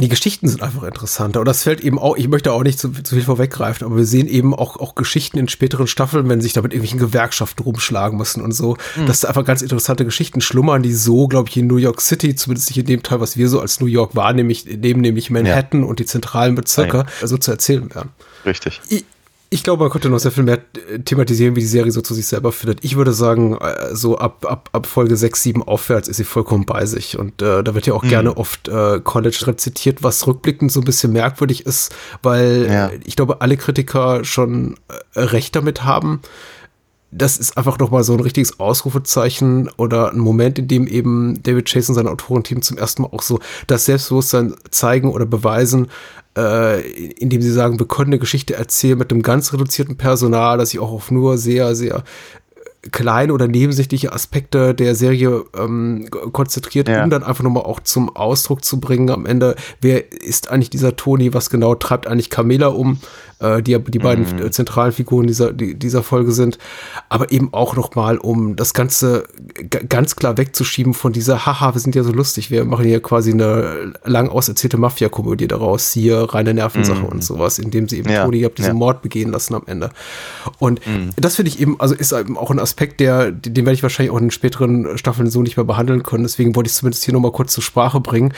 die Geschichten sind einfach interessanter. Und das fällt eben auch, ich möchte auch nicht zu, zu viel vorweggreifen, aber wir sehen eben auch, auch Geschichten in späteren Staffeln, wenn sich da mit irgendwelchen Gewerkschaften rumschlagen müssen und so, dass da einfach ganz interessante Geschichten schlummern, die so, glaube ich, in New York City, zumindest nicht in dem Teil, was wir so als New York wahrnehmen, nämlich, neben nämlich Manhattan und die zentralen Bezirke, so zu erzählen werden. Richtig. Ich, ich glaube, man könnte noch sehr viel mehr äh, thematisieren, wie die Serie so zu sich selber findet. Ich würde sagen, äh, so ab, ab, ab Folge 6, 7 aufwärts ist sie vollkommen bei sich. Und äh, da wird ja auch gerne oft äh, College rezitiert, was rückblickend so ein bisschen merkwürdig ist, weil Ja. ich glaube, alle Kritiker schon äh, recht damit haben. Das ist einfach noch mal so ein richtiges Ausrufezeichen oder ein Moment, in dem eben David Chase und sein Autorenteam zum ersten Mal auch so das Selbstbewusstsein zeigen oder beweisen, äh, indem sie sagen, wir können eine Geschichte erzählen mit einem ganz reduzierten Personal, das sich auch auf nur sehr, sehr kleine oder nebensächliche Aspekte der Serie ähm, konzentriert, Ja. um dann einfach nochmal auch zum Ausdruck zu bringen am Ende, wer ist eigentlich dieser Toni, was genau treibt eigentlich Camilla um, äh, die die beiden äh, zentralen Figuren dieser, die, dieser Folge sind, aber eben auch nochmal, um das Ganze ganz klar wegzuschieben von dieser, haha, wir sind ja so lustig, wir machen hier quasi eine lang auserzählte Mafia-Komödie daraus, hier reine Nervensache und sowas, indem sie eben Ja, Toni ab diesen ja. Mord begehen lassen am Ende. Und das finde ich eben, also ist eben auch ein Aspekt, der, den werde ich wahrscheinlich auch in den späteren Staffeln so nicht mehr behandeln können. Deswegen wollte ich es zumindest hier nochmal kurz zur Sprache bringen.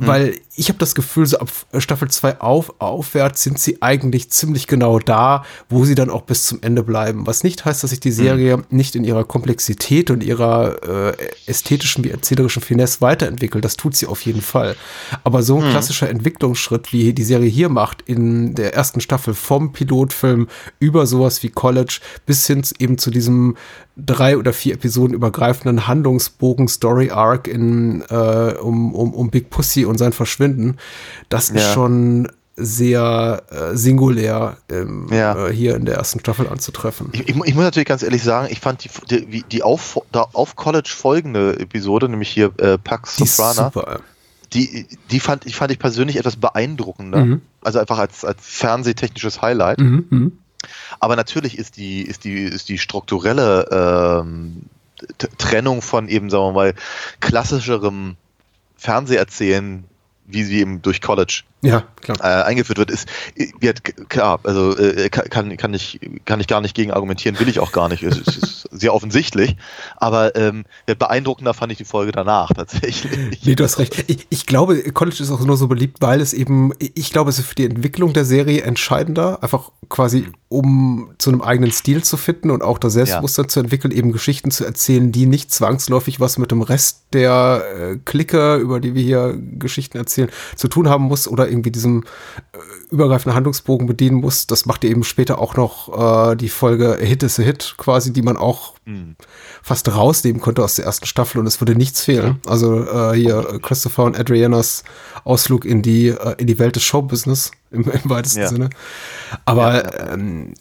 Äh, Weil ich habe das Gefühl, so ab Staffel 2 auf, aufwärts sind sie eigentlich ziemlich genau da, wo sie dann auch bis zum Ende bleiben. Was nicht heißt, dass sich die Serie nicht in ihrer Komplexität und ihrer äh, ästhetischen wie erzählerischen Finesse weiterentwickelt. Das tut sie auf jeden Fall. Aber so ein klassischer Entwicklungsschritt, wie die Serie hier macht, in der ersten Staffel vom Pilotfilm über sowas wie College bis hin eben zu diesem drei oder vier Episoden übergreifenden Handlungsbogen Story Arc in äh, um, um, um Big Pussy und sein Verschwinden, das ist Ja. schon sehr äh, singulär ähm, Ja. äh, hier in der ersten Staffel anzutreffen. Ich, ich, ich muss natürlich ganz ehrlich sagen, ich fand die, die, die auf, auf College folgende Episode, nämlich hier äh, Pax Die ist Soprana, super. die, die fand, ich fand ich persönlich etwas beeindruckender. Mhm. Also einfach als, als fernsehtechnisches Highlight. Mhm, mhm. Aber natürlich ist die, ist die, ist die strukturelle ähm, Trennung von eben, sagen wir mal, klassischerem Fernseherzählen, wie sie eben durch College ja, klar. Äh, eingeführt wird, ist wird klar, also äh, kann, kann, ich, kann ich gar nicht gegen argumentieren, will ich auch gar nicht. Es ist sehr offensichtlich. Aber ähm, beeindruckender fand ich die Folge danach tatsächlich. Nee, du hast recht. Ich, ich, glaube, College ist auch nur so beliebt, weil es eben, ich glaube, es ist für die Entwicklung der Serie entscheidender, einfach quasi um zu einem eigenen Stil zu finden und auch das Selbstbewusstsein ja. zu entwickeln, eben Geschichten zu erzählen, die nicht zwangsläufig was mit dem Rest der äh, Clique, über die wir hier Geschichten erzählen, zu tun haben muss oder irgendwie diesem äh, übergreifenden Handlungsbogen bedienen muss. Das macht eben später auch noch äh, die Folge Hit is a Hit quasi, die man auch mhm. fast rausnehmen konnte aus der ersten Staffel und es würde nichts fehlen. Also äh, hier Christopher und Adrianas Ausflug in die, äh, in die Welt des Showbusiness im, im weitesten ja. Sinne. Aber ja. ähm,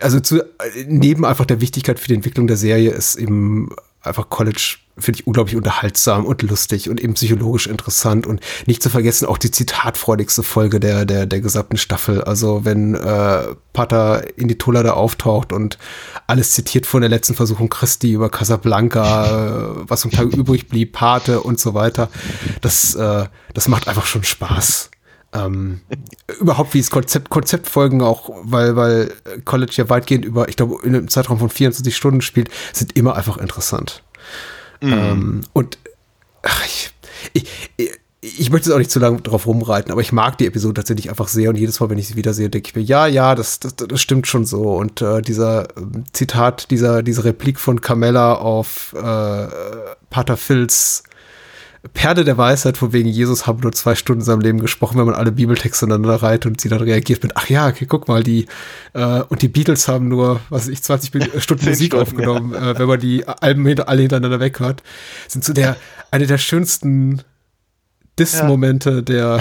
also zu, neben einfach der Wichtigkeit für die Entwicklung der Serie ist eben einfach College finde ich unglaublich unterhaltsam und lustig und eben psychologisch interessant und nicht zu vergessen auch die zitatfreudigste Folge der der der gesamten Staffel. Also wenn äh, Pater in die Tulla da auftaucht und alles zitiert von der letzten Versuchung Christi über Casablanca, äh, was vom Tag übrig blieb, Pate und so weiter. Das äh, das macht einfach schon Spaß. Ähm, überhaupt wie es Konzept, Konzeptfolgen auch, weil, weil College ja weitgehend über, ich glaube, in einem Zeitraum von 24 Stunden spielt, sind immer einfach interessant. Mhm. Ähm, und ach, ich, ich, ich, ich möchte jetzt auch nicht zu lange drauf rumreiten, aber ich mag die Episode tatsächlich einfach sehr und jedes Mal, wenn ich sie wiedersehe, denke ich mir, ja, ja, das, das, das stimmt schon so. Und äh, dieser ähm, Zitat, dieser, diese Replik von Carmella auf äh, Pater Phils Perle der Weisheit, von wegen Jesus haben nur zwei Stunden in seinem Leben gesprochen, wenn man alle Bibeltexte aneinander reiht und sie dann reagiert mit, ach ja, okay, guck mal, die, äh, und die Beatles haben nur, was weiß ich, 20 Stunden Musik Stunden, aufgenommen, ja. äh, wenn man die Alben hinter, alle hintereinander weghört, sind so der, eine der schönsten Diss-Momente ja. der,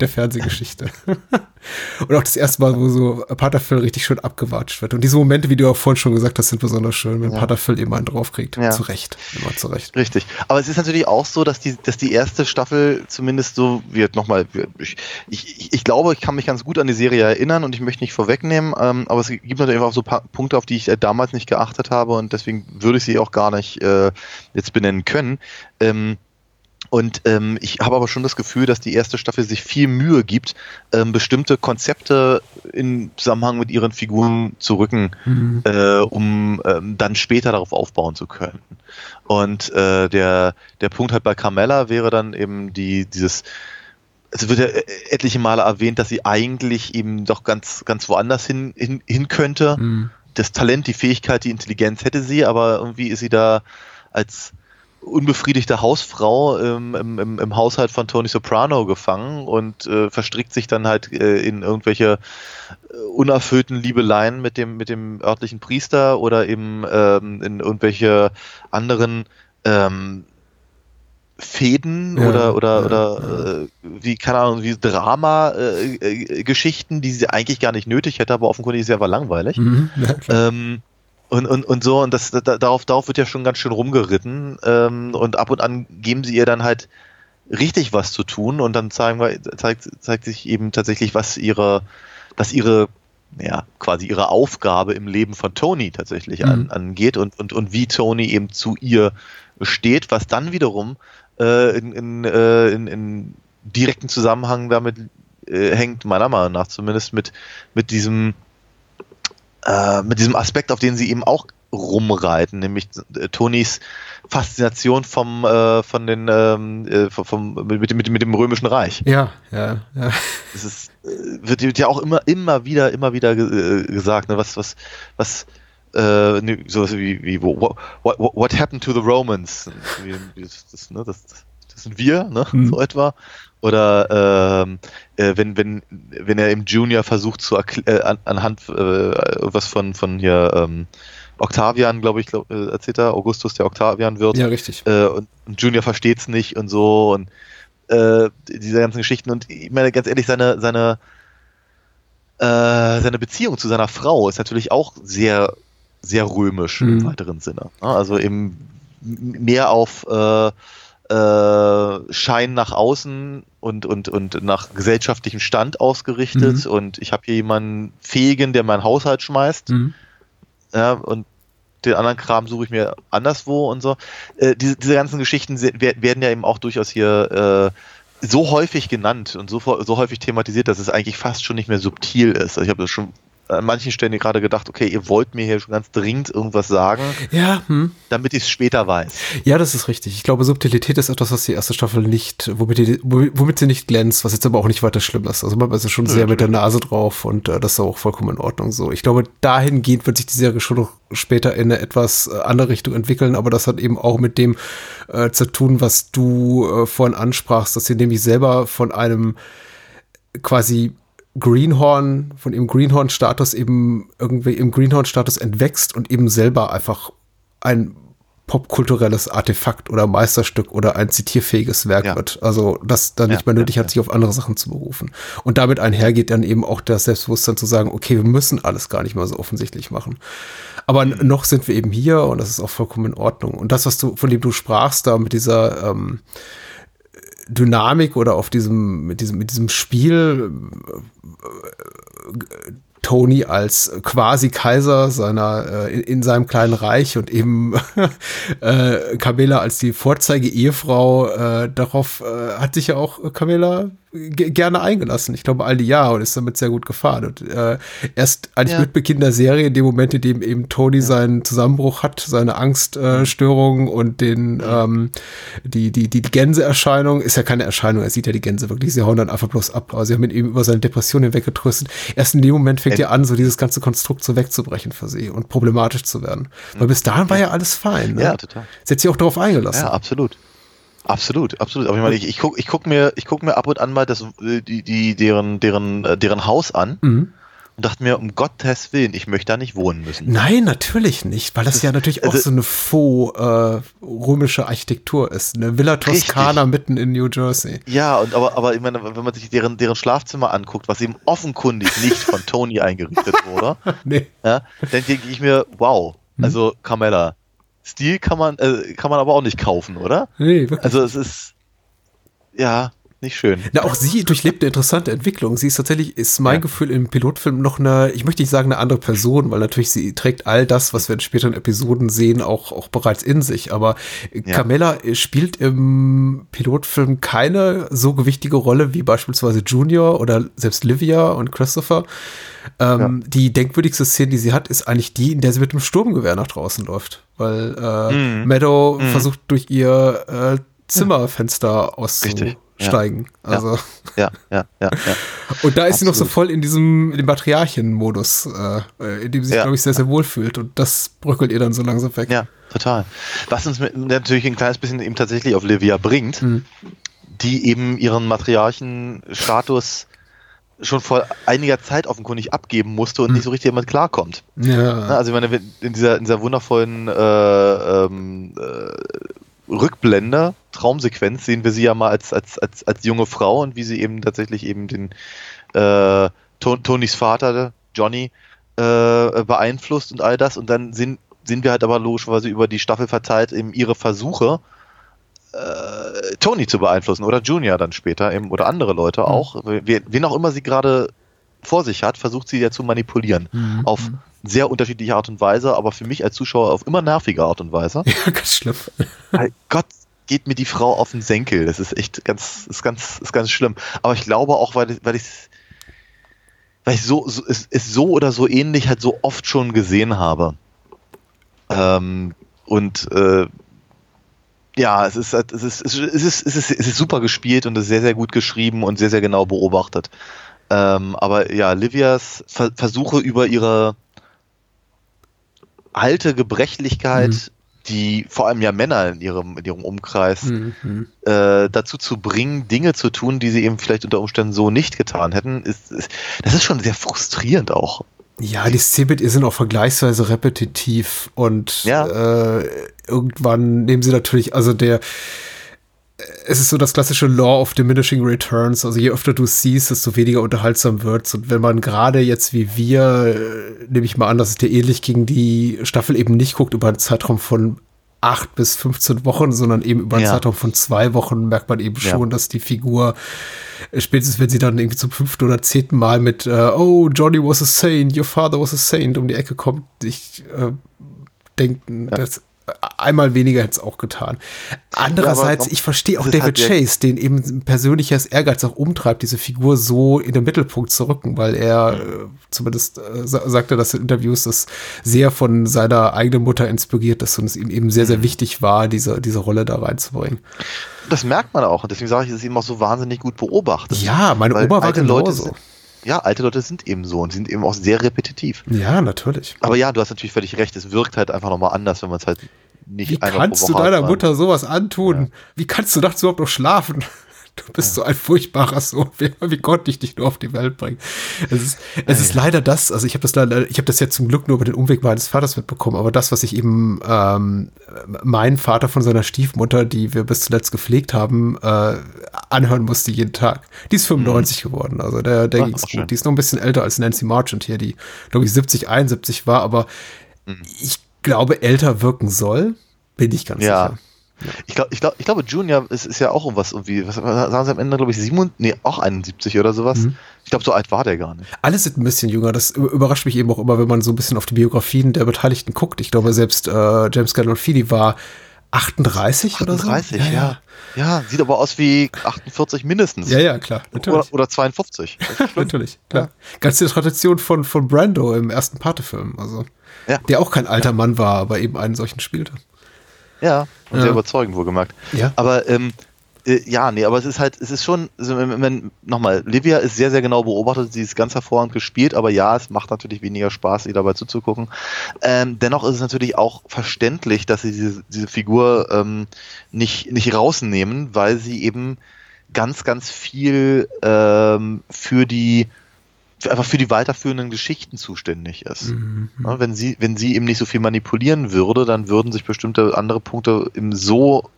der Fernsehgeschichte. und auch das erste Mal, wo so Pater Phil richtig schön abgewatscht wird. Und diese Momente, wie du auch vorhin schon gesagt hast, sind besonders schön, wenn ja. Pater Phil immer einen draufkriegt. Ja. Zu Recht. Immer zu Recht. Richtig. Aber es ist natürlich auch so, dass die, dass die erste Staffel zumindest so wird nochmal, ich, ich, ich glaube, ich kann mich ganz gut an die Serie erinnern und ich möchte nicht vorwegnehmen, ähm, aber es gibt natürlich auch so paar Punkte, auf die ich äh, damals nicht geachtet habe und deswegen würde ich sie auch gar nicht äh, jetzt benennen können. Ähm, und ähm, ich habe aber schon das Gefühl, dass die erste Staffel sich viel Mühe gibt, ähm, bestimmte Konzepte in Zusammenhang mit ihren Figuren zu rücken, mhm. äh, um ähm, dann später darauf aufbauen zu können. Und äh, der, der Punkt halt bei Carmella wäre dann eben die, dieses, es wird ja etliche Male erwähnt, dass sie eigentlich eben doch ganz, ganz woanders hin, hin, hin könnte. Mhm. Das Talent, die Fähigkeit, die Intelligenz hätte sie, aber irgendwie ist sie da als unbefriedigte Hausfrau ähm, im, im, im, Haushalt von Tony Soprano gefangen und äh, verstrickt sich dann halt äh, in irgendwelche äh, unerfüllten Liebeleien mit dem, mit dem örtlichen Priester oder eben ähm, in irgendwelche anderen ähm, Fäden ja, oder oder ja, oder ja. Äh, wie keine Ahnung wie Drama-Geschichten, äh, äh, die sie eigentlich gar nicht nötig hätte, aber offenkundig ist sie aber langweilig. Mhm, und, und, und so, und das, da, darauf, darauf wird ja schon ganz schön rumgeritten. Ähm, und ab und an geben sie ihr dann halt richtig was zu tun und dann zeigen wir, zeigt, zeigt sich eben tatsächlich, was ihre, dass ihre, ja, quasi ihre Aufgabe im Leben von Tony tatsächlich mhm. an, angeht und, und, und wie Tony eben zu ihr steht, was dann wiederum äh, in, in, äh, in, in direkten Zusammenhang damit äh, hängt, meiner Meinung nach zumindest mit, mit diesem äh, mit diesem Aspekt, auf den sie eben auch rumreiten, nämlich äh, Tonys Faszination vom äh, von den ähm, äh, vom, mit, mit, mit dem römischen Reich. Ja, ja, ja. Das ist, äh, wird, wird ja auch immer immer wieder immer wieder ge gesagt, ne, was was was äh, ne, sowas wie, wie what, what, what happened to the Romans? Das, das, ne, das, das sind wir, ne, mhm. so etwa. Oder ähm, äh, wenn, wenn, wenn er im Junior versucht zu äh, an, anhand äh, was von, von hier ähm, Octavian, glaube ich, glaub, äh, erzählt er, Augustus, der Octavian wird. Ja, richtig. Äh, und, und Junior versteht es nicht und so und äh, diese ganzen Geschichten. Und ich meine, ganz ehrlich, seine, seine, äh, seine Beziehung zu seiner Frau ist natürlich auch sehr, sehr römisch mhm. im weiteren Sinne. Also eben mehr auf äh, äh, Schein nach außen und, und, und nach gesellschaftlichem Stand ausgerichtet mhm. und ich habe hier jemanden fähigen, der meinen Haushalt schmeißt. Mhm. Ja, und den anderen Kram suche ich mir anderswo und so. Äh, diese, diese ganzen Geschichten werden ja eben auch durchaus hier so häufig genannt und so, so häufig thematisiert, dass es eigentlich fast schon nicht mehr subtil ist. Also ich habe das schon an manchen Stellen gerade gedacht, okay, ihr wollt mir hier schon ganz dringend irgendwas sagen, Ja, hm. damit ich es später weiß. Ja, das ist richtig. Ich glaube, Subtilität ist etwas, was die erste Staffel nicht, womit, die, womit sie nicht glänzt, was jetzt aber auch nicht weiter schlimm ist. Also man ist schon sehr mit der Nase drauf und äh, das ist auch vollkommen in Ordnung so. Ich glaube, dahingehend wird sich die Serie schon noch später in eine etwas äh, andere Richtung entwickeln, aber das hat eben auch mit dem äh, zu tun, was du äh, vorhin ansprachst, dass sie nämlich selber von einem quasi Greenhorn, von ihrem Greenhorn-Status eben irgendwie im Greenhorn-Status entwächst und eben selber einfach ein popkulturelles Artefakt oder Meisterstück oder ein zitierfähiges Werk Ja. wird. Also das dann Ja, nicht mehr nötig ja, hat, sich auf andere Sachen zu berufen. Und damit einhergeht dann eben auch das Selbstbewusstsein zu sagen, okay, wir müssen alles gar nicht mal so offensichtlich machen. Aber n- noch sind wir eben hier und das ist auch vollkommen in Ordnung. Und das, was du, von dem du sprachst, da mit dieser ähm, Dynamik oder auf diesem, mit diesem, mit diesem Spiel, äh, Tony als quasi Kaiser seiner äh, in, in seinem kleinen Reich und eben äh, Camilla als die Vorzeige-Ehefrau. Äh, darauf äh, hat sich ja auch Camilla gerne eingelassen. Ich glaube, all die Jahre und ist damit sehr gut gefahren. Und äh, erst eigentlich Ja. mit Beginn der Serie, in dem Moment, in dem eben Tony seinen Zusammenbruch hat, seine Angststörung äh, Störung und den ähm, die, die, die Gänseerscheinung ist ja keine Erscheinung, er sieht ja die Gänse wirklich, sie hauen dann einfach bloß ab. Aber sie haben ihn eben über seine Depression hinweggetröstet. Erst in dem Moment fängt ja an, so dieses ganze Konstrukt so wegzubrechen für sie und problematisch zu werden. Weil bis dahin war ja alles fein. Ne? Ja, total. Sie hat sich auch darauf eingelassen. Ja, absolut. Absolut, absolut. Aber ich meine, ich, ich guck, ich guck mir, ich guck mir ab und an mal das, die, die, deren, deren, äh, deren Haus an Mhm. und dachte mir, um Gottes Willen, ich möchte da nicht wohnen müssen. Nein, natürlich nicht, weil das ja natürlich auch also- so eine faux äh, römische Architektur ist. Eine Villa Toskana Richtig. mitten in New Jersey. Ja, und aber, aber ich meine, wenn man sich deren, deren Schlafzimmer anguckt, was eben offenkundig nicht von Tony eingerichtet wurde, Nee. ja, dann denke ich mir, wow, also Carmella, Stil kann man, äh, kann man aber auch nicht kaufen, oder? Nee, wirklich. Also es ist, ja, nicht schön. Na, auch sie durchlebt eine interessante Entwicklung. Sie ist tatsächlich, ist mein Ja. Gefühl im Pilotfilm noch eine, ich möchte nicht sagen eine andere Person, weil natürlich sie trägt all das, was wir in späteren Episoden sehen, auch, auch bereits in sich. Aber Carmella spielt im Pilotfilm keine so gewichtige Rolle wie beispielsweise Junior oder selbst Livia und Christopher. Ähm, Die denkwürdigste Szene, die sie hat, ist eigentlich die, in der sie mit dem Sturmgewehr nach draußen läuft. Weil äh, Mhm. Meadow Mhm. versucht durch ihr äh, Zimmerfenster Richtig. Ja. Also Ja, ja, ja, ja. und da ist sie noch so Absolut. voll in diesem in dem Patriarchen-Modus, äh, in dem sie sich, glaube ich, sehr, sehr wohl fühlt. Und das bröckelt ihr dann so langsam weg. Ja, total. Was uns natürlich ein kleines bisschen eben tatsächlich auf Livia bringt, Mhm. die eben ihren Matriarchen-Status schon vor einiger Zeit offenkundig abgeben musste und nicht so richtig damit klarkommt. Ja. Ne, Also ich meine, in dieser, in dieser wundervollen äh, ähm, äh, Rückblende, Traumsequenz, sehen wir sie ja mal als, als, als, als junge Frau und wie sie eben tatsächlich eben den äh, Ton- Tonys Vater, Johnny, äh, beeinflusst und all das. Und dann sehen, sehen wir halt aber logischerweise über die Staffel verteilt eben ihre Versuche, äh, Tony zu beeinflussen oder Junior dann später eben oder andere Leute auch. Wen, wen auch immer sie gerade vor sich hat, versucht sie ja zu manipulieren. Mhm. Auf sehr unterschiedliche Art und Weise, aber für mich als Zuschauer auf immer nervige Art und Weise. Ja, ganz schlimm. Weil Gott geht mir die Frau auf den Senkel. Das ist echt ganz, ist ganz, ist ganz schlimm. Aber ich glaube auch, weil, ich- weil ich weil ich so, so es, es so oder so ähnlich halt so oft schon gesehen habe. Ähm, und äh, ja, es ist, halt- es ist, es ist, es ist, es ist, es ist super gespielt und es ist sehr, sehr gut geschrieben und sehr, sehr genau beobachtet. Ähm, aber ja, Livias Ver Versuche über ihre alte Gebrechlichkeit, Mhm. die vor allem ja Männer in ihrem, in ihrem Umkreis Mhm. äh, dazu zu bringen, Dinge zu tun, die sie eben vielleicht unter Umständen so nicht getan hätten, ist, ist das ist schon sehr frustrierend auch. Ja, die ihr sind auch vergleichsweise repetitiv und Ja. äh, irgendwann nehmen sie natürlich, also der es ist so das klassische Law of Diminishing Returns. Also je öfter du es siehst, desto weniger unterhaltsam wird's. Und wenn man gerade jetzt wie wir, äh, nehme ich mal an, dass es dir ähnlich ging, die Staffel eben nicht guckt über einen Zeitraum von acht bis 15 Wochen, sondern eben über einen Ja. Zeitraum von zwei Wochen, merkt man eben Ja. schon, dass die Figur äh, spätestens wenn sie dann irgendwie zum fünften oder zehnten Mal mit äh, Oh, Johnny was a saint, your father was a saint um die Ecke kommt, ich äh, denke, das einmal weniger hätte es auch getan. Andererseits, Ja, ich verstehe auch David Chase, den eben persönliches Ehrgeiz auch umtreibt, diese Figur so in den Mittelpunkt zu rücken, weil er äh, zumindest äh, sa sagte das in Interviews, das sehr von seiner eigenen Mutter inspiriert ist und es ihm eben Mhm. sehr, sehr wichtig war, diese, diese Rolle da reinzubringen. Das merkt man auch. Und deswegen sage ich, es ist eben auch so wahnsinnig gut beobachtet. Ja, meine Weil Oma war Leute genauso. sind, Ja, alte Leute sind eben so und sind eben auch sehr repetitiv. Ja, natürlich. Aber ja, du hast natürlich völlig recht. Es wirkt halt einfach nochmal anders, wenn man es halt nicht Wie kannst du deiner. Mutter sowas antun? Wie kannst du nachts überhaupt noch schlafen? Du bist so ein furchtbarer Sohn. Wie, wie konnte ich dich nur auf die Welt bringen? Es ist, es ist leider das, also ich habe das leider, ich habe das ja zum Glück nur über den Umweg meines Vaters mitbekommen, aber das, was ich eben ähm, meinen Vater von seiner Stiefmutter, die wir bis zuletzt gepflegt haben, äh, anhören musste jeden Tag. Die ist 95 geworden, also der, der Ah, ging's auch schön. gut. Die ist noch ein bisschen älter als Nancy Marchant hier, die, glaube ich, 70, 71 war, aber ich glaube, älter wirken soll, bin ich ganz Ja. sicher. Ich glaube, ich, glaub, ich glaube, Junior ist, ist ja auch um was irgendwie, was sagen sie am Ende, glaube ich, 7, nee, auch 71 oder sowas. Mhm. Ich glaube, so alt war der gar nicht. Alle sind ein bisschen jünger. Das überrascht mich eben auch immer, wenn man so ein bisschen auf die Biografien der Beteiligten guckt. Ich glaube, selbst äh, James Gandolfini war 38, oder so. 38, ja. ja. sieht aber aus wie 48 mindestens. Ja, ja, klar. Oder, Natürlich. oder 52. natürlich, klar. Ganz die Tradition von, von Brando im ersten Pate-Film. Also, Ja. der auch kein alter Mann war, aber eben einen solchen spielte. Ja, und Ja. sehr überzeugend wohlgemerkt. Ja. Aber ähm, äh, ja, nee, aber es ist halt, es ist schon, also, wenn, wenn, nochmal, Livia ist sehr, sehr genau beobachtet, sie ist ganz hervorragend gespielt, aber ja, es macht natürlich weniger Spaß, ihr dabei zuzugucken. Ähm, dennoch ist es natürlich auch verständlich, dass sie diese, diese Figur ähm, nicht, nicht rausnehmen, weil sie eben ganz, ganz viel ähm, für die einfach für die weiterführenden Geschichten zuständig ist. Ja, wenn sie, wenn sie eben nicht so viel manipulieren würde, dann würden sich bestimmte andere Punkte eben so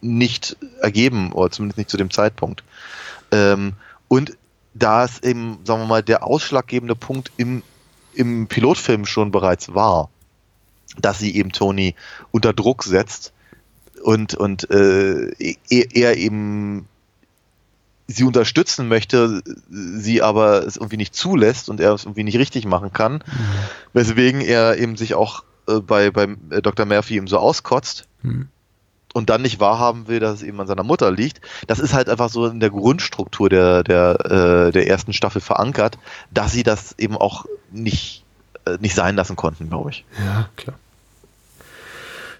nicht ergeben, oder zumindest nicht zu dem Zeitpunkt. Ähm, und da es eben, sagen wir mal, der ausschlaggebende Punkt im, im Pilotfilm schon bereits war, dass sie eben Tony unter Druck setzt und, und äh, er, er eben sie unterstützen möchte, sie aber es irgendwie nicht zulässt und er es irgendwie nicht richtig machen kann, weswegen er eben sich auch äh, bei beim äh, Dr. Murphy eben so auskotzt Hm. und dann nicht wahrhaben will, dass es eben an seiner Mutter liegt. Das ist halt einfach so in der Grundstruktur der der äh, der ersten Staffel verankert, dass sie das eben auch nicht äh, nicht sein lassen konnten, glaube ich. Ja, klar.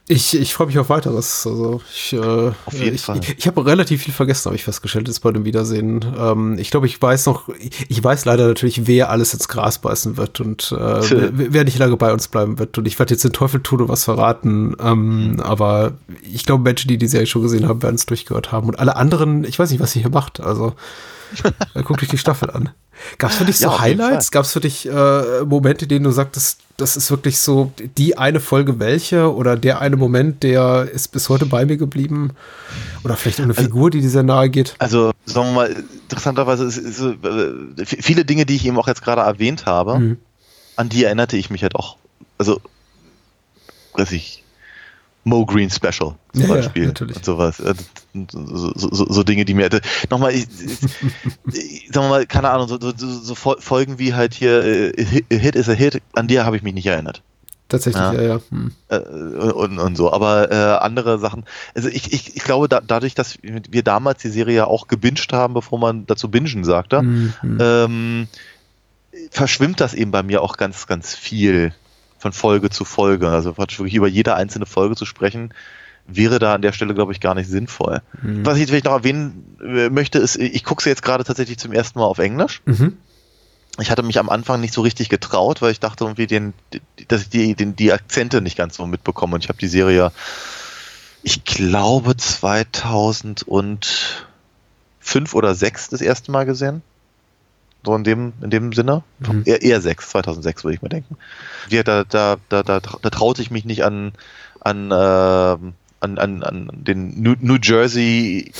Ich, ich freue mich auf weiteres. Also ich, äh, Auf jeden ich, Fall. Ich, ich habe relativ viel vergessen, habe ich festgestellt, jetzt bei dem Wiedersehen. Ähm, ich glaube, ich weiß noch, ich weiß leider natürlich, wer alles ins Gras beißen wird und äh, wer, wer nicht lange bei uns bleiben wird. Und ich werde jetzt den Teufel tun und was verraten. Ähm, aber ich glaube, Menschen, die die Serie schon gesehen haben, werden es durchgehört haben. Und alle anderen, ich weiß nicht, was ihr hier macht. Also äh, guckt euch die Staffel an. Gab es für dich so Ja, Highlights? Gab es für dich äh, Momente, in denen du sagtest, das ist wirklich so die eine Folge welche oder der eine Moment, der ist bis heute bei mir geblieben? Oder vielleicht eine Figur, die dir sehr nahe geht? Also, sagen wir mal, interessanterweise ist, ist, äh, viele Dinge, die ich eben auch jetzt gerade erwähnt habe, Mhm. an die erinnerte ich mich halt auch. Also, weiß ich, Mo Green Special zum Ja, ja, Beispiel. natürlich. Und sowas. Äh, So, so, so, Dinge, die mir hätte. Nochmal, ich, ich, sagen wir mal, keine Ahnung, so, so, so Fol- Folgen wie halt hier äh, Hit is a Hit, an die habe ich mich nicht erinnert. Tatsächlich, ja, Ja. ja. Hm. Äh, und, und so. Aber äh, andere Sachen, also ich, ich, ich glaube, da, dadurch, dass wir damals die Serie ja auch gebinged haben, bevor man dazu bingen sagte, Mhm. ähm, verschwimmt das eben bei mir auch ganz, ganz viel von Folge zu Folge. Also praktisch wirklich über jede einzelne Folge zu sprechen, wäre da an der Stelle, glaube ich, gar nicht sinnvoll. Mhm. Was ich vielleicht noch erwähnen äh, möchte, ist, ich gucke sie jetzt gerade tatsächlich zum ersten Mal auf Englisch. Mhm. Ich hatte mich am Anfang nicht so richtig getraut, weil ich dachte irgendwie, den, dass ich die, den, die Akzente nicht ganz so mitbekomme. Und ich habe die Serie, ich glaube, 2005 oder 6 das erste Mal gesehen. So in dem, in dem Sinne. Mhm. Eher, eher 6, 2006 würde ich mal denken. Ja, da, da, da, da, da traute ich mich nicht an, an, ähm, an, an, an den New, New Jersey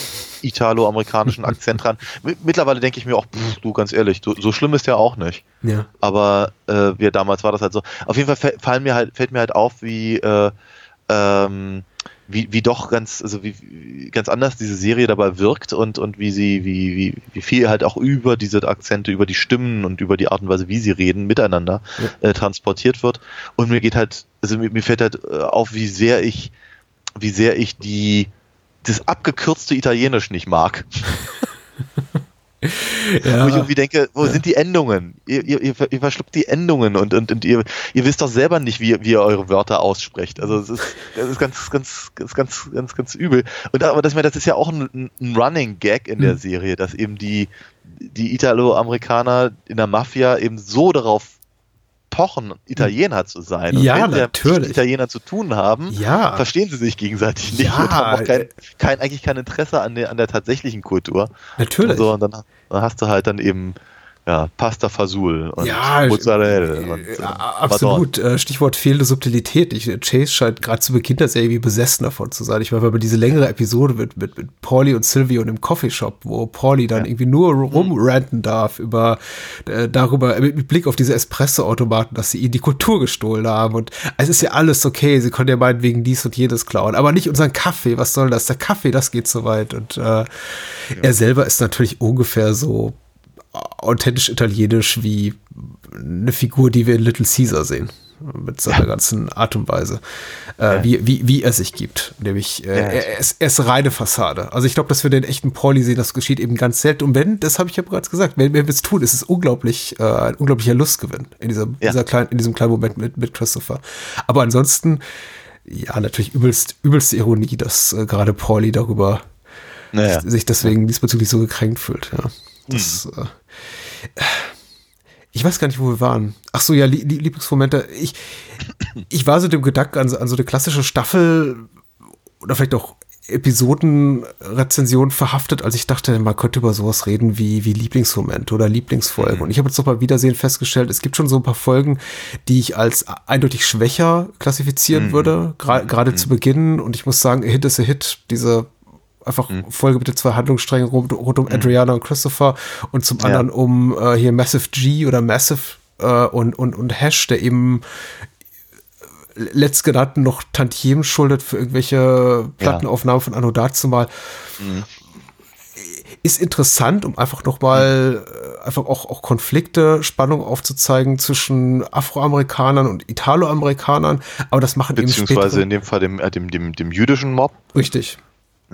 italo-amerikanischen Akzent ran. Mi- Mittlerweile denke ich mir auch, pff, du ganz ehrlich, so, so schlimm ist der auch nicht. Ja. Aber äh, wie damals war das halt so. Auf jeden Fall fä- fallen mir halt, fällt mir halt auf, wie äh, ähm, wie, wie doch ganz, also wie, wie ganz anders diese Serie dabei wirkt und, und wie sie, wie, wie, wie viel halt auch über diese Akzente, über die Stimmen und über die Art und Weise, wie sie reden, miteinander Ja. äh, transportiert wird. Und mir geht halt, also mir, mir fällt halt äh, auf, wie sehr ich, wie sehr ich die, das abgekürzte Italienisch nicht mag. Wo ich irgendwie denke, wo sind die Endungen? Ihr, ihr, ihr, ver- ihr verschluckt die Endungen und, und, und ihr, ihr wisst doch selber nicht, wie, ihr- wie ihr eure Wörter aussprecht. Also es ist, das ist ganz, ganz, ganz, ganz, ganz, ganz übel. Und aber das, das ist ja auch ein, ein Running Gag in der Hm. Serie, dass eben die, die Italo-Amerikaner in der Mafia eben so darauf pochen, Italiener zu sein. Ja, wenn sie natürlich. mit Italienern zu tun haben, Ja. verstehen sie sich gegenseitig nicht Ja. und haben auch kein, kein, eigentlich kein Interesse an der, an der tatsächlichen Kultur. Natürlich. Und, so, und dann, dann hast du halt dann eben ja, Pasta Fasul und Ja, Mozzarella. Und, Äh, äh, Absolut. Äh, Stichwort fehlende Subtilität. Ich, Chase scheint gerade zu Beginn der Serie wie besessen davon zu sein. Ich meine, weil man diese längere Episode mit, mit, mit Pauli und Sylvie und im Coffeeshop, wo Pauli dann irgendwie nur rumranten darf über äh, darüber, mit, Blick auf diese Espresso-Automaten, dass sie ihnen die Kultur gestohlen haben. Und es ist ja alles okay, sie können ja meinetwegen dies und jenes klauen, aber nicht unseren Kaffee. Was soll das? Der Kaffee, das geht so weit. Und äh, er selber ist natürlich ungefähr so authentisch italienisch wie eine Figur, die wir in Little Caesar sehen. Mit seiner ganzen Art und Weise, äh, wie, wie, wie er sich gibt. Nämlich, äh, Ja. er, ist, er ist reine Fassade. Also ich glaube, dass wir den echten Pauli sehen, das geschieht eben ganz selten. Und wenn, das habe ich ja bereits gesagt, wenn wir es tun, ist es unglaublich, äh, ein unglaublicher Lustgewinn in, dieser, Ja. dieser kleinen, in diesem kleinen Moment mit, mit Christopher. Aber ansonsten, ja, natürlich übelst, übelste Ironie, dass äh, gerade Pauli darüber Naja. sich deswegen diesbezüglich so gekränkt fühlt. Ja. Das, äh, ich weiß gar nicht, wo wir waren. Ach so, ja, Lie Lie- Lieblingsmomente. Ich, ich war so dem Gedanken an, so- an so eine klassische Staffel oder vielleicht auch Episodenrezension verhaftet, als ich dachte, man könnte über sowas reden wie, wie Lieblingsmomente oder Lieblingsfolgen. Und ich habe jetzt noch mal Wiedersehen festgestellt, es gibt schon so ein paar Folgen, die ich als eindeutig schwächer klassifizieren würde, gra- gerade zu Beginn. Und ich muss sagen, A Hit is a Hit, diese einfach Folge mit den zwei Handlungssträngen rund, rund um Adriana und Christopher und zum Ja. anderen um äh, hier Massive G oder Massive äh, und, und, und Hash, der eben letztgenannten noch Tantiemen schuldet für irgendwelche Plattenaufnahmen von Anno dazumal. Ist interessant, um einfach noch mal äh, einfach auch, auch Konflikte, Spannung aufzuzeigen zwischen Afroamerikanern und Italoamerikanern, aber das machen eben Beziehungsweise in dem Fall dem, äh, dem, dem, dem jüdischen Mob. Richtig.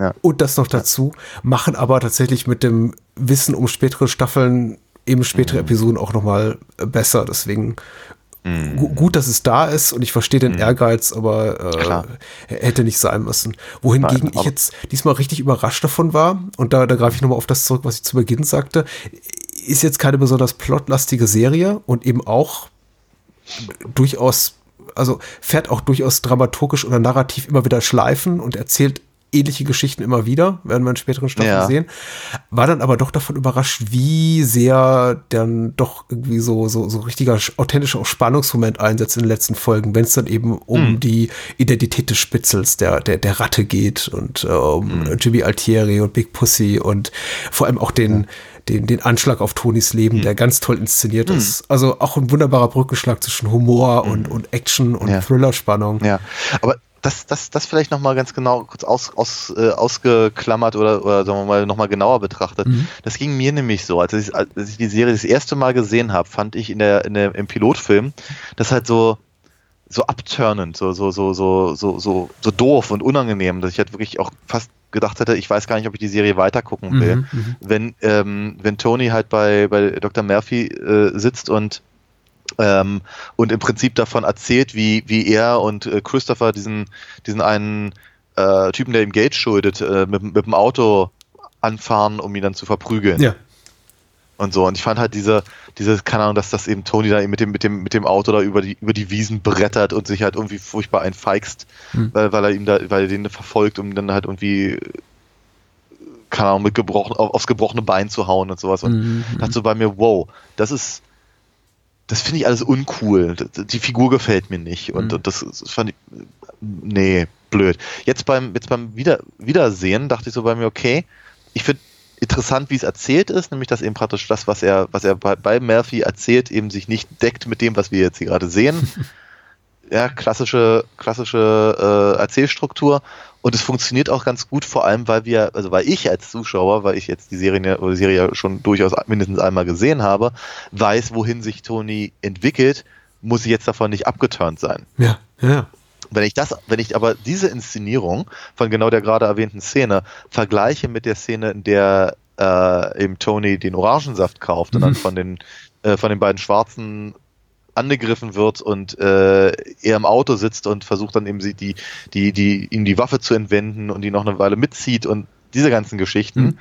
Ja. Und das noch dazu, machen aber tatsächlich mit dem Wissen um spätere Staffeln eben spätere Mhm. Episoden auch noch mal äh, besser. Deswegen gu gut, dass es da ist und ich verstehe den Ehrgeiz, aber Mhm. Äh, hätte nicht sein müssen. Wohingegen Nein, ich jetzt diesmal richtig überrascht davon war, und da, da greife ich nochmal auf das zurück, was ich zu Beginn sagte, ist jetzt keine besonders plotlastige Serie und eben auch durchaus, also fährt auch durchaus dramaturgisch oder narrativ immer wieder Schleifen und erzählt ähnliche Geschichten immer wieder, werden wir in späteren Staffeln Ja. sehen. War dann aber doch davon überrascht, wie sehr dann doch irgendwie so, so, so richtiger sch- authentischer Spannungsmoment einsetzt in den letzten Folgen, wenn es dann eben um die Identität des Spitzels, der, der, der Ratte geht und äh, um Jimmy Altieri und Big Pussy und vor allem auch den, den, den Anschlag auf Tonys Leben, der ganz toll inszeniert ist. Also auch ein wunderbarer Brückenschlag zwischen Humor und, und Action und Ja. Thriller-Spannung. Ja, aber das, das, das vielleicht nochmal ganz genau kurz aus, aus, äh, ausgeklammert oder, oder sagen wir mal nochmal genauer betrachtet. Das ging mir nämlich so, als ich, als ich die Serie das erste Mal gesehen habe, fand ich in der, in der, im Pilotfilm das halt so, so abturnend, so, so, so, so, so, so, so doof und unangenehm, dass ich halt wirklich auch fast gedacht hätte, ich weiß gar nicht, ob ich die Serie weitergucken will. Mhm, Wenn, ähm, wenn Tony halt bei, bei Dr. Murphy äh, sitzt und ähm, und im Prinzip davon erzählt, wie, wie er und äh, Christopher diesen, diesen einen äh, Typen, der ihm Geld schuldet, äh, mit, mit dem Auto anfahren, um ihn dann zu verprügeln. Ja. Und so. Und ich fand halt diese, diese, keine Ahnung, dass das eben Tony da eben mit dem, mit dem, mit dem Auto da über die, über die Wiesen brettert und sich halt irgendwie furchtbar einfeigst, Hm. weil, weil er ihm da, weil er den verfolgt, um dann halt irgendwie, keine Ahnung, mit gebrochen, auf, aufs gebrochene Bein zu hauen und sowas. Und Mhm. dachte so bei mir, wow, das ist, das finde ich alles uncool. Die Figur gefällt mir nicht. Und, Mhm. das, das fand ich, nee, blöd. Jetzt beim, jetzt beim Wieder, Wiedersehen dachte ich so bei mir, okay, ich finde interessant, wie es erzählt ist, nämlich dass eben praktisch das, was er, was er bei, bei Murphy erzählt, eben sich nicht deckt mit dem, was wir jetzt hier gerade sehen. ja, klassische, klassische äh, Erzählstruktur und es funktioniert auch ganz gut, vor allem, weil wir, also weil ich als Zuschauer, weil ich jetzt die Serie, die Serie schon durchaus mindestens einmal gesehen habe, weiß, wohin sich Tony entwickelt, muss ich jetzt davon nicht abgeturnt sein. Ja, ja. Wenn ich das, wenn ich aber diese Inszenierung von genau der gerade erwähnten Szene vergleiche mit der Szene, in der äh, eben Tony den Orangensaft kauft und dann von den äh, von den beiden Schwarzen angegriffen wird und äh, er im Auto sitzt und versucht dann eben sie die, die, die, ihm die Waffe zu entwenden und die noch eine Weile mitzieht und diese ganzen Geschichten, Mhm.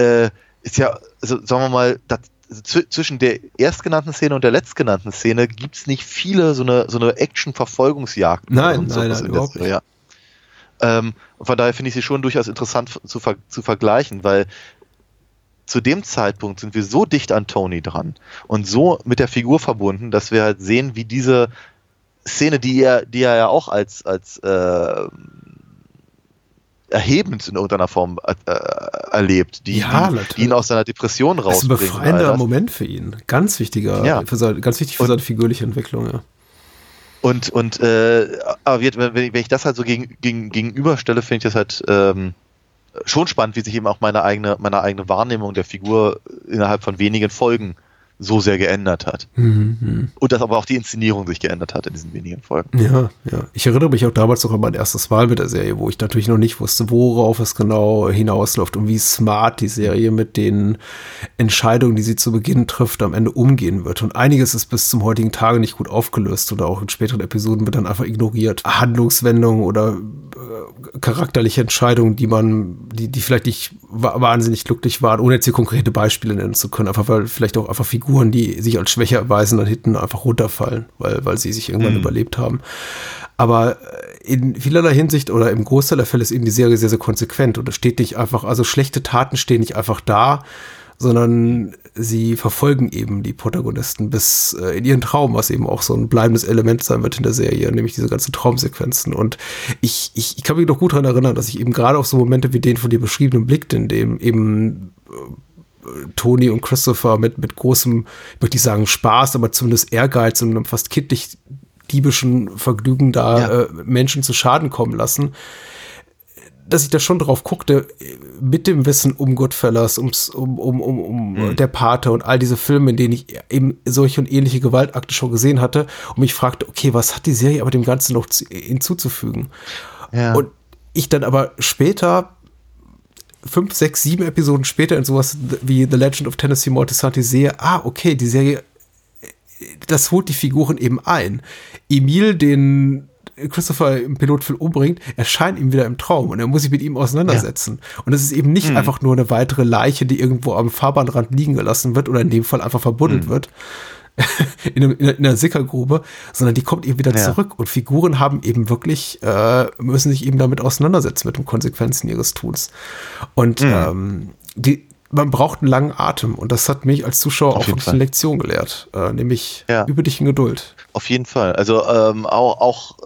äh, ist ja, also sagen wir mal, das, zw- zwischen der erstgenannten Szene und der letztgenannten Szene gibt's nicht viele so eine, so eine Action-Verfolgungsjagd. Nein, nein, nein, überhaupt Serie, Ja. Ähm, und von daher finde ich sie schon durchaus interessant zu, ver zu vergleichen, weil zu dem Zeitpunkt sind wir so dicht an Tony dran und so mit der Figur verbunden, dass wir halt sehen, wie diese Szene, die er, die er ja auch als, als äh, erhebend in irgendeiner Form äh, erlebt, die, Ja, die, ihn aus seiner Depression Das ist ein rausbringt. befreiender. Moment für ihn. Ganz wichtiger, Ja. für seine, ganz wichtig für Und- seine figürliche Entwicklung, ja. Und, und äh, aber wenn ich das halt so gegen, gegen, gegenüberstelle, finde ich das halt ähm, schon spannend, wie sich eben auch meine eigene, meine eigene Wahrnehmung der Figur innerhalb von wenigen Folgen so sehr geändert hat. Mhm. Und dass aber auch die Inszenierung sich geändert hat in diesen wenigen Folgen. Ja, ja. Ich erinnere mich auch damals noch an mein erstes Mal mit der Serie, wo ich natürlich noch nicht wusste, worauf es genau hinausläuft und wie smart die Serie mit den Entscheidungen, die sie zu Beginn trifft, am Ende umgehen wird. Und einiges ist bis zum heutigen Tage nicht gut aufgelöst oder auch in späteren Episoden wird dann einfach ignoriert. Handlungswendungen oder charakterliche Entscheidungen, die man, die, die vielleicht nicht wa wahnsinnig glücklich waren, ohne jetzt hier konkrete Beispiele nennen zu können, einfach weil vielleicht auch einfach Figuren, die sich als schwächer erweisen, dann hinten einfach runterfallen, weil, weil sie sich irgendwann Mhm. überlebt haben. Aber äh, in vielerlei Hinsicht oder im Großteil der Fälle ist eben die Serie sehr, sehr konsequent und es steht nicht einfach, also schlechte Taten stehen nicht einfach da, sondern sie verfolgen eben die Protagonisten bis äh, in ihren Traum, was eben auch so ein bleibendes Element sein wird in der Serie, nämlich diese ganzen Traumsequenzen. Und ich, ich, ich kann mich noch gut daran erinnern, dass ich eben gerade auf so Momente wie den von dir beschriebenen blickte, in dem eben äh, Tony und Christopher mit, mit großem, ich möchte nicht sagen Spaß, aber zumindest Ehrgeiz und einem fast kindlich diebischen Vergnügen da Ja. äh, Menschen zu Schaden kommen lassen dass ich da schon drauf guckte, mit dem Wissen um Goodfellas, ums, um, um, um, um der Pate und all diese Filme, in denen ich eben solche und ähnliche Gewaltakte schon gesehen hatte und mich fragte, okay, was hat die Serie aber dem Ganzen noch zu, hinzuzufügen? Ja. Und ich dann aber später, fünf, sechs, sieben Episoden später in sowas wie The Legend of Tennessee Mortisanti sehe, ah, okay, die Serie, das holt die Figuren eben ein. Emil, den Christopher im Pilotfilm umbringt, erscheint ihm wieder im Traum und er muss sich mit ihm auseinandersetzen. Und es ist eben nicht einfach nur eine weitere Leiche, die irgendwo am Fahrbahnrand liegen gelassen wird oder in dem Fall einfach verbuddelt wird. In, einem, in, einer- in einer Sickergrube, sondern die kommt eben wieder Ja. zurück. Und Figuren haben eben wirklich, äh, müssen sich eben damit auseinandersetzen, mit den Konsequenzen ihres Tuns. Und ähm, die, man braucht einen langen Atem. Und das hat mich als Zuschauer Auf auch jeden wirklich Fall. eine Lektion gelehrt, äh, nämlich Ja. über dich in Geduld. Auf jeden Fall. Also ähm, auch, auch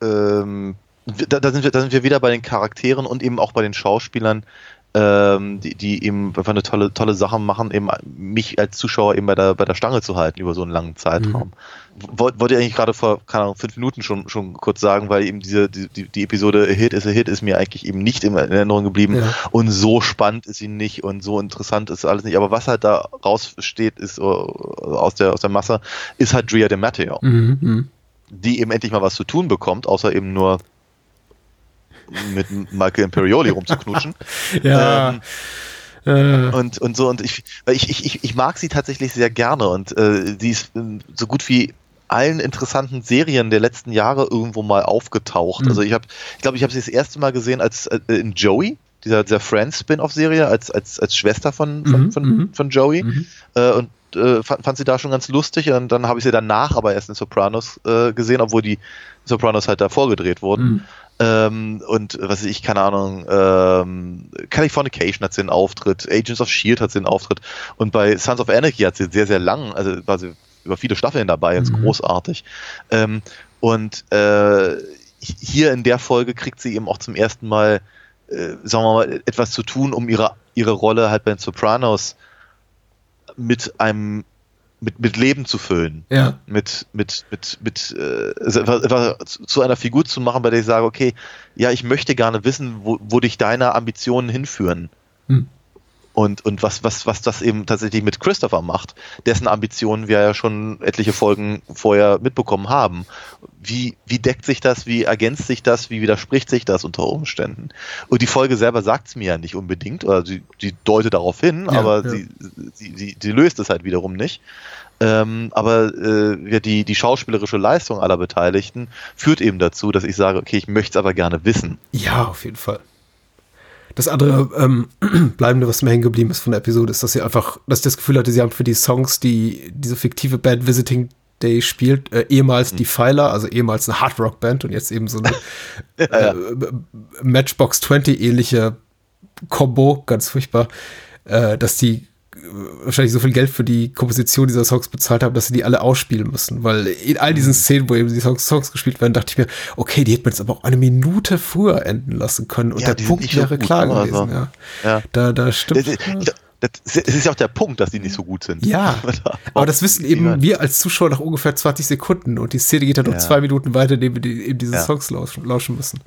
äh, ähm, da, da, sind wir, da sind wir wieder bei den Charakteren und eben auch bei den Schauspielern, ähm, die, die eben einfach eine tolle, tolle Sache machen, eben mich als Zuschauer eben bei der, bei der Stange zu halten über so einen langen Zeitraum. Wollt, wollte ich eigentlich gerade vor, keine Ahnung, fünf Minuten schon, schon kurz sagen, weil eben diese, die, die, Episode Hit is a Hit ist mir eigentlich eben nicht in Erinnerung geblieben Ja. und so spannend ist sie nicht und so interessant ist alles nicht. Aber was halt da raussteht, ist äh, aus der, aus der Masse, ist halt Drea de Matteo Mhm, mhm. die eben endlich mal was zu tun bekommt, außer eben nur mit Michael Imperioli rumzuknutschen. Ja. Ähm, Äh, und, und so, und ich, ich, ich, ich, mag sie tatsächlich sehr gerne und äh, sie ist in so gut wie allen interessanten Serien der letzten Jahre irgendwo mal aufgetaucht. Mhm. Also ich habe, ich glaube, ich habe sie das erste Mal gesehen als äh, in Joey, dieser, dieser Friends-Spin-off-Serie, als, als, als Schwester von, von, Mhm, von, mhm. von Joey. Mhm. Äh, und äh, fand, fand sie da schon ganz lustig und dann habe ich sie danach aber erst in Sopranos äh, gesehen, obwohl die Sopranos halt davor gedreht wurden. Ähm, und was weiß ich, keine Ahnung, ähm, Californication hat sie einen Auftritt, Agents of Shield hat sie einen Auftritt und bei Sons of Anarchy hat sie sehr, sehr lang, also war sie über viele Staffeln dabei, ist Mhm. großartig. Ähm, und äh, hier in der Folge kriegt sie eben auch zum ersten Mal, äh, sagen wir mal, etwas zu tun, um ihre, ihre Rolle halt bei den Sopranos mit einem mit, mit Leben zu füllen. Ja. Mit, mit, mit, mit äh, etwas, etwas zu einer Figur zu machen, bei der ich sage, okay, ja, ich möchte gerne wissen, wo, wo dich deine Ambitionen hinführen. Hm. Und, und was, was, was das eben tatsächlich mit Christopher macht, dessen Ambitionen wir ja schon etliche Folgen vorher mitbekommen haben. Wie, wie deckt sich das, wie ergänzt sich das, wie widerspricht sich das unter Umständen? Und die Folge selber sagt es mir ja nicht unbedingt, oder sie, sie deutet darauf hin, Ja, aber ja. Sie, sie, sie, sie löst es halt wiederum nicht. Ähm, aber äh, die, die schauspielerische Leistung aller Beteiligten führt eben dazu, dass ich sage, okay, ich möchte es aber gerne wissen. Ja, auf jeden Fall. Das andere ähm, Bleibende, was mir hängen geblieben ist von der Episode, ist, dass sie einfach, dass ich das Gefühl hatte, sie haben für die Songs, die diese fiktive Band Visiting Day spielt, äh, ehemals die Pfeiler, also ehemals eine Hard Rock Band und jetzt eben so eine äh, Matchbox 20 ähnliche Combo, ganz furchtbar, äh, dass die wahrscheinlich so viel Geld für die Komposition dieser Songs bezahlt haben, dass sie die alle ausspielen müssen. Weil in all diesen Szenen, wo eben die Songs, Songs gespielt werden, dachte ich mir, okay, die hätten wir jetzt aber auch eine Minute früher enden lassen können und Ja, der Punkt so wäre gut, klar gewesen. Also, ja. ja. Da, da stimmt. Das, das, das ist ja auch der Punkt, dass die nicht so gut sind. Ja, aber das wissen eben wir als Zuschauer nach ungefähr 20 Sekunden und die Szene geht dann noch Ja. zwei Minuten weiter, indem wir die, eben diese. Songs lauschen, lauschen müssen.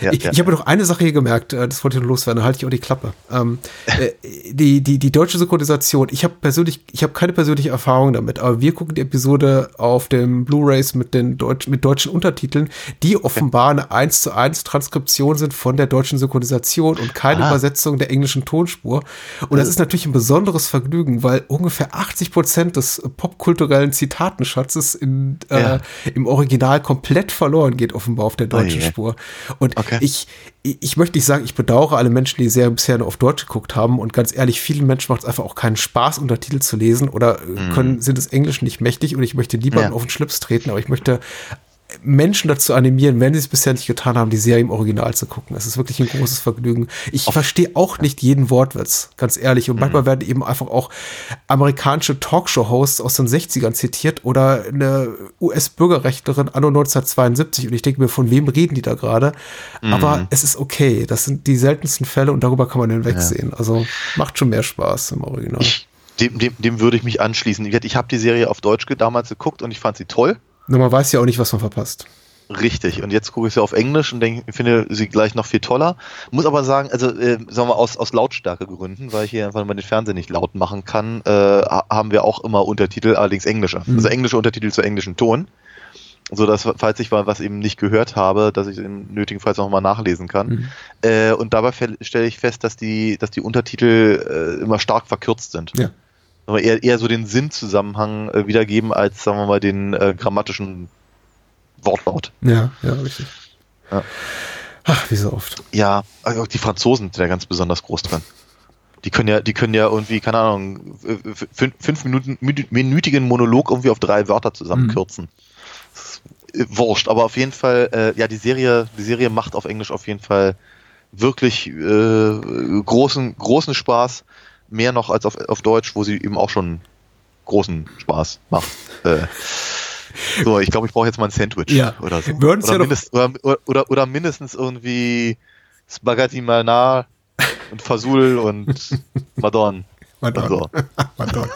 Ja, ich ja, ich habe noch eine Sache hier gemerkt, äh, das wollte ich noch loswerden, da halte ich auch die Klappe. Ähm, äh, die, die, die deutsche Synchronisation, ich habe persönlich, ich habe keine persönliche Erfahrung damit, aber wir gucken die Episode auf dem Blu-Rays mit den Deutsch, mit deutschen Untertiteln, die offenbar eine 1 zu 1 Transkription sind von der deutschen Synchronisation und keine Ah. Übersetzung der englischen Tonspur. Und das ist natürlich ein besonderes Vergnügen, weil ungefähr 80 Prozent des popkulturellen Zitatenschatzes in, äh, Ja. im Original komplett verloren geht, offenbar auf der deutschen Oh je. Spur. Und Okay. Ich, ich möchte nicht sagen, ich bedauere alle Menschen, die sehr bisher nur auf Deutsch geguckt haben. Und ganz ehrlich, vielen Menschen macht es einfach auch keinen Spaß, Untertitel zu lesen oder äh, können, sind des Englischen nicht mächtig. Und ich möchte niemanden Ja. auf den Schlips treten, aber ich möchte Menschen dazu animieren, wenn sie es bisher nicht getan haben, die Serie im Original zu gucken. Es ist wirklich ein großes Vergnügen. Ich verstehe auch nicht jeden Wortwitz, ganz ehrlich. Und manchmal werden eben einfach auch amerikanische Talkshow-Hosts aus den 60ern zitiert oder eine US-Bürgerrechtlerin anno 1972. Und ich denke mir, von wem reden die da gerade? Aber es ist okay. Das sind die seltensten Fälle und darüber kann man hinwegsehen. Also macht schon mehr Spaß im Original. Dem, dem, dem würde ich mich anschließen. Ich, habe die Serie auf Deutsch damals geguckt und ich fand sie toll. Nur man weiß ja auch nicht, was man verpasst. Richtig. Und jetzt gucke ich sie auf Englisch und denke, finde sie gleich noch viel toller. Muss aber sagen, also äh, sagen wir aus, aus Lautstärkegründen, weil ich hier einfach mal den Fernseher nicht laut machen kann, äh, ha- haben wir auch immer Untertitel, allerdings englische. Mhm. Also englische Untertitel zu englischen Ton. So dass, falls ich mal was eben nicht gehört habe, dass ich den nötigenfalls noch mal nachlesen kann. Mhm. Äh, und dabei stelle ich fest, dass die, dass die Untertitel äh, immer stark verkürzt sind. Ja. Aber eher, eher so den Sinnzusammenhang äh, wiedergeben, als sagen wir mal den äh, grammatischen Wortlaut. Ja, ja, richtig. Ja. Ach, wie so oft. Ja, also auch die Franzosen sind da ganz besonders groß dran. Die können ja, die können ja irgendwie, keine Ahnung, fünf, fünf Minuten, minü- minütigen Monolog irgendwie auf drei Wörter zusammenkürzen. Ist, äh, Wurscht, aber auf jeden Fall, äh, ja, die Serie, die Serie macht auf Englisch auf jeden Fall wirklich äh, großen, großen Spaß. Mehr noch als auf, auf Deutsch, wo sie eben auch schon großen Spaß macht. Äh, so, ich glaube, ich brauche jetzt mal ein Sandwich Ja. oder so. Oder, ja mindest, oder, oder, oder mindestens irgendwie Spaghetti Malnar und Fasul und Madon. Madon. Und so. Madon.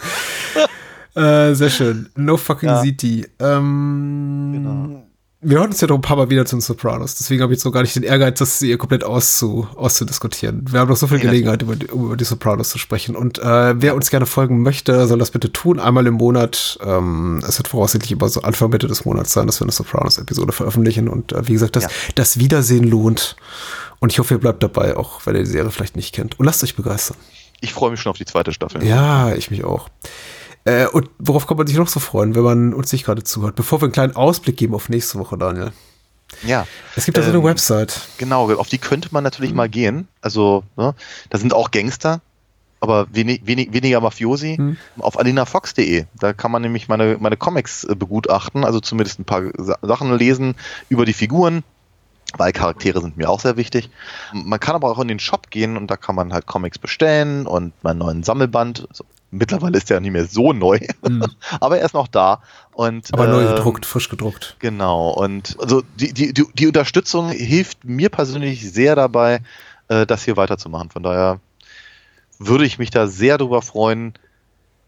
äh, sehr schön. No fucking Ja. City. Ähm, Genau. Wir hören uns ja doch ein paar Mal wieder zum Sopranos. Deswegen habe ich jetzt so gar nicht den Ehrgeiz, das hier komplett auszu, auszudiskutieren. Wir haben noch so viel Gelegenheit, über, die- über die Sopranos zu sprechen. Und äh, wer uns gerne folgen möchte, soll das bitte tun. Einmal im Monat. Ähm, es wird voraussichtlich immer so Anfang, Mitte des Monats sein, dass wir eine Sopranos-Episode veröffentlichen. Und äh, wie gesagt, das, Ja. das Wiedersehen lohnt. Und ich hoffe, ihr bleibt dabei, auch wenn ihr die Serie vielleicht nicht kennt. Und lasst euch begeistern. Ich freue mich schon auf die zweite Staffel. Ja, ich mich auch. Äh, und worauf kann man sich noch so freuen, wenn man uns nicht gerade zuhört? Bevor wir einen kleinen Ausblick geben auf nächste Woche, Daniel. Ja. Es gibt da so eine Ähm, Website. Genau, auf die könnte man natürlich mal gehen. Also, ne, da sind auch Gangster, aber wenig, wenig, weniger Mafiosi. Hm. Auf alinafox.de. Da kann man nämlich meine, meine Comics äh, begutachten, also zumindest ein paar Sa Sachen lesen über die Figuren. Weil Charaktere sind mir auch sehr wichtig. Man kann aber auch in den Shop gehen und da kann man halt Comics bestellen und meinen neuen Sammelband. Also, mittlerweile ist der nicht mehr so neu, aber er ist noch da. Und. Aber neu ähm, gedruckt, frisch gedruckt. Genau, und also die, die, die, die Unterstützung hilft mir persönlich sehr dabei, äh, das hier weiterzumachen. Von daher würde ich mich da sehr darüber freuen,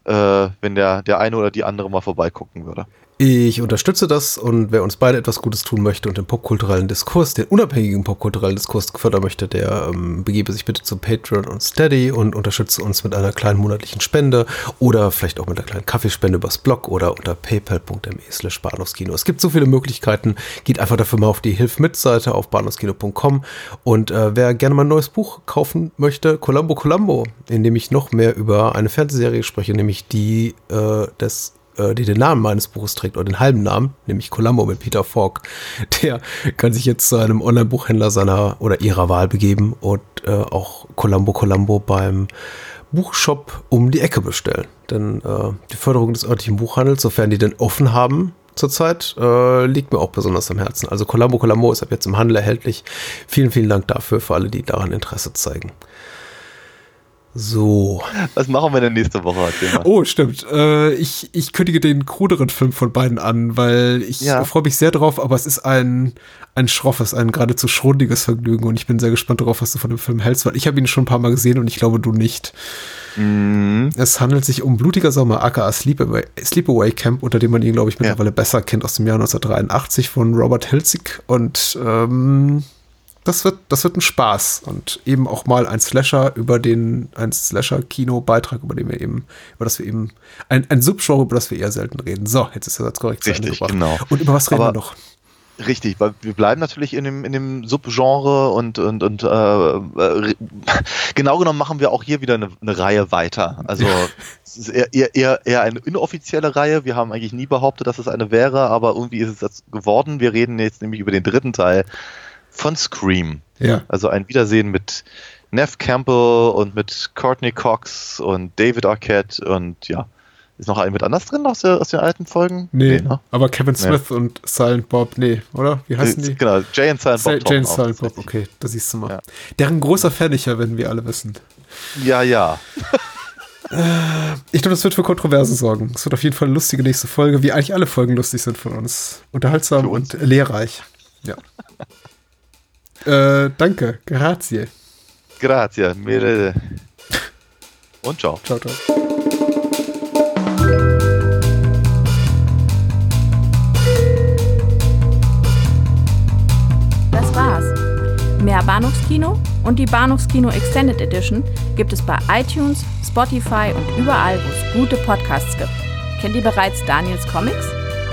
äh, wenn der, der eine oder die andere mal vorbeigucken würde. Ich unterstütze das und wer uns beide etwas Gutes tun möchte und den popkulturellen Diskurs, den unabhängigen popkulturellen Diskurs fördern möchte, der ähm, begebe sich bitte zu Patreon und Steady und unterstütze uns mit einer kleinen monatlichen Spende oder vielleicht auch mit einer kleinen Kaffeespende übers Blog oder unter paypal.me slash Bahnhofskino. Es gibt so viele Möglichkeiten. Geht einfach dafür mal auf die Hilf mit Seite auf bahnhofskino.com und äh, wer gerne mal ein neues Buch kaufen möchte, Columbo Columbo, in dem ich noch mehr über eine Fernsehserie spreche, nämlich die äh, des äh, die den Namen meines Buches trägt, oder den halben Namen, nämlich Columbo mit Peter Falk, der kann sich jetzt zu einem Online-Buchhändler seiner oder ihrer Wahl begeben und äh, auch Columbo Columbo beim Buchshop um die Ecke bestellen. Denn äh, die Förderung des örtlichen Buchhandels, sofern die denn offen haben, zurzeit, äh, liegt mir auch besonders am Herzen. Also Columbo Columbo ist ab jetzt im Handel erhältlich. Vielen, vielen Dank dafür, für alle, die daran Interesse zeigen. So. Was machen wir denn nächste Woche? Oh, stimmt. Äh, ich, ich kündige den kruderen Film von beiden an, weil ich ja. freue mich sehr drauf, aber es ist ein, ein schroffes, ein geradezu schrundiges Vergnügen und ich bin sehr gespannt darauf, was du von dem Film hältst, weil ich habe ihn schon ein paar Mal gesehen und ich glaube, du nicht. Mhm. Es handelt sich um Blutiger Sommer, aka Sleepaway, Sleepaway Camp, unter dem man ihn, glaube ich, mittlerweile ja. besser kennt, aus dem Jahr 1983 von Robert Hilzig und ähm, das wird, das wird ein Spaß und eben auch mal ein Slasher über den, ein Slasher-Kino-Beitrag, über den wir eben, über das wir eben, ein, ein Subgenre, über das wir eher selten reden. So, jetzt ist der Satz korrekt Richtig, genau. Und über was reden Aber wir noch? Richtig, weil wir bleiben natürlich in dem, in dem Subgenre und, und, und äh, äh, genau genommen machen wir auch hier wieder eine, eine Reihe weiter. Also es ist eher, eher, eher, eher eine inoffizielle Reihe. Wir haben eigentlich nie behauptet, dass es eine wäre, aber irgendwie ist es das geworden. Wir reden jetzt nämlich über den dritten Teil von Scream. Ja. Also ein Wiedersehen mit Neff Campbell und mit Courtney Cox und David Arquette und ja. Ist noch ein mit anders drin aus, der, aus den alten Folgen? Nee, nee ne? aber Kevin Smith nee. und Silent Bob, nee, oder? Wie heißen die? Genau, Jay und Silent Bob. Jay und Silent Bob, okay, da siehst du mal. Ja. Deren großer Fan ich ja, wenn wir alle wissen. Ja, ja. ich glaube, das wird für Kontroverse sorgen. Es wird auf jeden Fall eine lustige nächste Folge, wie eigentlich alle Folgen lustig sind von uns. Unterhaltsam uns. und lehrreich. Ja. Äh, danke, grazie. Grazie, mille. Und ciao. Ciao, ciao. Das war's. Mehr Bahnhofskino und die Bahnhofskino Extended Edition gibt es bei iTunes, Spotify und überall, wo es gute Podcasts gibt. Kennt ihr bereits Daniels Comics?